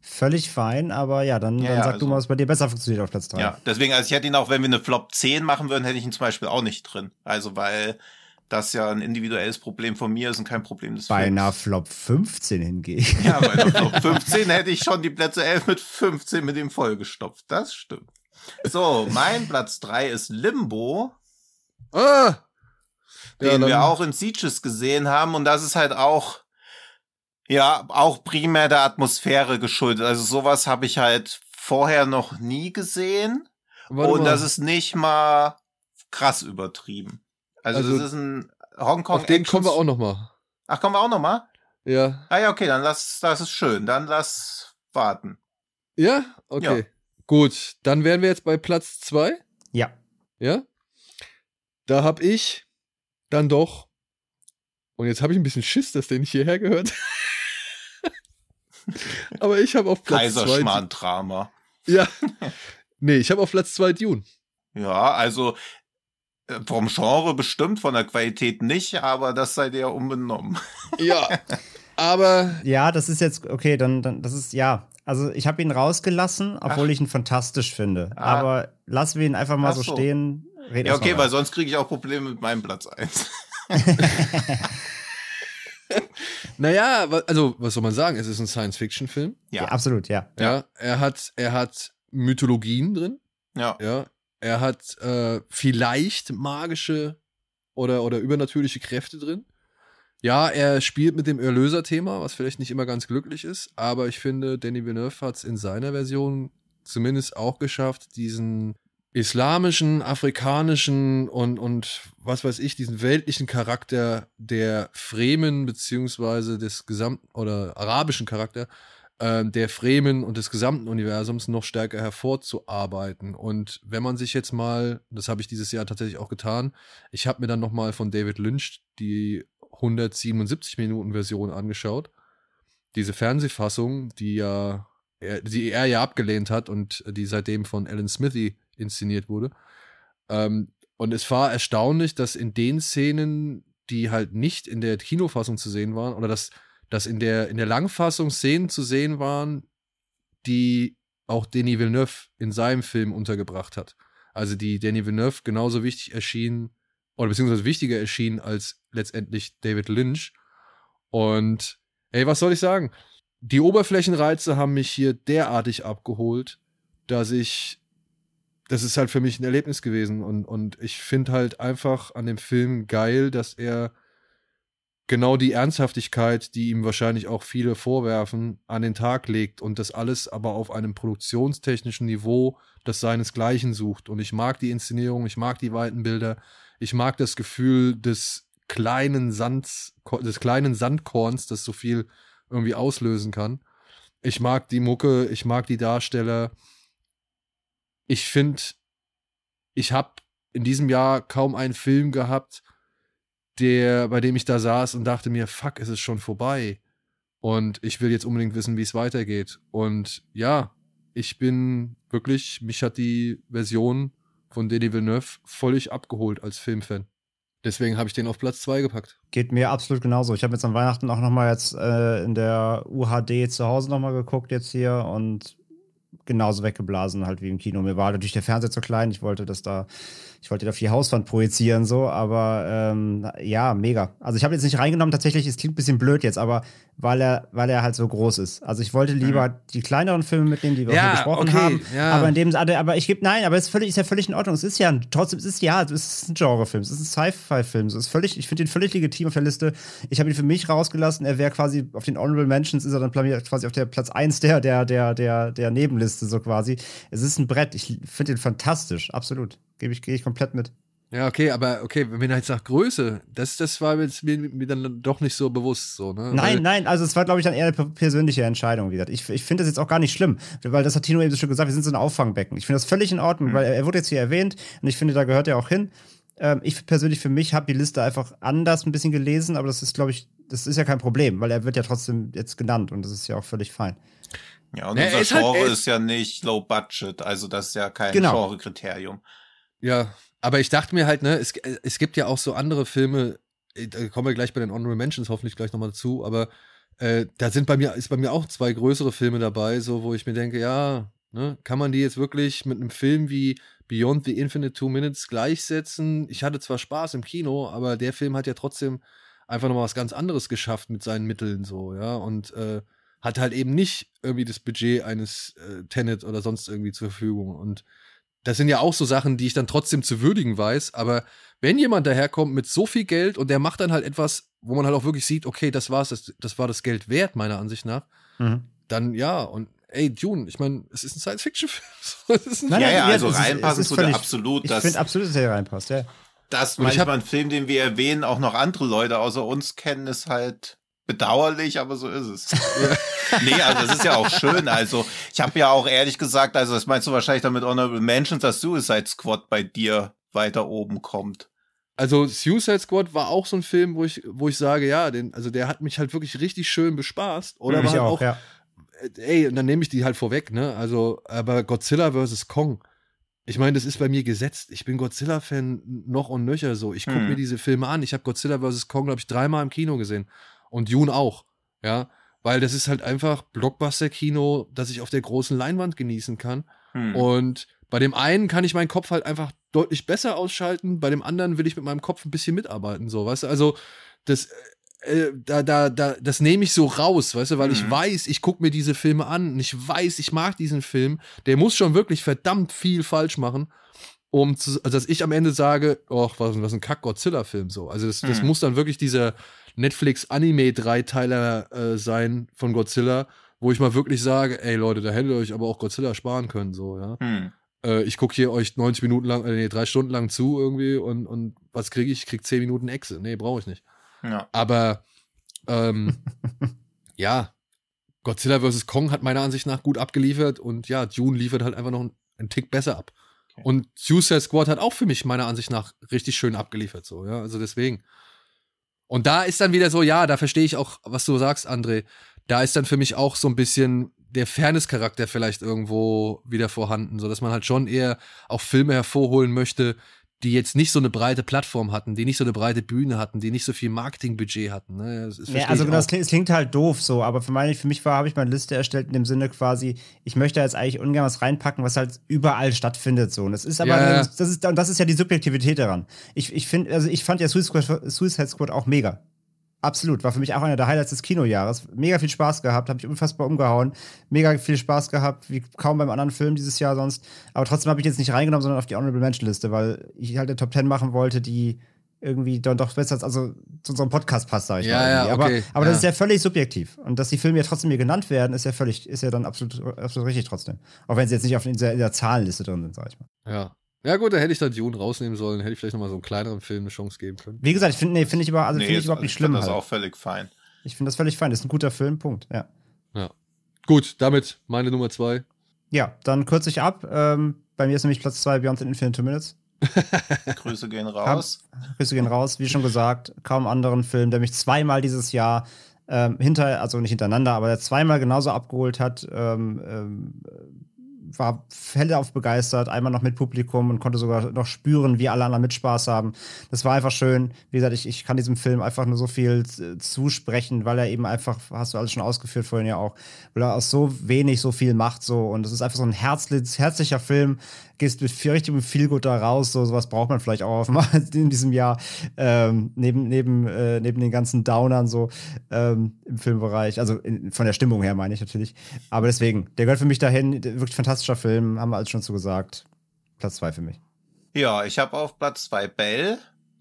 Völlig fein, aber ja, dann, Ja, dann ja, sag also- du mal, was bei dir besser funktioniert auf Platz 3. ja. Deswegen, also ich hätte ihn auch, wenn wir eine Flop 10 machen würden, hätte ich ihn zum Beispiel auch nicht drin. Also, weil das ja ein individuelles Problem von mir ist und kein Problem des Bei Films. einer Flop 15 hingehen. Ja, bei einer Flop *laughs* 15 hätte ich schon die Plätze 11 mit 15 mit ihm vollgestopft. Das stimmt. So, mein Platz 3 ist Limbo. ah! den dann- wir auch in Sieges gesehen haben. Und das ist halt auch, ja, auch primär der Atmosphäre geschuldet. Also sowas habe ich halt vorher noch nie gesehen. Warte und mal. das ist nicht mal krass übertrieben. Also, Also, das ist ein Hongkong Auf den kommen wir auch noch mal. Ach, kommen wir auch noch mal? Ja. Ah ja, okay, dann lass, das ist schön. Dann lass warten. Ja? Okay. Gut, dann wären wir jetzt bei Platz zwei. Ja. Ja? Da hab ich dann doch. Und jetzt habe ich ein bisschen Schiss, dass der nicht hierher gehört. *laughs* Aber ich habe auf Platz zwei. Kaiserschmarrn-Drama. Ja. Nee, ich habe auf Platz zwei Dune. Ja, also äh, vom Genre bestimmt, von der Qualität nicht, aber das seid ihr unbenommen. Ja. Aber Ja, das ist jetzt, okay, dann, dann das ist, ja. Also ich habe ihn rausgelassen, obwohl Ach. ich ihn fantastisch finde. Ah. Aber lassen wir ihn einfach mal so so. stehen. Red Ja, okay, weil sonst kriege ich auch Probleme mit meinem Platz 1. *laughs* naja, also, was soll man sagen? Es ist ein Science-Fiction-Film. ja. absolut, ja. Ja. Er hat, er hat Mythologien drin. Ja. Ja. Er hat äh, vielleicht magische oder, oder übernatürliche Kräfte drin. Ja, er spielt mit dem Erlöser-Thema, was vielleicht nicht immer ganz glücklich ist, aber ich finde, Danny Villeneuve hat es in seiner Version zumindest auch geschafft, diesen islamischen, afrikanischen und, und was weiß ich, diesen weltlichen Charakter der Fremen beziehungsweise des gesamten oder arabischen Charakter ähm, der Fremen und des gesamten Universums noch stärker hervorzuarbeiten. Und wenn man sich jetzt mal, das habe ich dieses Jahr tatsächlich auch getan, ich habe mir dann noch mal von David Lynch die 177 Minuten Version angeschaut. Diese Fernsehfassung, die ja, er, die er ja abgelehnt hat und die seitdem von Alan Smithy inszeniert wurde. Ähm, und es war erstaunlich, dass in den Szenen, die halt nicht in der Kinofassung zu sehen waren, oder dass, dass in, der, in der Langfassung Szenen zu sehen waren, die auch Denis Villeneuve in seinem Film untergebracht hat. Also die Denis Villeneuve genauso wichtig erschienen, oder beziehungsweise wichtiger erschienen als letztendlich David Lynch. Und ey, was soll ich sagen? Die Oberflächenreize haben mich hier derartig abgeholt, dass ich, das ist halt für mich ein Erlebnis gewesen. Und, und ich finde halt einfach an dem Film geil, dass er genau die Ernsthaftigkeit, die ihm wahrscheinlich auch viele vorwerfen, an den Tag legt und das alles aber auf einem produktionstechnischen Niveau, das seinesgleichen sucht. Und ich mag die Inszenierung, ich mag die weiten Bilder, ich mag das Gefühl des kleinen Sands, des kleinen Sandkorns, das so viel irgendwie auslösen kann. Ich mag die Mucke, ich mag die Darsteller. Ich finde, ich habe in diesem Jahr kaum einen Film gehabt, der, bei dem ich da saß und dachte mir, fuck, es ist schon vorbei. Und ich will jetzt unbedingt wissen, wie es weitergeht. Und ja, ich bin wirklich, mich hat die Version von Denis Villeneuve völlig abgeholt als Filmfan. Deswegen habe ich den auf Platz 2 gepackt. Geht mir absolut genauso. Ich habe jetzt an Weihnachten auch noch mal jetzt äh, in der UHD zu Hause noch mal geguckt jetzt hier und genauso weggeblasen halt wie im Kino. Mir war natürlich der Fernseher zu klein. Ich wollte das da ich wollte auf die Hauswand projizieren, so, aber ähm, ja, mega. Also ich habe jetzt nicht reingenommen, tatsächlich, es klingt ein bisschen blöd jetzt, aber weil er, weil er halt so groß ist. Also ich wollte lieber mhm. die kleineren Filme mitnehmen, die wir ja, besprochen okay, haben. Ja. Aber in dem aber ich gebe, nein, aber es ist, völlig, ist ja völlig in Ordnung. Es ist ja trotzdem, es ist ja, es ist ein Genrefilm, es ist ein Sci-Fi-Film. Es ist völlig, ich finde ihn völlig legitim auf der Liste. Ich habe ihn für mich rausgelassen. Er wäre quasi auf den Honorable Mentions, ist er dann quasi auf der Platz 1 der, der, der, der, der Nebenliste, so quasi. Es ist ein Brett. Ich finde ihn fantastisch, absolut. Gebe ich, gehe ich komplett mit. Ja, okay, aber okay, wenn man jetzt sagt Größe, das, das war mir, mir dann doch nicht so bewusst so, ne? Nein, weil, nein, also es war, glaube ich, dann eher eine persönliche Entscheidung wieder. Ich, ich finde das jetzt auch gar nicht schlimm, weil das hat Tino eben so schon gesagt, wir sind so ein Auffangbecken. Ich finde das völlig in Ordnung, mhm. weil er, er, wurde jetzt hier erwähnt und ich finde, da gehört er auch hin. Ähm, ich persönlich für mich habe die Liste einfach anders ein bisschen gelesen, aber das ist, glaube ich, das ist ja kein Problem, weil er wird ja trotzdem jetzt genannt und das ist ja auch völlig fein. Ja, und ja, unser halt Genre halt, ist ja nicht low budget, also das ist ja kein genau. Genre-Kriterium. Ja, aber ich dachte mir halt, ne, es, es gibt ja auch so andere Filme, äh, da kommen wir gleich bei den Honorable Mentions hoffentlich gleich nochmal dazu, aber äh, da sind bei mir, ist bei mir auch zwei größere Filme dabei, so wo ich mir denke, ja, ne, kann man die jetzt wirklich mit einem Film wie Beyond the Infinite Two Minutes gleichsetzen? Ich hatte zwar Spaß im Kino, aber der Film hat ja trotzdem einfach nochmal was ganz anderes geschafft mit seinen Mitteln, so, ja, und äh, hat halt eben nicht irgendwie das Budget eines äh, Tenet oder sonst irgendwie zur Verfügung und das sind ja auch so Sachen, die ich dann trotzdem zu würdigen weiß. Aber wenn jemand daherkommt mit so viel Geld und der macht dann halt etwas, wo man halt auch wirklich sieht, okay, das war's, das, das war das Geld wert, meiner Ansicht nach, mhm. dann ja. Und ey, Dune, ich meine, es ist ein Science-Fiction-Film. *laughs* ja, ja, also reinpassen tut er absolut. Ich finde absolut, dass er reinpasst, ja. Dass manchmal ein Film, den wir erwähnen, auch noch andere Leute außer uns kennen, ist halt bedauerlich, aber so ist es. *laughs* nee, also das ist ja auch schön. Also ich habe ja auch ehrlich gesagt, also das meinst du wahrscheinlich damit Honorable Mentions, dass Suicide Squad bei dir weiter oben kommt. Also Suicide Squad war auch so ein Film, wo ich, wo ich sage, ja, den, also der hat mich halt wirklich richtig schön bespaßt. Oder mich war halt auch, auch ja. ey, und dann nehme ich die halt vorweg, ne? Also, aber Godzilla vs. Kong. Ich meine, das ist bei mir gesetzt. Ich bin Godzilla-Fan noch und nöcher so. Ich gucke hm. mir diese Filme an. Ich habe Godzilla vs. Kong, glaube ich, dreimal im Kino gesehen und Dune auch. Ja, weil das ist halt einfach Blockbuster-Kino, das ich auf der großen Leinwand genießen kann. Hm. Und bei dem einen kann ich meinen Kopf halt einfach deutlich besser ausschalten, bei dem anderen will ich mit meinem Kopf ein bisschen mitarbeiten, so, weißt du? Also, das, äh, da, da, da, das nehme ich so raus, weißt du, weil mhm. ich weiß, ich gucke mir diese Filme an und ich weiß, ich mag diesen Film. Der muss schon wirklich verdammt viel falsch machen, um zu, also dass ich am Ende sage, oh, was, was ein Kack-Godzilla-Film so. Also das, mhm. das muss dann wirklich dieser, Netflix-Anime-Dreiteiler äh, sein von Godzilla, wo ich mal wirklich sage, ey Leute, da hättet ihr euch aber auch Godzilla sparen können, so, ja. Hm. Äh, ich gucke hier euch 90 Minuten lang, äh, nee, drei Stunden lang zu irgendwie und, und was kriege ich? Ich krieg 10 Minuten Exe. Nee, brauche ich nicht. Ja. Aber ähm, *laughs* ja, Godzilla vs. Kong hat meiner Ansicht nach gut abgeliefert und ja, Dune liefert halt einfach noch einen, einen Tick besser ab. Okay. Und Suicide Squad hat auch für mich meiner Ansicht nach richtig schön abgeliefert, so, ja. Also deswegen. Und da ist dann wieder so, ja, da verstehe ich auch, was du sagst, André. Da ist dann für mich auch so ein bisschen der Fairness-Charakter vielleicht irgendwo wieder vorhanden, so dass man halt schon eher auch Filme hervorholen möchte, die jetzt nicht so eine breite Plattform hatten, die nicht so eine breite Bühne hatten, die nicht so viel Marketingbudget hatten. Ne? Das, das ja, also genau, das klingt, es klingt halt doof so, aber für, meine, für mich war, habe ich meine Liste erstellt in dem Sinne quasi, ich möchte jetzt eigentlich ungern was reinpacken, was halt überall stattfindet so. Und das ist aber, ja. Das, ist, und das ist ja die Subjektivität daran. Ich, ich finde, also ich fand ja Suicide Squad, Suicide Squad auch mega. Absolut, war für mich auch einer der Highlights des Kinojahres. Mega viel Spaß gehabt, habe ich unfassbar umgehauen. Mega viel Spaß gehabt, wie kaum beim anderen Film dieses Jahr sonst. Aber trotzdem habe ich jetzt nicht reingenommen, sondern auf die Honorable Mention Liste, weil ich halt eine Top 10 machen wollte, die irgendwie dann doch besser also zu unserem Podcast passt, sage ich ja, mal. Ja, aber okay, aber ja. das ist ja völlig subjektiv. Und dass die Filme ja trotzdem hier genannt werden, ist ja völlig, ist ja dann absolut, absolut richtig trotzdem. Auch wenn sie jetzt nicht auf in der, in der Zahlenliste drin sind, sage ich mal. Ja. Ja, gut, da hätte ich dann Dune rausnehmen sollen, hätte ich vielleicht nochmal so einen kleineren Film eine Chance geben können. Wie gesagt, ich finde nee, find ich, über, also nee, find ich überhaupt nicht schlimm. Ich finde das halt. auch völlig fein. Ich finde das völlig fein. Das ist ein guter Film, Punkt. Ja. Ja. Gut, damit meine Nummer zwei. Ja, dann kürze ich ab. Ähm, bei mir ist nämlich Platz zwei Beyond the Infinite Minutes. Grüße gehen raus. Hab, Grüße gehen raus. Wie schon gesagt, kaum anderen Film, der mich zweimal dieses Jahr ähm, hinter, also nicht hintereinander, aber der zweimal genauso abgeholt hat. Ähm, ähm, war hellauf begeistert, einmal noch mit Publikum und konnte sogar noch spüren, wie alle anderen mit Spaß haben. Das war einfach schön. Wie gesagt, ich, ich kann diesem Film einfach nur so viel zusprechen, weil er eben einfach, hast du alles schon ausgeführt vorhin ja auch, weil er aus so wenig so viel macht so und es ist einfach so ein herzlich, herzlicher Film, gehst mit viel, richtig mit viel gut da raus. So sowas braucht man vielleicht auch in diesem Jahr ähm, neben neben äh, neben den ganzen Downern so ähm, im Filmbereich. Also in, von der Stimmung her meine ich natürlich. Aber deswegen, der gehört für mich dahin. Wirklich fantastischer Film, haben wir alles schon so gesagt. Platz zwei für mich. Ja, ich habe auf Platz zwei Bell.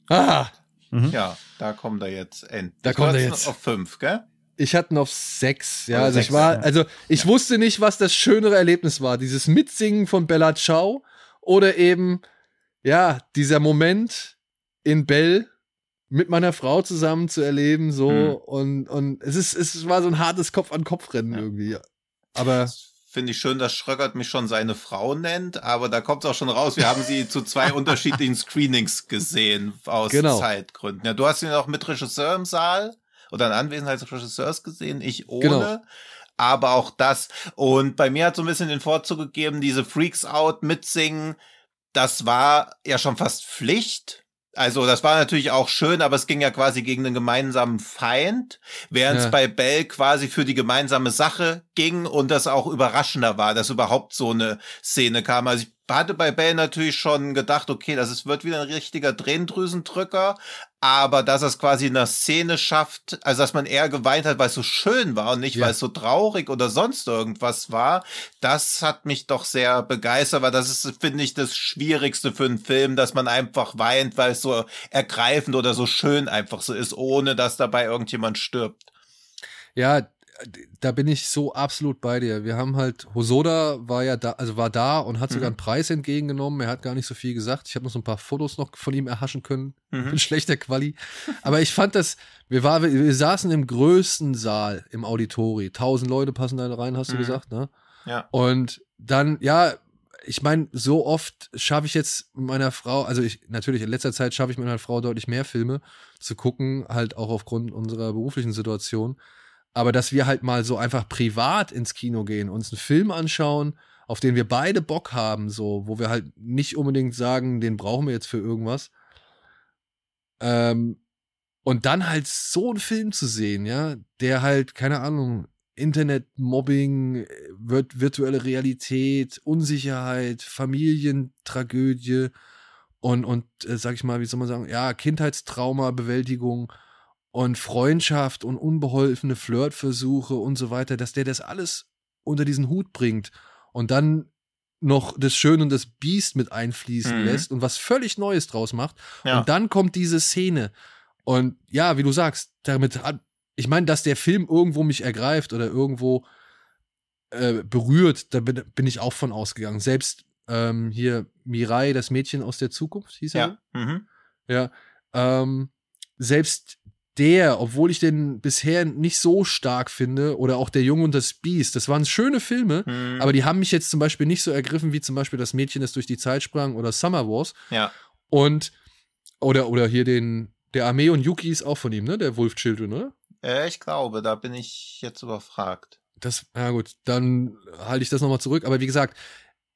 Ah, Mhm. Ja, da kommt er jetzt endlich. Da kommt er jetzt. Auf fünf, gell? Ich hatte ihn auf sechs. Ja, Oder also ich sechs, war, ja. also ich wusste nicht, was das schönere Erlebnis war. Dieses Mitsingen von Bella Ciao oder eben, ja, dieser Moment in Bell mit meiner Frau zusammen zu erleben, so Hm. und, und es ist, es war so ein hartes Kopf-an-Kopf-Rennen Ja. irgendwie. Aber Finde ich schön, dass Schröckert mich schon seine Frau nennt, aber da kommt es auch schon raus. Wir haben sie *laughs* zu zwei unterschiedlichen Screenings gesehen aus Genau. Zeitgründen. Ja, du hast ihn auch mit Regisseur im Saal oder in Anwesenheit des Regisseurs gesehen, ich ohne. Genau. Aber auch das. Und bei mir hat so ein bisschen den Vorzug gegeben, diese Freaks Out mitsingen. Das war ja schon fast Pflicht. Also das war natürlich auch schön, aber es ging ja quasi gegen einen gemeinsamen Feind, während es Ja. bei Bell quasi für die gemeinsame Sache ging und das auch überraschender war, dass überhaupt so eine Szene kam. Also ich hatte bei Bell natürlich schon gedacht, okay, das ist, wird wieder ein richtiger Tränendrüsendrücker, aber dass er es quasi in der Szene schafft, also dass man eher geweint hat, weil es so schön war und nicht, Ja. weil es so traurig oder sonst irgendwas war, das hat mich doch sehr begeistert, weil das ist, finde ich, das Schwierigste für einen Film, dass man einfach weint, weil es so ergreifend oder so schön einfach so ist, ohne dass dabei irgendjemand stirbt. Ja, da bin ich so absolut bei dir. Wir haben halt, Hosoda war ja da, also war da und hat sogar Mhm. einen Preis entgegengenommen. Er hat gar nicht so viel gesagt. Ich habe noch so ein paar Fotos noch von ihm erhaschen können. Mhm. Mit schlechter Quali. Aber ich fand das, wir, war, wir, wir saßen im größten Saal im Auditori. Tausend Leute passen da rein, hast du Mhm. gesagt, ne? Ja. Und dann, ja, ich meine, so oft schaffe ich jetzt meiner Frau, also ich, natürlich in letzter Zeit schaffe ich meiner Frau deutlich mehr Filme zu gucken, halt auch aufgrund unserer beruflichen Situation. Aber dass wir halt mal so einfach privat ins Kino gehen, uns einen Film anschauen, auf den wir beide Bock haben, so, wo wir halt nicht unbedingt sagen, den brauchen wir jetzt für irgendwas. Ähm, und dann halt so einen Film zu sehen, ja, der halt, keine Ahnung, Internetmobbing, äh, virt virtuelle Realität, Unsicherheit, Familientragödie und, und äh, sag ich mal, wie soll man sagen, ja, Kindheitstrauma, Bewältigung und Freundschaft und unbeholfene Flirtversuche und so weiter, dass der das alles unter diesen Hut bringt und dann noch das Schön und das Biest mit einfließen Mhm. lässt und was völlig Neues draus macht. Ja. Und dann kommt diese Szene. Und ja, wie du sagst, damit hat, ich meine, dass der Film irgendwo mich ergreift oder irgendwo äh, berührt, da bin, bin ich auch von ausgegangen. Selbst ähm, hier Mirai, das Mädchen aus der Zukunft, hieß er. ja. Mhm. Ja. Ähm, selbst der, obwohl ich den bisher nicht so stark finde, oder auch Der Junge und das Biest, das waren schöne Filme, Mhm. aber die haben mich jetzt zum Beispiel nicht so ergriffen, wie zum Beispiel das Mädchen, das durch die Zeit sprang oder Summer Wars. ja. Und, oder, oder hier den, der Armee und Yuki ist auch von ihm, ne? Der Wolf Children, oder? Äh, ich glaube, da bin ich jetzt überfragt. Das, ja gut, dann halte ich das nochmal zurück. Aber wie gesagt,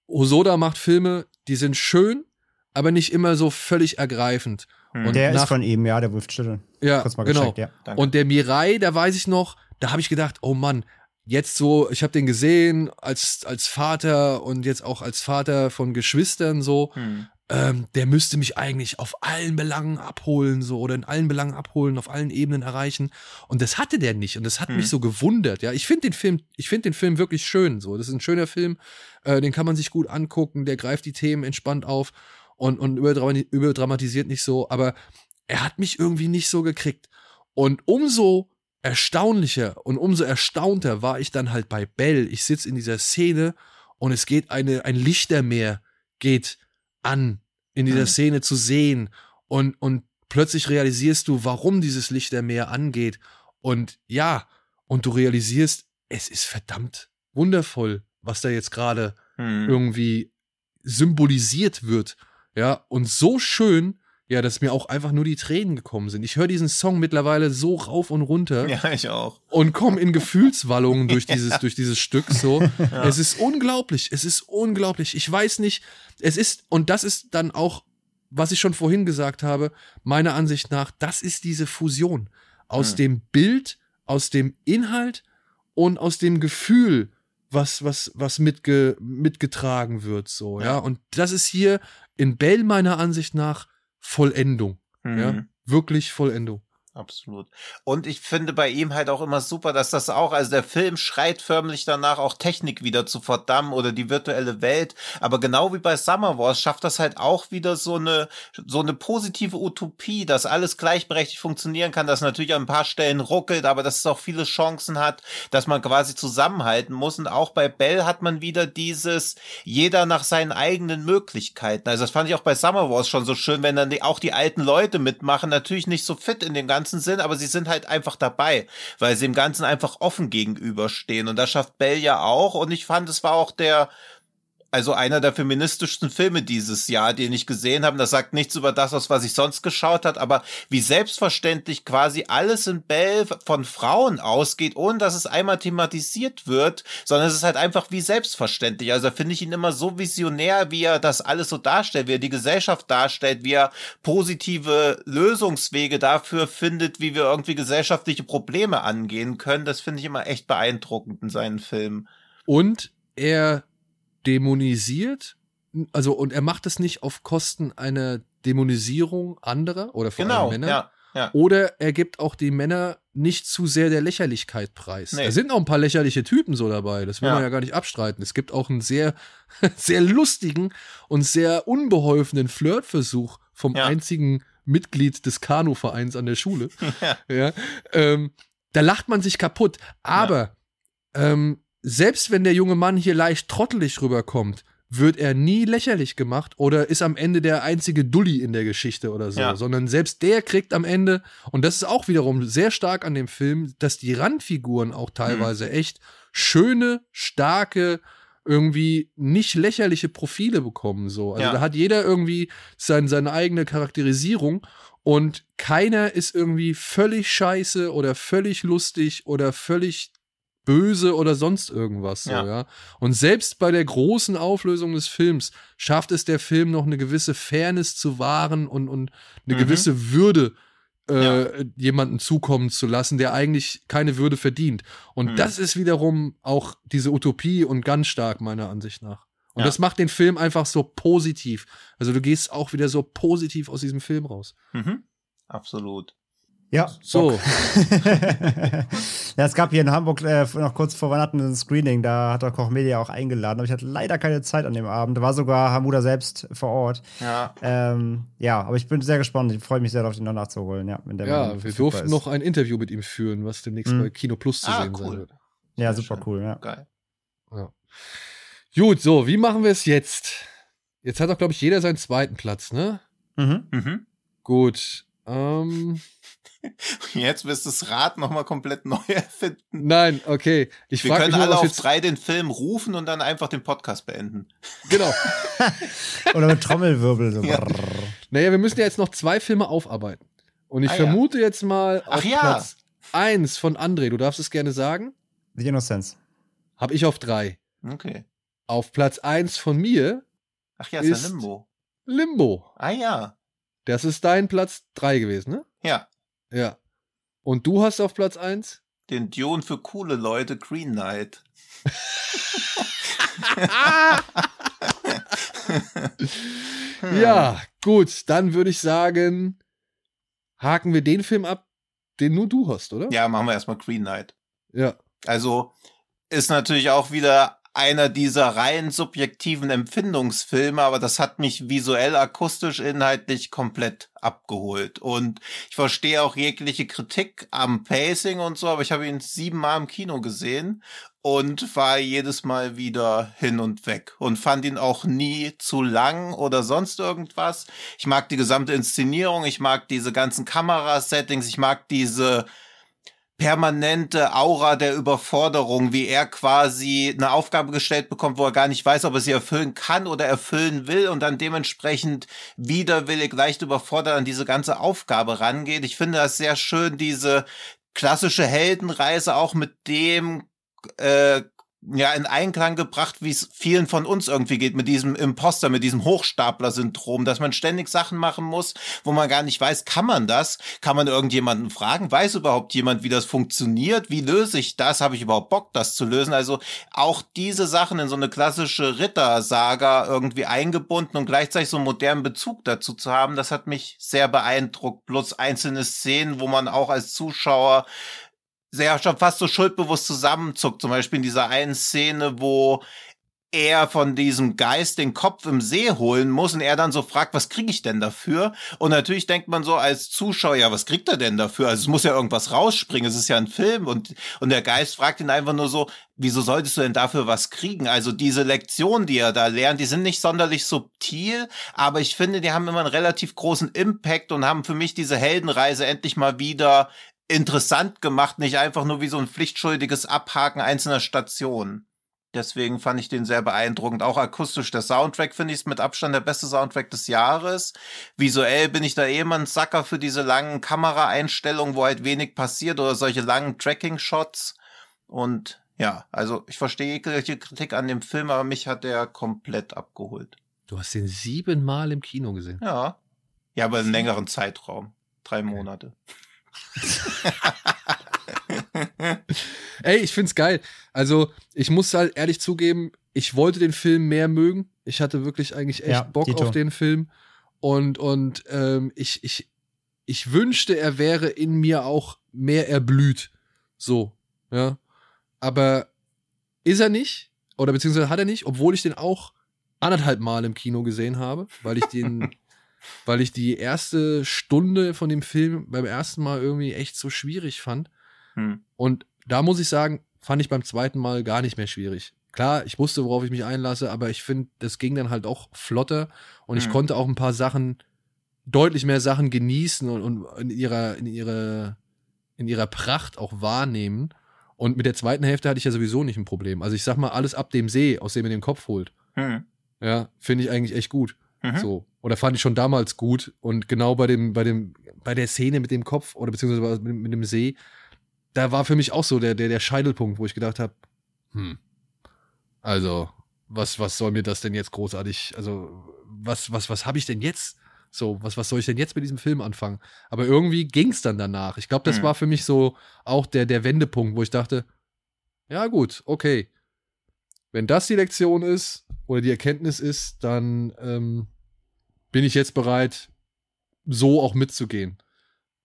Hosoda macht Filme, die sind schön, aber nicht immer so völlig ergreifend. Mhm. Und Der nach- ist von ihm, ja, der Wolfstille. Ja, Kurz mal genau. gecheckt, ja. Und der Mirai, da weiß ich noch, da habe ich gedacht, oh Mann, jetzt so, ich habe den gesehen als, als Vater und jetzt auch als Vater von Geschwistern so, Mhm. ähm, der müsste mich eigentlich auf allen Belangen abholen, so, oder in allen Belangen abholen, auf allen Ebenen erreichen. Und das hatte der nicht. Und das hat Hm. mich so gewundert, ja. Ich finde den Film, ich finde den Film wirklich schön, so. Das ist ein schöner Film, äh, den kann man sich gut angucken, der greift die Themen entspannt auf und, und überdramati- überdramatisiert nicht so, aber er hat mich irgendwie nicht so gekriegt. Und umso erstaunlicher und umso erstaunter war ich dann halt bei Bell. Ich sitze in dieser Szene und es geht eine, ein Lichtermeer geht an, in dieser Mhm. Szene zu sehen. Und, und plötzlich realisierst du, warum dieses Lichtermeer angeht. Und ja, und du realisierst, es ist verdammt wundervoll, was da jetzt gerade Mhm. irgendwie symbolisiert wird. Ja, und so schön, ja, dass mir auch einfach nur die Tränen gekommen sind. Ich höre diesen Song mittlerweile so rauf und runter Ja, ich auch. und komme in Gefühlswallungen durch *laughs* dieses, durch dieses Stück so. Es ist unglaublich. Es ist unglaublich. Ich weiß nicht, es ist, und das ist dann auch, was ich schon vorhin gesagt habe, meiner Ansicht nach, das ist diese Fusion aus Hm. dem Bild, aus dem Inhalt und aus dem Gefühl, was, was, was mitge, mitgetragen wird, so, ja. Ja. Und das ist hier in Bell meiner Ansicht nach Vollendung, ja. Mhm. Wirklich Vollendung. Absolut. Und ich finde bei ihm halt auch immer super, dass das auch, also der Film schreit förmlich danach, auch Technik wieder zu verdammen oder die virtuelle Welt. Aber genau wie bei Summer Wars schafft das halt auch wieder so eine, so eine positive Utopie, dass alles gleichberechtigt funktionieren kann, dass natürlich an ein paar Stellen ruckelt, aber dass es auch viele Chancen hat, dass man quasi zusammenhalten muss. Und auch bei Bell hat man wieder dieses, jeder nach seinen eigenen Möglichkeiten. Also das fand ich auch bei Summer Wars schon so schön, wenn dann die, auch die alten Leute mitmachen, natürlich nicht so fit in dem ganzen Sinn, aber sie sind halt einfach dabei, weil sie dem Ganzen einfach offen gegenüberstehen. Und das schafft Bell ja auch. Und ich fand, es war auch der, also einer der feministischsten Filme dieses Jahr, den ich gesehen habe. Das sagt nichts über das aus, was ich sonst geschaut hat, aber wie selbstverständlich quasi alles in Bell von Frauen ausgeht, ohne dass es einmal thematisiert wird, sondern es ist halt einfach wie selbstverständlich. Also da finde ich ihn immer so visionär, wie er das alles so darstellt, wie er die Gesellschaft darstellt, wie er positive Lösungswege dafür findet, wie wir irgendwie gesellschaftliche Probleme angehen können. Das finde ich immer echt beeindruckend in seinen Filmen. Und er dämonisiert, also und er macht es nicht auf Kosten einer Dämonisierung anderer oder vor Genau, allem Männer. ja. Ja. Oder er gibt auch die Männer nicht zu sehr der Lächerlichkeit preis. Nee. Da sind auch ein paar lächerliche Typen so dabei, das will Ja. man ja gar nicht abstreiten. Es gibt auch einen sehr, *laughs* sehr lustigen und sehr unbeholfenen Flirtversuch vom Ja. einzigen Mitglied des Kanuvereins an der Schule. *laughs* ja. Ähm, da lacht man sich kaputt. Aber ähm, selbst wenn der junge Mann hier leicht trottelig rüberkommt, wird er nie lächerlich gemacht oder ist am Ende der einzige Dulli in der Geschichte oder so, Ja. sondern selbst der kriegt am Ende, und das ist auch wiederum sehr stark an dem Film, dass die Randfiguren auch teilweise echt schöne, starke, irgendwie nicht lächerliche Profile bekommen. So. Also Ja. da hat jeder irgendwie sein, seine eigene Charakterisierung und keiner ist irgendwie völlig scheiße oder völlig lustig oder völlig böse oder sonst irgendwas. So, ja. Ja. Und selbst bei der großen Auflösung des Films schafft es der Film noch eine gewisse Fairness zu wahren und, und eine Mhm. gewisse Würde äh, Ja. jemanden zukommen zu lassen, der eigentlich keine Würde verdient. Und Mhm. das ist wiederum auch diese Utopie und ganz stark meiner Ansicht nach. Und Ja. das macht den Film einfach so positiv. Also du gehst auch wieder so positiv aus diesem Film raus. Mhm. Absolut. Ja, So, *laughs* ja, es gab hier in Hamburg äh, noch kurz vor Weihnachten ein Screening, da hat der Koch Media auch eingeladen, aber ich hatte leider keine Zeit an dem Abend. Da war sogar Hamuda selbst vor Ort. Ja. Ähm, ja, aber ich bin sehr gespannt. Ich freue mich sehr darauf, den noch nachzuholen. Ja, wenn der mal ja, wir durften ist. noch ein Interview mit ihm führen, was demnächst Mhm. bei Kino Plus zu Ah, sehen sein cool. wird. Ja, Sehr super schön. cool, ja. Geil. Gut, so, wie machen wir es jetzt? Jetzt hat doch, glaube ich, jeder seinen zweiten Platz, ne? Mhm. Mhm. Gut. Ähm, Jetzt wirst du das Rad nochmal komplett neu *laughs* erfinden. nein, okay. Ich Wir können mich alle auf jetzt. drei den Film rufen und dann einfach den Podcast beenden. Genau. *laughs* Oder mit Trommelwirbel. So. Ja. Naja, wir müssen ja jetzt noch zwei Filme aufarbeiten. Und ich Ah, ja. vermute jetzt mal auf Ach ja. Platz eins von André, du darfst es gerne sagen, The Innocence. habe ich auf drei. Okay. Auf Platz eins von mir Ach ja, ist, Ist- ja Limbo. Limbo. Ah ja. Das ist dein Platz drei gewesen, ne? Ja. Ja. Und du hast auf Platz eins? Den Dune für coole Leute, Green Knight. *laughs* Ja, gut, dann würde ich sagen, haken wir den Film ab, den nur du hast, oder? Ja, machen wir erstmal Green Knight. Ja. Also ist natürlich auch wieder einer dieser rein subjektiven Empfindungsfilme, aber das hat mich visuell, akustisch, inhaltlich komplett abgeholt. Und ich verstehe auch jegliche Kritik am Pacing und so, aber ich habe ihn siebenmal im Kino gesehen und war jedes Mal wieder hin und weg und fand ihn auch nie zu lang oder sonst irgendwas. Ich mag die gesamte Inszenierung, ich mag diese ganzen Kamerasettings, ich mag diese permanente Aura der Überforderung, wie er quasi eine Aufgabe gestellt bekommt, wo er gar nicht weiß, ob er sie erfüllen kann oder erfüllen will und dann dementsprechend widerwillig leicht überfordert an diese ganze Aufgabe rangeht. Ich finde das sehr schön, diese klassische Heldenreise auch mit dem äh, ja in Einklang gebracht, wie es vielen von uns irgendwie geht mit diesem Imposter, mit diesem Hochstapler-Syndrom, dass man ständig Sachen machen muss, wo man gar nicht weiß, kann man das? Kann man irgendjemanden fragen? Weiß überhaupt jemand, wie das funktioniert? Wie löse ich das? Habe ich überhaupt Bock, das zu lösen? Also auch diese Sachen in so eine klassische Rittersaga irgendwie eingebunden und gleichzeitig so einen modernen Bezug dazu zu haben, das hat mich sehr beeindruckt. Plus einzelne Szenen, wo man auch als Zuschauer sehr schon fast so schuldbewusst zusammenzuckt. Zum Beispiel in dieser einen Szene, wo er von diesem Geist den Kopf im See holen muss und er dann so fragt, was kriege ich denn dafür? Und natürlich denkt man so als Zuschauer, ja, was kriegt er denn dafür? Also es muss ja irgendwas rausspringen, es ist ja ein Film und, und der Geist fragt ihn einfach nur so, wieso solltest du denn dafür was kriegen? Also diese Lektionen, die er da lernt, die sind nicht sonderlich subtil, aber ich finde, die haben immer einen relativ großen Impact und haben für mich diese Heldenreise endlich mal wieder interessant gemacht, nicht einfach nur wie so ein pflichtschuldiges Abhaken einzelner Stationen. Deswegen fand ich den sehr beeindruckend. Auch akustisch der Soundtrack finde ich es mit Abstand der beste Soundtrack des Jahres. Visuell bin ich da eh immer ein Sacker für diese langen Kameraeinstellungen, wo halt wenig passiert oder solche langen Tracking-Shots. Und ja, also ich verstehe jegliche Kritik an dem Film, aber mich hat der komplett abgeholt. Du hast den siebenmal im Kino gesehen. Ja. Ja, aber einen längeren Zeitraum. Drei Monate. *laughs* Ey, ich find's geil. Also, ich muss halt ehrlich zugeben, ich wollte den Film mehr mögen. Ich hatte wirklich eigentlich echt Ja, Bock Dito. auf den Film. Und, und ähm, ich, ich, ich wünschte, er wäre in mir auch mehr erblüht. So, ja. Aber ist er nicht, oder beziehungsweise hat er nicht, obwohl ich den auch anderthalb Mal im Kino gesehen habe, weil ich den, *laughs* weil ich die erste Stunde von dem Film beim ersten Mal irgendwie echt so schwierig fand. Hm. Und da muss ich sagen, fand ich beim zweiten Mal gar nicht mehr schwierig. Klar, ich wusste, worauf ich mich einlasse, aber ich finde, das ging dann halt auch flotter und ich Mhm. konnte auch ein paar Sachen, deutlich mehr Sachen genießen und, und in ihrer, in ihrer, in ihrer Pracht auch wahrnehmen. Und mit der zweiten Hälfte hatte ich ja sowieso nicht ein Problem. Also ich sag mal, alles ab dem See, aus dem er den Kopf holt, Hm. ja, finde ich eigentlich echt gut. Mhm. So. Oder fand ich schon damals gut. Und genau bei dem, bei dem, bei der Szene mit dem Kopf oder beziehungsweise mit, mit dem See, da war für mich auch so der, der, der Scheitelpunkt, wo ich gedacht habe, hm, also, was, was soll mir das denn jetzt großartig, also, was, was, was habe ich denn jetzt? So, was, was soll ich denn jetzt mit diesem Film anfangen? Aber irgendwie ging es dann danach. Ich glaube, das Hm. war für mich so auch der, der Wendepunkt, wo ich dachte, ja gut, okay. Wenn das die Lektion ist oder die Erkenntnis ist, dann ähm, bin ich jetzt bereit, so auch mitzugehen.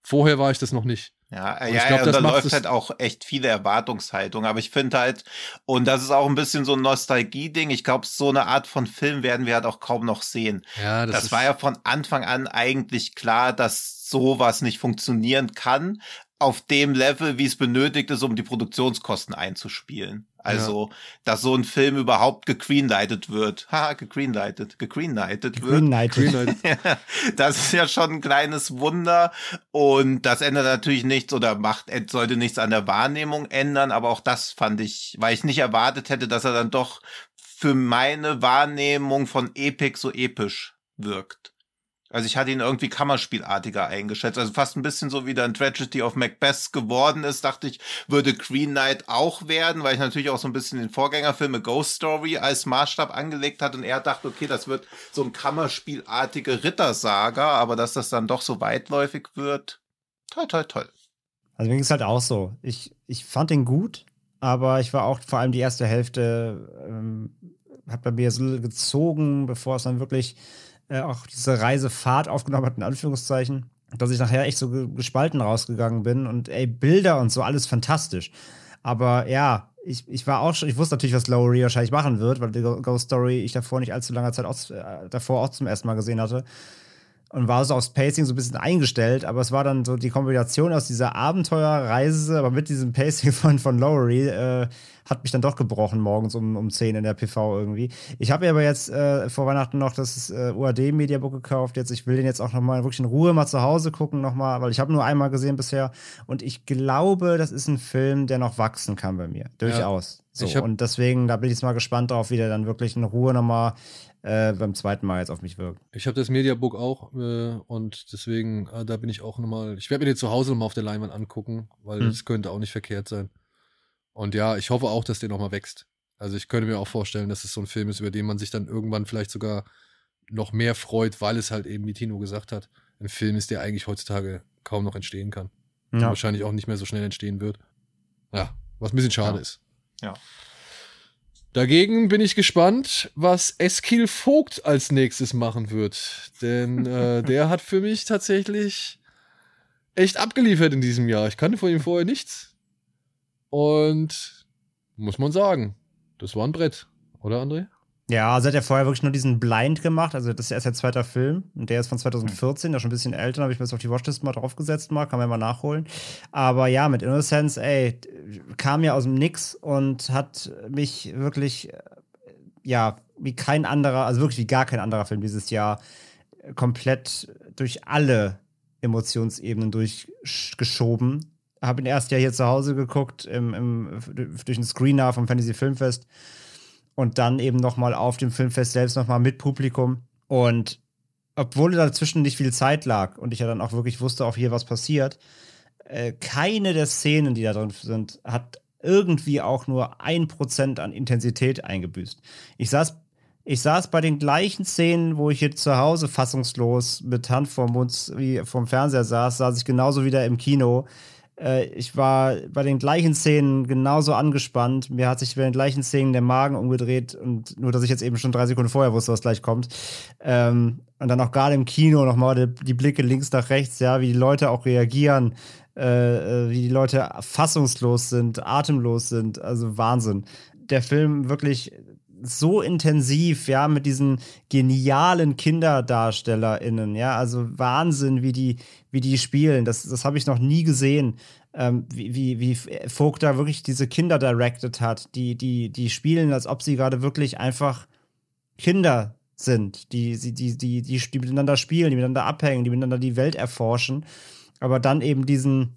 Vorher war ich das noch nicht. Ja, Und ich ja, glaub, ja, das da läuft halt auch echt viele Erwartungshaltungen. Aber ich finde halt, und das ist auch ein bisschen so ein Nostalgie-Ding. Ich glaube, so eine Art von Film werden wir halt auch kaum noch sehen. Ja, Das, ist, war ja von Anfang an eigentlich klar, dass sowas nicht funktionieren kann auf dem Level, wie es benötigt ist, um die Produktionskosten einzuspielen. Also, dass so ein Film überhaupt gegreenlightet wird. Haha, gegreenlightet, gegreenlightet wird. Green Knight. Green Knight. *laughs* Ja, das ist ja schon ein kleines Wunder und das ändert natürlich nichts oder macht sollte nichts an der Wahrnehmung ändern, aber auch das fand ich, weil ich nicht erwartet hätte, dass er dann doch für meine Wahrnehmung von Epic so episch wirkt. Also ich hatte ihn irgendwie kammerspielartiger eingeschätzt, also fast ein bisschen so wie dann Tragedy of Macbeth geworden ist, dachte ich, würde Green Knight auch werden, weil ich natürlich auch so ein bisschen den Vorgängerfilm Ghost Story als Maßstab angelegt hat und er dachte, okay, das wird so ein kammerspielartige Rittersaga, aber dass das dann doch so weitläufig wird, toll, toll, toll. Also mir ging es halt auch so. Ich, ich fand den gut, aber ich war auch vor allem die erste Hälfte, ähm, hat bei mir so gezogen, bevor es dann wirklich äh, auch diese Reisefahrt aufgenommen hat, in Anführungszeichen, dass ich nachher echt so ge- gespalten rausgegangen bin und ey, Bilder und so, alles fantastisch. Aber ja, ich, ich war auch schon, ich wusste natürlich, was Lowry wahrscheinlich machen wird, weil die Ghost Story ich davor nicht allzu langer Zeit auch, äh, davor auch zum ersten Mal gesehen hatte. Und war so aufs Pacing so ein bisschen eingestellt, aber es war dann so die Kombination aus dieser Abenteuerreise, aber mit diesem Pacing von, von Lowery, äh, hat mich dann doch gebrochen morgens um, um 10 in der PV irgendwie. Ich habe mir aber jetzt äh, vor Weihnachten noch das äh, UAD-Mediabook gekauft. Jetzt, ich will den jetzt auch nochmal wirklich in Ruhe mal zu Hause gucken, nochmal, weil ich habe nur einmal gesehen bisher. Und ich glaube, das ist ein Film, der noch wachsen kann bei mir. Durchaus. Ja. So, und deswegen, da bin ich jetzt mal gespannt drauf, wie der dann wirklich in Ruhe nochmal äh, beim zweiten Mal jetzt auf mich wirkt. Ich habe das Mediabook auch äh, und deswegen, äh, da bin ich auch nochmal, ich werde mir den zu Hause nochmal auf der Leinwand angucken, weil hm. das könnte auch nicht verkehrt sein. Und ja, ich hoffe auch, dass der nochmal wächst. Also ich könnte mir auch vorstellen, dass es so ein Film ist, über den man sich dann irgendwann vielleicht sogar noch mehr freut, weil es halt eben, wie Tino gesagt hat, ein Film ist, der eigentlich heutzutage kaum noch entstehen kann. Ja. Wahrscheinlich auch nicht mehr so schnell entstehen wird. Ja, was ein bisschen schade ja. ist. Ja. Dagegen bin ich gespannt, was Eskil Vogt als nächstes machen wird. Denn äh, *laughs* der hat für mich tatsächlich echt abgeliefert in diesem Jahr. Ich kannte von ihm vorher nichts. Und muss man sagen, das war ein Brett, oder André? Ja, also hat er vorher wirklich nur diesen Blind gemacht. Also, das ist erst der zweite Film. Und der ist von 2014, der ist schon ein bisschen älter. habe ich mir das auf die Watchlist mal draufgesetzt, mal. Kann man mal nachholen. Aber ja, mit Innocence, ey, kam ja aus dem Nix und hat mich wirklich, äh, ja, wie kein anderer, also wirklich wie gar kein anderer Film dieses Jahr, komplett durch alle Emotionsebenen durchgeschoben. Habe ihn erst ja hier zu Hause geguckt, im, im, durch den Screener vom Fantasy Filmfest und dann eben nochmal auf dem Filmfest selbst nochmal mit Publikum. Und obwohl dazwischen nicht viel Zeit lag und ich ja dann auch wirklich wusste, auch hier was passiert, äh, keine der Szenen, die da drin sind, hat irgendwie auch nur ein Prozent an Intensität eingebüßt. Ich saß, ich saß bei den gleichen Szenen, wo ich jetzt zu Hause fassungslos mit Hand vorm Mund wie vom Fernseher saß, saß ich genauso wieder im Kino ich war bei den gleichen Szenen genauso angespannt. Mir hat sich bei den gleichen Szenen der Magen umgedreht und nur, dass ich jetzt eben schon drei Sekunden vorher wusste, was gleich kommt. Ähm, und dann auch gerade im Kino nochmal die, die Blicke links nach rechts, ja, wie die Leute auch reagieren, äh, äh, wie die Leute fassungslos sind, atemlos sind. Also Wahnsinn. Der Film wirklich so intensiv, ja, mit diesen genialen KinderdarstellerInnen, ja, also Wahnsinn, wie die, wie die spielen. Das, das habe ich noch nie gesehen. Ähm, wie, wie, wie Vogt da wirklich diese Kinder directed hat, die, die, die spielen, als ob sie gerade wirklich einfach Kinder sind, die, die, die, die, die, miteinander spielen, die miteinander abhängen, die miteinander die Welt erforschen, aber dann eben diesen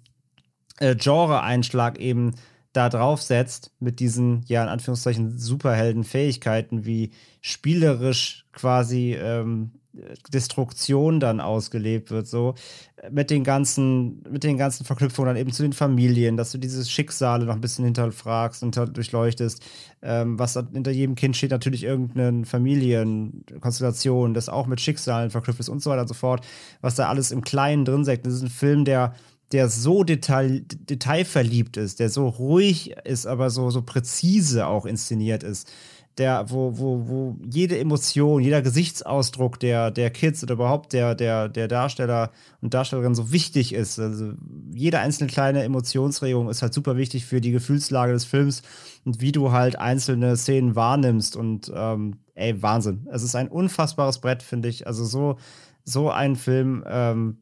äh, Genre-Einschlag eben da drauf setzt, mit diesen, ja, in Anführungszeichen, Superhelden-Fähigkeiten, wie spielerisch quasi ähm, Destruktion dann ausgelebt wird, so mit den ganzen, mit den ganzen Verknüpfungen dann eben zu den Familien, dass du dieses Schicksale noch ein bisschen hinterfragst und durchleuchtest. Ähm, was hinter jedem Kind steht, natürlich irgendeine Familienkonstellation, das auch mit Schicksalen verknüpft ist und so weiter und so fort, was da alles im Kleinen drin steckt. Das ist ein Film, der der so detail, detailverliebt ist, der so ruhig ist, aber so, so präzise auch inszeniert ist, der, wo, wo, wo jede Emotion, jeder Gesichtsausdruck der, der Kids oder überhaupt der, der, der Darsteller und Darstellerin so wichtig ist. Also jede einzelne kleine Emotionsregung ist halt super wichtig für die Gefühlslage des Films und wie du halt einzelne Szenen wahrnimmst. Und ähm, ey, Wahnsinn. Es ist ein unfassbares Brett, finde ich. Also so, so ein Film. Ähm,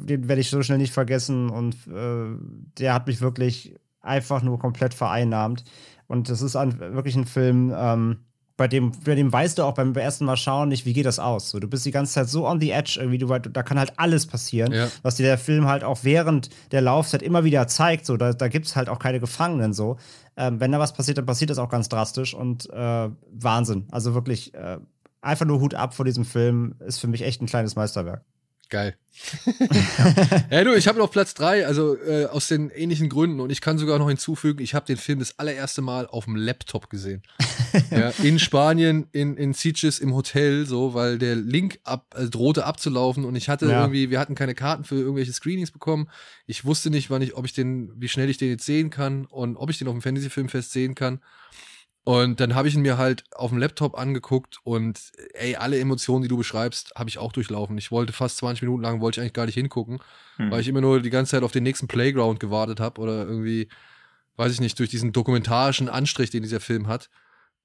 den werde ich so schnell nicht vergessen und äh, der hat mich wirklich einfach nur komplett vereinnahmt. Und das ist ein, wirklich ein Film, ähm, bei dem, bei dem weißt du auch beim ersten Mal schauen nicht, wie geht das aus. So, du bist die ganze Zeit so on the edge, irgendwie, du, da kann halt alles passieren, ja. was dir der Film halt auch während der Laufzeit immer wieder zeigt. So, da, da gibt es halt auch keine Gefangenen so. Ähm, wenn da was passiert, dann passiert das auch ganz drastisch und äh, Wahnsinn. Also wirklich äh, einfach nur Hut ab vor diesem Film. Ist für mich echt ein kleines Meisterwerk. Geil. *laughs* ja, du, ich habe noch Platz drei, also äh, aus den ähnlichen Gründen. Und ich kann sogar noch hinzufügen, ich habe den Film das allererste Mal auf dem Laptop gesehen. *laughs* ja, in Spanien, in, in Sitges im Hotel, so, weil der Link ab, äh, drohte abzulaufen und ich hatte ja. irgendwie, wir hatten keine Karten für irgendwelche Screenings bekommen. Ich wusste nicht, wann ich, ob ich den, wie schnell ich den jetzt sehen kann und ob ich den auf dem Fantasy-Filmfest sehen kann. Und dann habe ich ihn mir halt auf dem Laptop angeguckt und ey, alle Emotionen, die du beschreibst, habe ich auch durchlaufen. Ich wollte fast 20 Minuten lang, wollte ich eigentlich gar nicht hingucken, hm. weil ich immer nur die ganze Zeit auf den nächsten Playground gewartet habe oder irgendwie, weiß ich nicht, durch diesen dokumentarischen Anstrich, den dieser Film hat,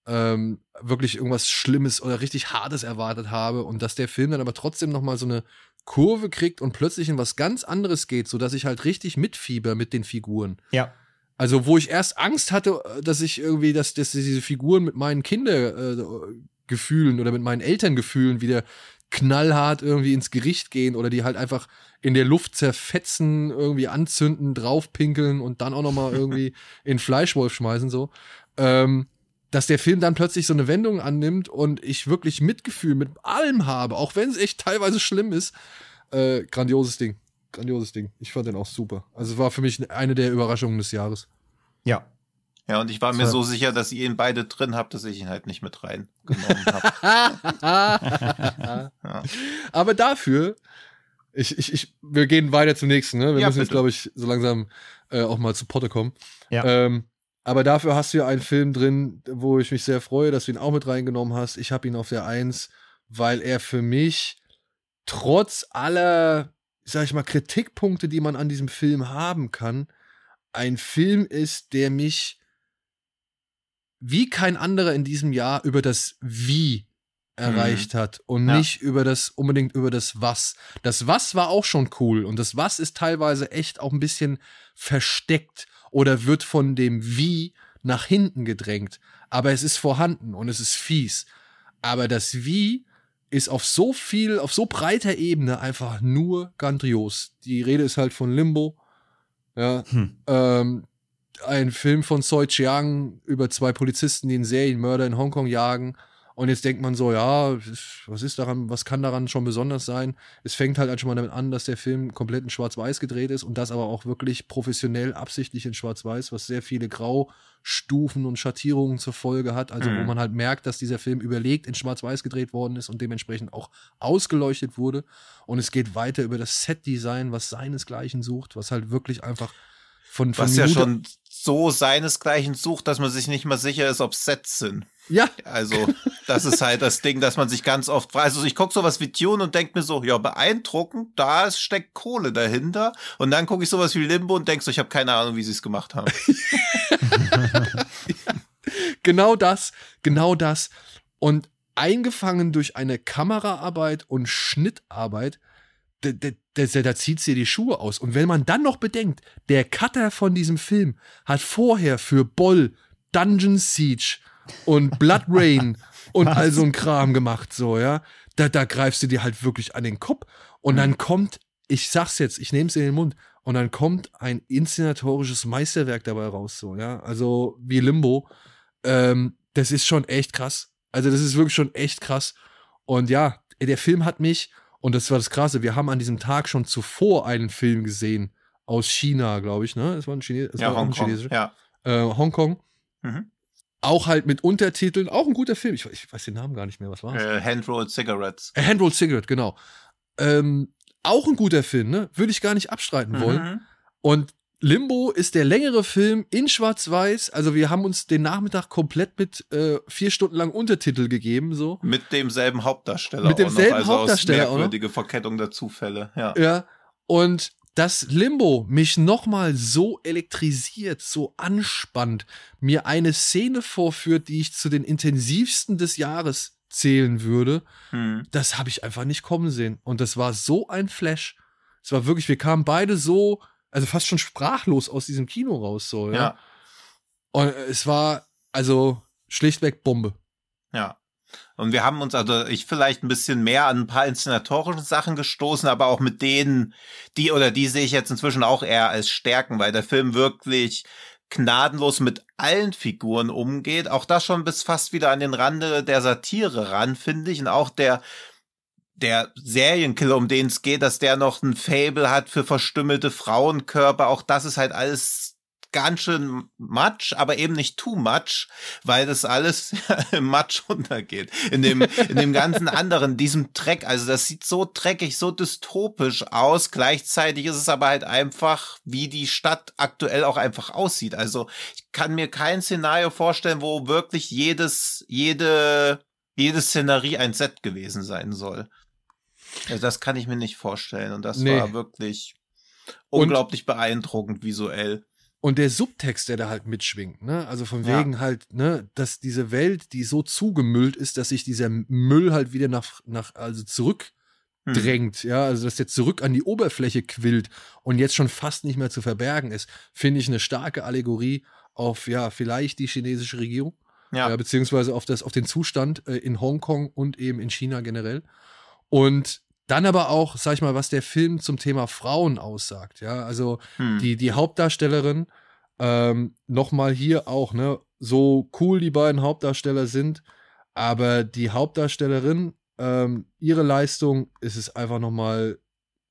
ähm, wirklich irgendwas Schlimmes oder richtig Hartes erwartet habe und dass der Film dann aber trotzdem nochmal so eine Kurve kriegt und plötzlich in was ganz anderes geht, sodass ich halt richtig mitfieber mit den Figuren. Ja. Also, wo ich erst Angst hatte, äh, dass ich irgendwie, dass, dass diese Figuren mit meinen Kindergefühlen äh, oder mit meinen Elterngefühlen wieder knallhart irgendwie ins Gericht gehen oder die halt einfach in der Luft zerfetzen, irgendwie anzünden, draufpinkeln und dann auch nochmal irgendwie *laughs* in Fleischwolf schmeißen, so. Ähm, dass der Film dann plötzlich so eine Wendung annimmt und ich wirklich Mitgefühl mit allem habe, auch wenn es echt teilweise schlimm ist. Äh, grandioses Ding. Grandioses Ding. Ich fand den auch super. Also es war für mich eine der Überraschungen des Jahres. Ja. Ja, und ich war mir so sicher, dass ihr ihn beide drin habt, dass ich ihn halt nicht mit reingenommen habe. *laughs* ja. Aber dafür, ich, ich, ich, wir gehen weiter zum nächsten, ne? Wir Ja, müssen jetzt, glaube ich, so langsam äh, auch mal zu Potte kommen. Ja. Ähm, aber dafür hast du ja einen Film drin, wo ich mich sehr freue, dass du ihn auch mit reingenommen hast. Ich habe ihn auf der Eins, weil er für mich trotz aller, sag ich mal, Kritikpunkte, die man an diesem Film haben kann, ein Film ist, der mich wie kein anderer in diesem Jahr über das Wie erreicht hat und Ja. nicht über das unbedingt über das Was. Das Was war auch schon cool und das Was ist teilweise echt auch ein bisschen versteckt oder wird von dem Wie nach hinten gedrängt, aber es ist vorhanden und es ist fies. Aber das Wie ist auf so viel, auf so breiter Ebene einfach nur grandios. Die Rede ist halt von Limbo. Ja, Hm. ähm, ein Film von Soi Chiang über zwei Polizisten, die einen Serienmörder in Hongkong jagen. Und jetzt denkt man so, ja, was ist daran, was kann daran schon besonders sein? Es fängt halt schon mal damit an, dass der Film komplett in Schwarz-Weiß gedreht ist und das aber auch wirklich professionell, absichtlich in Schwarz-Weiß, was sehr viele Graustufen und Schattierungen zur Folge hat. Also, wo Mhm. man halt merkt, dass dieser Film überlegt in Schwarz-Weiß gedreht worden ist und dementsprechend auch ausgeleuchtet wurde. Und es geht weiter über das Set-Design, was seinesgleichen sucht, was halt wirklich einfach von, von Was ja Minute- schon so seinesgleichen sucht, dass man sich nicht mal sicher ist, ob Sets sind. Ja, Also, das ist halt das Ding, dass man sich ganz oft fragt. Also, ich gucke sowas wie Dune und denke mir so, ja, beeindruckend, da steckt Kohle dahinter. Und dann gucke ich sowas wie Limbo und denke so, ich habe keine Ahnung, wie sie es gemacht haben. *laughs* genau das, genau das. Und eingefangen durch eine Kameraarbeit und Schnittarbeit, da, da, da, da zieht sie die Schuhe aus. Und wenn man dann noch bedenkt, der Cutter von diesem Film hat vorher für Boll, Dungeon Siege und Blood *laughs* Rain und all so ein Kram gemacht, so, ja. Da, da greifst du dir halt wirklich an den Kopf. Und dann kommt, ich sag's jetzt, ich nehme es in den Mund, und dann kommt ein inszenatorisches Meisterwerk dabei raus, so, ja. Also wie Limbo. Ähm, das ist schon echt krass. Also, das ist wirklich schon echt krass. Und ja, der Film hat mich, und das war das Krasse, wir haben an diesem Tag schon zuvor einen Film gesehen aus China, glaube ich, ne? Das war ein, Chine ja, war auch ein Hongkong. chinesischer. Ja. Äh, Hongkong. Mhm. Auch halt mit Untertiteln, auch ein guter Film. Ich, ich weiß den Namen gar nicht mehr, was war Äh, Handrolled Cigarettes. A Handrolled Cigarette, genau. Ähm, auch ein guter Film, ne? Würde ich gar nicht abstreiten wollen. Mhm. Und Limbo ist der längere Film in Schwarz-Weiß. Also wir haben uns den Nachmittag komplett mit äh, vier Stunden lang Untertitel gegeben, so. Mit demselben Hauptdarsteller. Mit demselben auch noch, also Hauptdarsteller aus merkwürdige Verkettung der Zufälle. Ja. Ja. Und dass Limbo mich nochmal so elektrisiert, so anspannt, mir eine Szene vorführt, die ich zu den intensivsten des Jahres zählen würde, Hm. das habe ich einfach nicht kommen sehen. Und das war so ein Flash. Es war wirklich, wir kamen beide so, also fast schon sprachlos aus diesem Kino raus, so, ja. ja. Und es war, also, schlichtweg Bombe. Ja. Und wir haben uns also ich vielleicht ein bisschen mehr an ein paar inszenatorischen Sachen gestoßen, aber auch mit denen, die oder die sehe ich jetzt inzwischen auch eher als Stärken, weil der Film wirklich gnadenlos mit allen Figuren umgeht. Auch das schon bis fast wieder an den Rande der Satire ran, finde ich. Und auch der, der Serienkiller, um den es geht, dass der noch ein Fable hat für verstümmelte Frauenkörper. Auch das ist halt alles ganz schön much, aber eben nicht too much, weil das alles *laughs* im Matsch untergeht. In dem, in dem ganzen anderen, diesem Dreck. Also das sieht so dreckig, so dystopisch aus. Gleichzeitig ist es aber halt einfach, wie die Stadt aktuell auch einfach aussieht. Also ich kann mir kein Szenario vorstellen, wo wirklich jedes, jede, jede Szenerie ein Set gewesen sein soll. Also das kann ich mir nicht vorstellen. Und das Nee. war wirklich Und- unglaublich beeindruckend visuell. Und der Subtext, der da halt mitschwingt, ne? Also von Ja. wegen halt, ne, dass diese Welt, die so zugemüllt ist, dass sich dieser Müll halt wieder nach, nach, also zurück Hm. ja, also dass der zurück an die Oberfläche quillt und jetzt schon fast nicht mehr zu verbergen ist, finde ich eine starke Allegorie auf, ja, vielleicht die chinesische Regierung, Ja. ja, beziehungsweise auf, das, auf den Zustand äh, in Hongkong und eben in China generell. Und dann aber auch, sag ich mal, was der Film zum Thema Frauen aussagt, ja, also Hm. die, die Hauptdarstellerin, ähm, nochmal hier auch, ne, so cool die beiden Hauptdarsteller sind, aber die Hauptdarstellerin, ähm, ihre Leistung ist es einfach nochmal,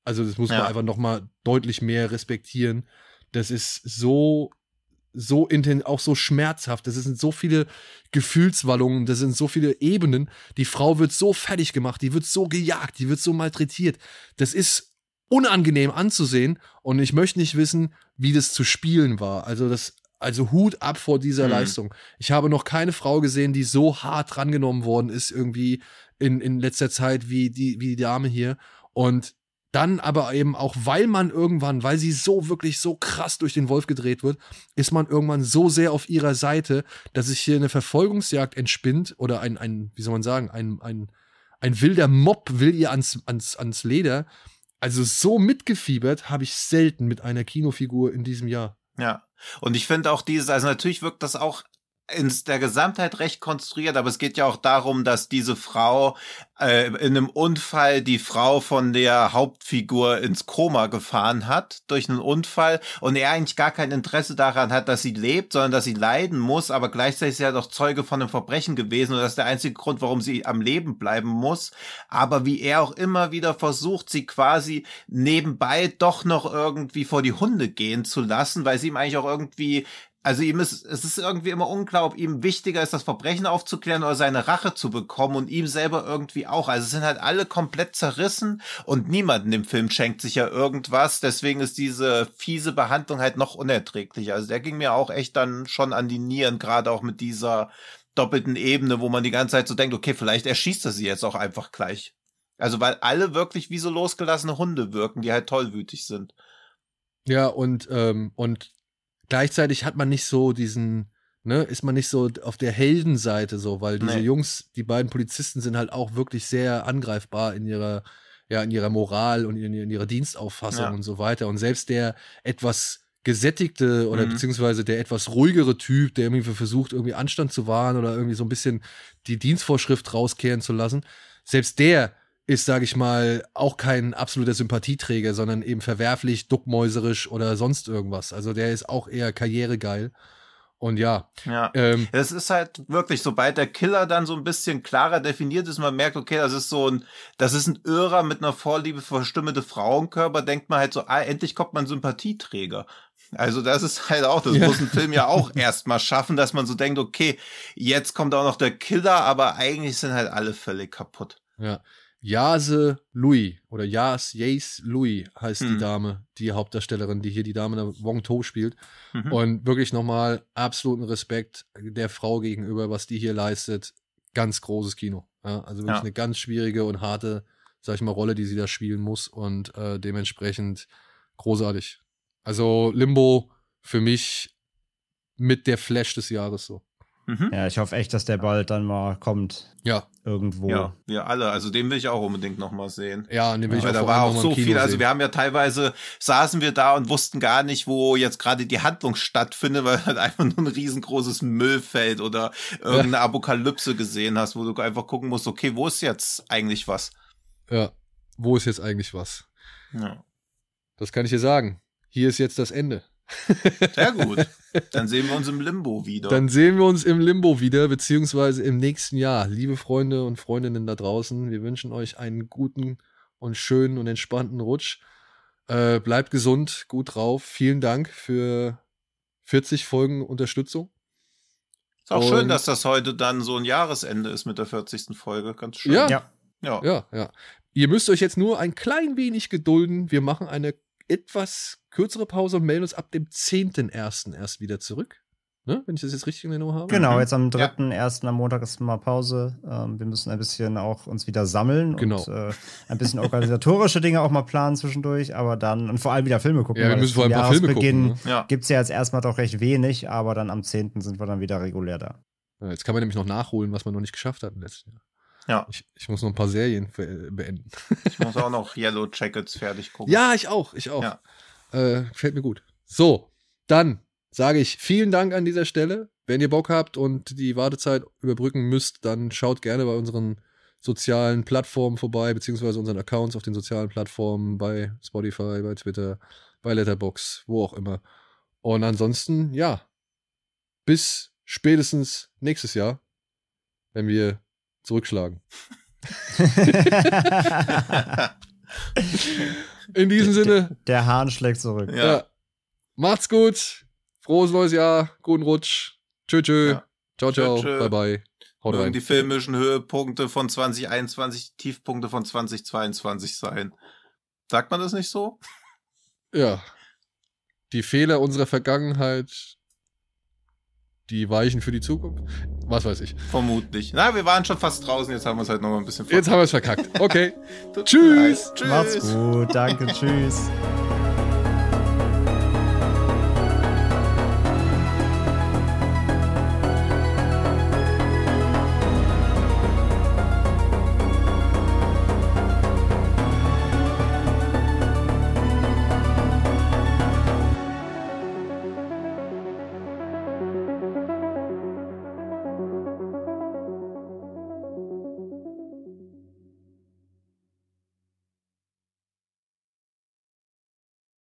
also das muss man Ja. einfach nochmal deutlich mehr respektieren. Das ist so, so inten auch so schmerzhaft. Das sind so viele Gefühlswallungen, das sind so viele Ebenen. Die Frau wird so fertig gemacht, die wird so gejagt, die wird so malträtiert. Das ist unangenehm anzusehen und ich möchte nicht wissen, wie das zu spielen war. Also das, also Hut ab vor dieser Mhm. Leistung. Ich habe noch keine Frau gesehen, die so hart drangenommen worden ist irgendwie in, in letzter Zeit wie die, wie die Dame hier. Und dann aber eben auch, weil man irgendwann, weil sie so wirklich so krass durch den Wolf gedreht wird, ist man irgendwann so sehr auf ihrer Seite, dass sich hier eine Verfolgungsjagd entspinnt oder ein, ein wie soll man sagen, ein, ein, ein wilder Mob will ihr ans, ans, ans Leder. Also so mitgefiebert habe ich selten mit einer Kinofigur in diesem Jahr. Ja. Und ich finde auch dieses, also natürlich wirkt das auch in der Gesamtheit recht konstruiert, aber es geht ja auch darum, dass diese Frau äh, in einem Unfall die Frau von der Hauptfigur ins Koma gefahren hat durch einen Unfall und er eigentlich gar kein Interesse daran hat, dass sie lebt, sondern dass sie leiden muss, aber gleichzeitig ist ja doch Zeuge von einem Verbrechen gewesen und das ist der einzige Grund, warum sie am Leben bleiben muss. Aber wie er auch immer wieder versucht, sie quasi nebenbei doch noch irgendwie vor die Hunde gehen zu lassen, weil sie ihm eigentlich auch irgendwie also ihm ist, es ist irgendwie immer unklar, ob ihm wichtiger ist, das Verbrechen aufzuklären oder seine Rache zu bekommen und ihm selber irgendwie auch. Also es sind halt alle komplett zerrissen und niemand in dem Film schenkt sich ja irgendwas. Deswegen ist diese fiese Behandlung halt noch unerträglicher. Also der ging mir auch echt dann schon an die Nieren, gerade auch mit dieser doppelten Ebene, wo man die ganze Zeit so denkt, okay, vielleicht erschießt er sie jetzt auch einfach gleich. Also weil alle wirklich wie so losgelassene Hunde wirken, die halt tollwütig sind. Ja, und, ähm, und gleichzeitig hat man nicht so diesen, ne, ist man nicht so auf der Heldenseite so, weil diese Nee. Jungs, die beiden Polizisten sind halt auch wirklich sehr angreifbar in ihrer, ja, in ihrer Moral und in, in ihrer Dienstauffassung Ja. und so weiter. Und selbst der etwas gesättigte oder Mhm. beziehungsweise der etwas ruhigere Typ, der irgendwie versucht, irgendwie Anstand zu wahren oder irgendwie so ein bisschen die Dienstvorschrift rauskehren zu lassen, selbst der ist, sage ich mal, auch kein absoluter Sympathieträger, sondern eben verwerflich, duckmäuserisch oder sonst irgendwas. Also der ist auch eher karrieregeil. Und ja, Ja. ähm, Es ist halt wirklich, sobald der Killer dann so ein bisschen klarer definiert ist, man merkt, okay, das ist so ein, das ist ein Irrer mit einer Vorliebe für verstümmelte Frauenkörper, denkt man halt so, ah, endlich kommt man Sympathieträger. Also das ist halt auch, das Ja. muss ein Film ja auch *laughs* erstmal schaffen, dass man so denkt, okay, jetzt kommt auch noch der Killer, aber eigentlich sind halt alle völlig kaputt. ja. Jase Louis oder Jas, Jace Louis heißt die Hm. Dame, die Hauptdarstellerin, die hier die Dame der Wong To spielt. Mhm. Und wirklich nochmal absoluten Respekt der Frau gegenüber, was die hier leistet. Ganz großes Kino. Ja, also wirklich Ja. eine ganz schwierige und harte, sag ich mal, Rolle, die sie da spielen muss und äh, dementsprechend großartig. Also Limbo für mich mit der Flash des Jahres so. Mhm. Ja, ich hoffe echt, dass der bald dann mal kommt. Ja, Irgendwo. Ja, wir alle. Also den will ich auch unbedingt noch mal sehen. ja, und den will ich Weil auch da war auch so viel. Also wir haben ja teilweise saßen wir da und wussten gar nicht, wo jetzt gerade die Handlung stattfindet, weil halt einfach nur ein riesengroßes Müllfeld oder irgendeine Apokalypse gesehen hast, wo du einfach gucken musst, okay, wo ist jetzt eigentlich was? ja, wo ist jetzt eigentlich was? Ja. Das kann ich dir sagen. Hier ist jetzt das Ende. Sehr gut. Dann sehen wir uns im Limbo wieder. Dann sehen wir uns im Limbo wieder, beziehungsweise im nächsten Jahr. Liebe Freunde und Freundinnen da draußen, wir wünschen euch einen guten und schönen und entspannten Rutsch. Äh, bleibt gesund, gut drauf. Vielen Dank für 40 Folgen Unterstützung. ist auch schön, und- dass das heute dann so ein Jahresende ist mit der 40. Folge. Ganz schön. Ja. Ja. Ja. Ja, ja. Ihr müsst euch jetzt nur ein klein wenig gedulden. Wir machen eine etwas kürzere Pause und melden uns ab dem 10.01. erst wieder zurück. Ne? Wenn ich das jetzt richtig in Erinnerung habe. Genau, Mhm. jetzt am Ja. 3.1. am Montag ist mal Pause. Ähm, wir müssen ein bisschen auch uns wieder sammeln Genau. und äh, ein bisschen organisatorische Dinge auch mal planen zwischendurch, aber dann und vor allem wieder Filme gucken. Ja, wir müssen vor allem ein paar Filme gucken. Ne? Ja. Gibt es ja jetzt erstmal doch recht wenig, aber dann am 10. sind wir dann wieder regulär da. Ja, jetzt kann man nämlich noch nachholen, was man noch nicht geschafft hat im letzten Jahr. Ja. Ich, ich muss noch ein paar Serien be- beenden. *laughs* Ich muss auch noch *laughs* Yellow Jackets fertig gucken. Ja, ich auch, ich auch. Ja. Äh, gefällt mir gut. So, dann sage ich vielen Dank an dieser Stelle. Wenn ihr Bock habt und die Wartezeit überbrücken müsst, dann schaut gerne bei unseren sozialen Plattformen vorbei, beziehungsweise unseren Accounts auf den sozialen Plattformen, bei Spotify, bei Twitter, bei Letterbox, wo auch immer. Und ansonsten, ja, bis spätestens nächstes Jahr, wenn wir zurückschlagen. *laughs* In diesem Sinne, Der Hahn schlägt zurück. Ja. ja. Macht's gut. Frohes neues Jahr. Guten Rutsch. Tschö, tschö. Ja. Ciao, ciao. Tschö, tschö. Bye, bye. Haut Mögen rein. die filmischen Höhepunkte von 2021 die Tiefpunkte von 2022 sein. Sagt man das nicht so? Ja. Die Fehler unserer Vergangenheit, die weichen für die Zukunft. Was weiß ich. Vermutlich. Na, wir waren schon fast draußen, jetzt haben wir es halt noch mal ein bisschen Jetzt haben wir es verkackt. Okay. *laughs* Tschüss. Tschüss. Macht's gut. Danke. *laughs* Tschüss.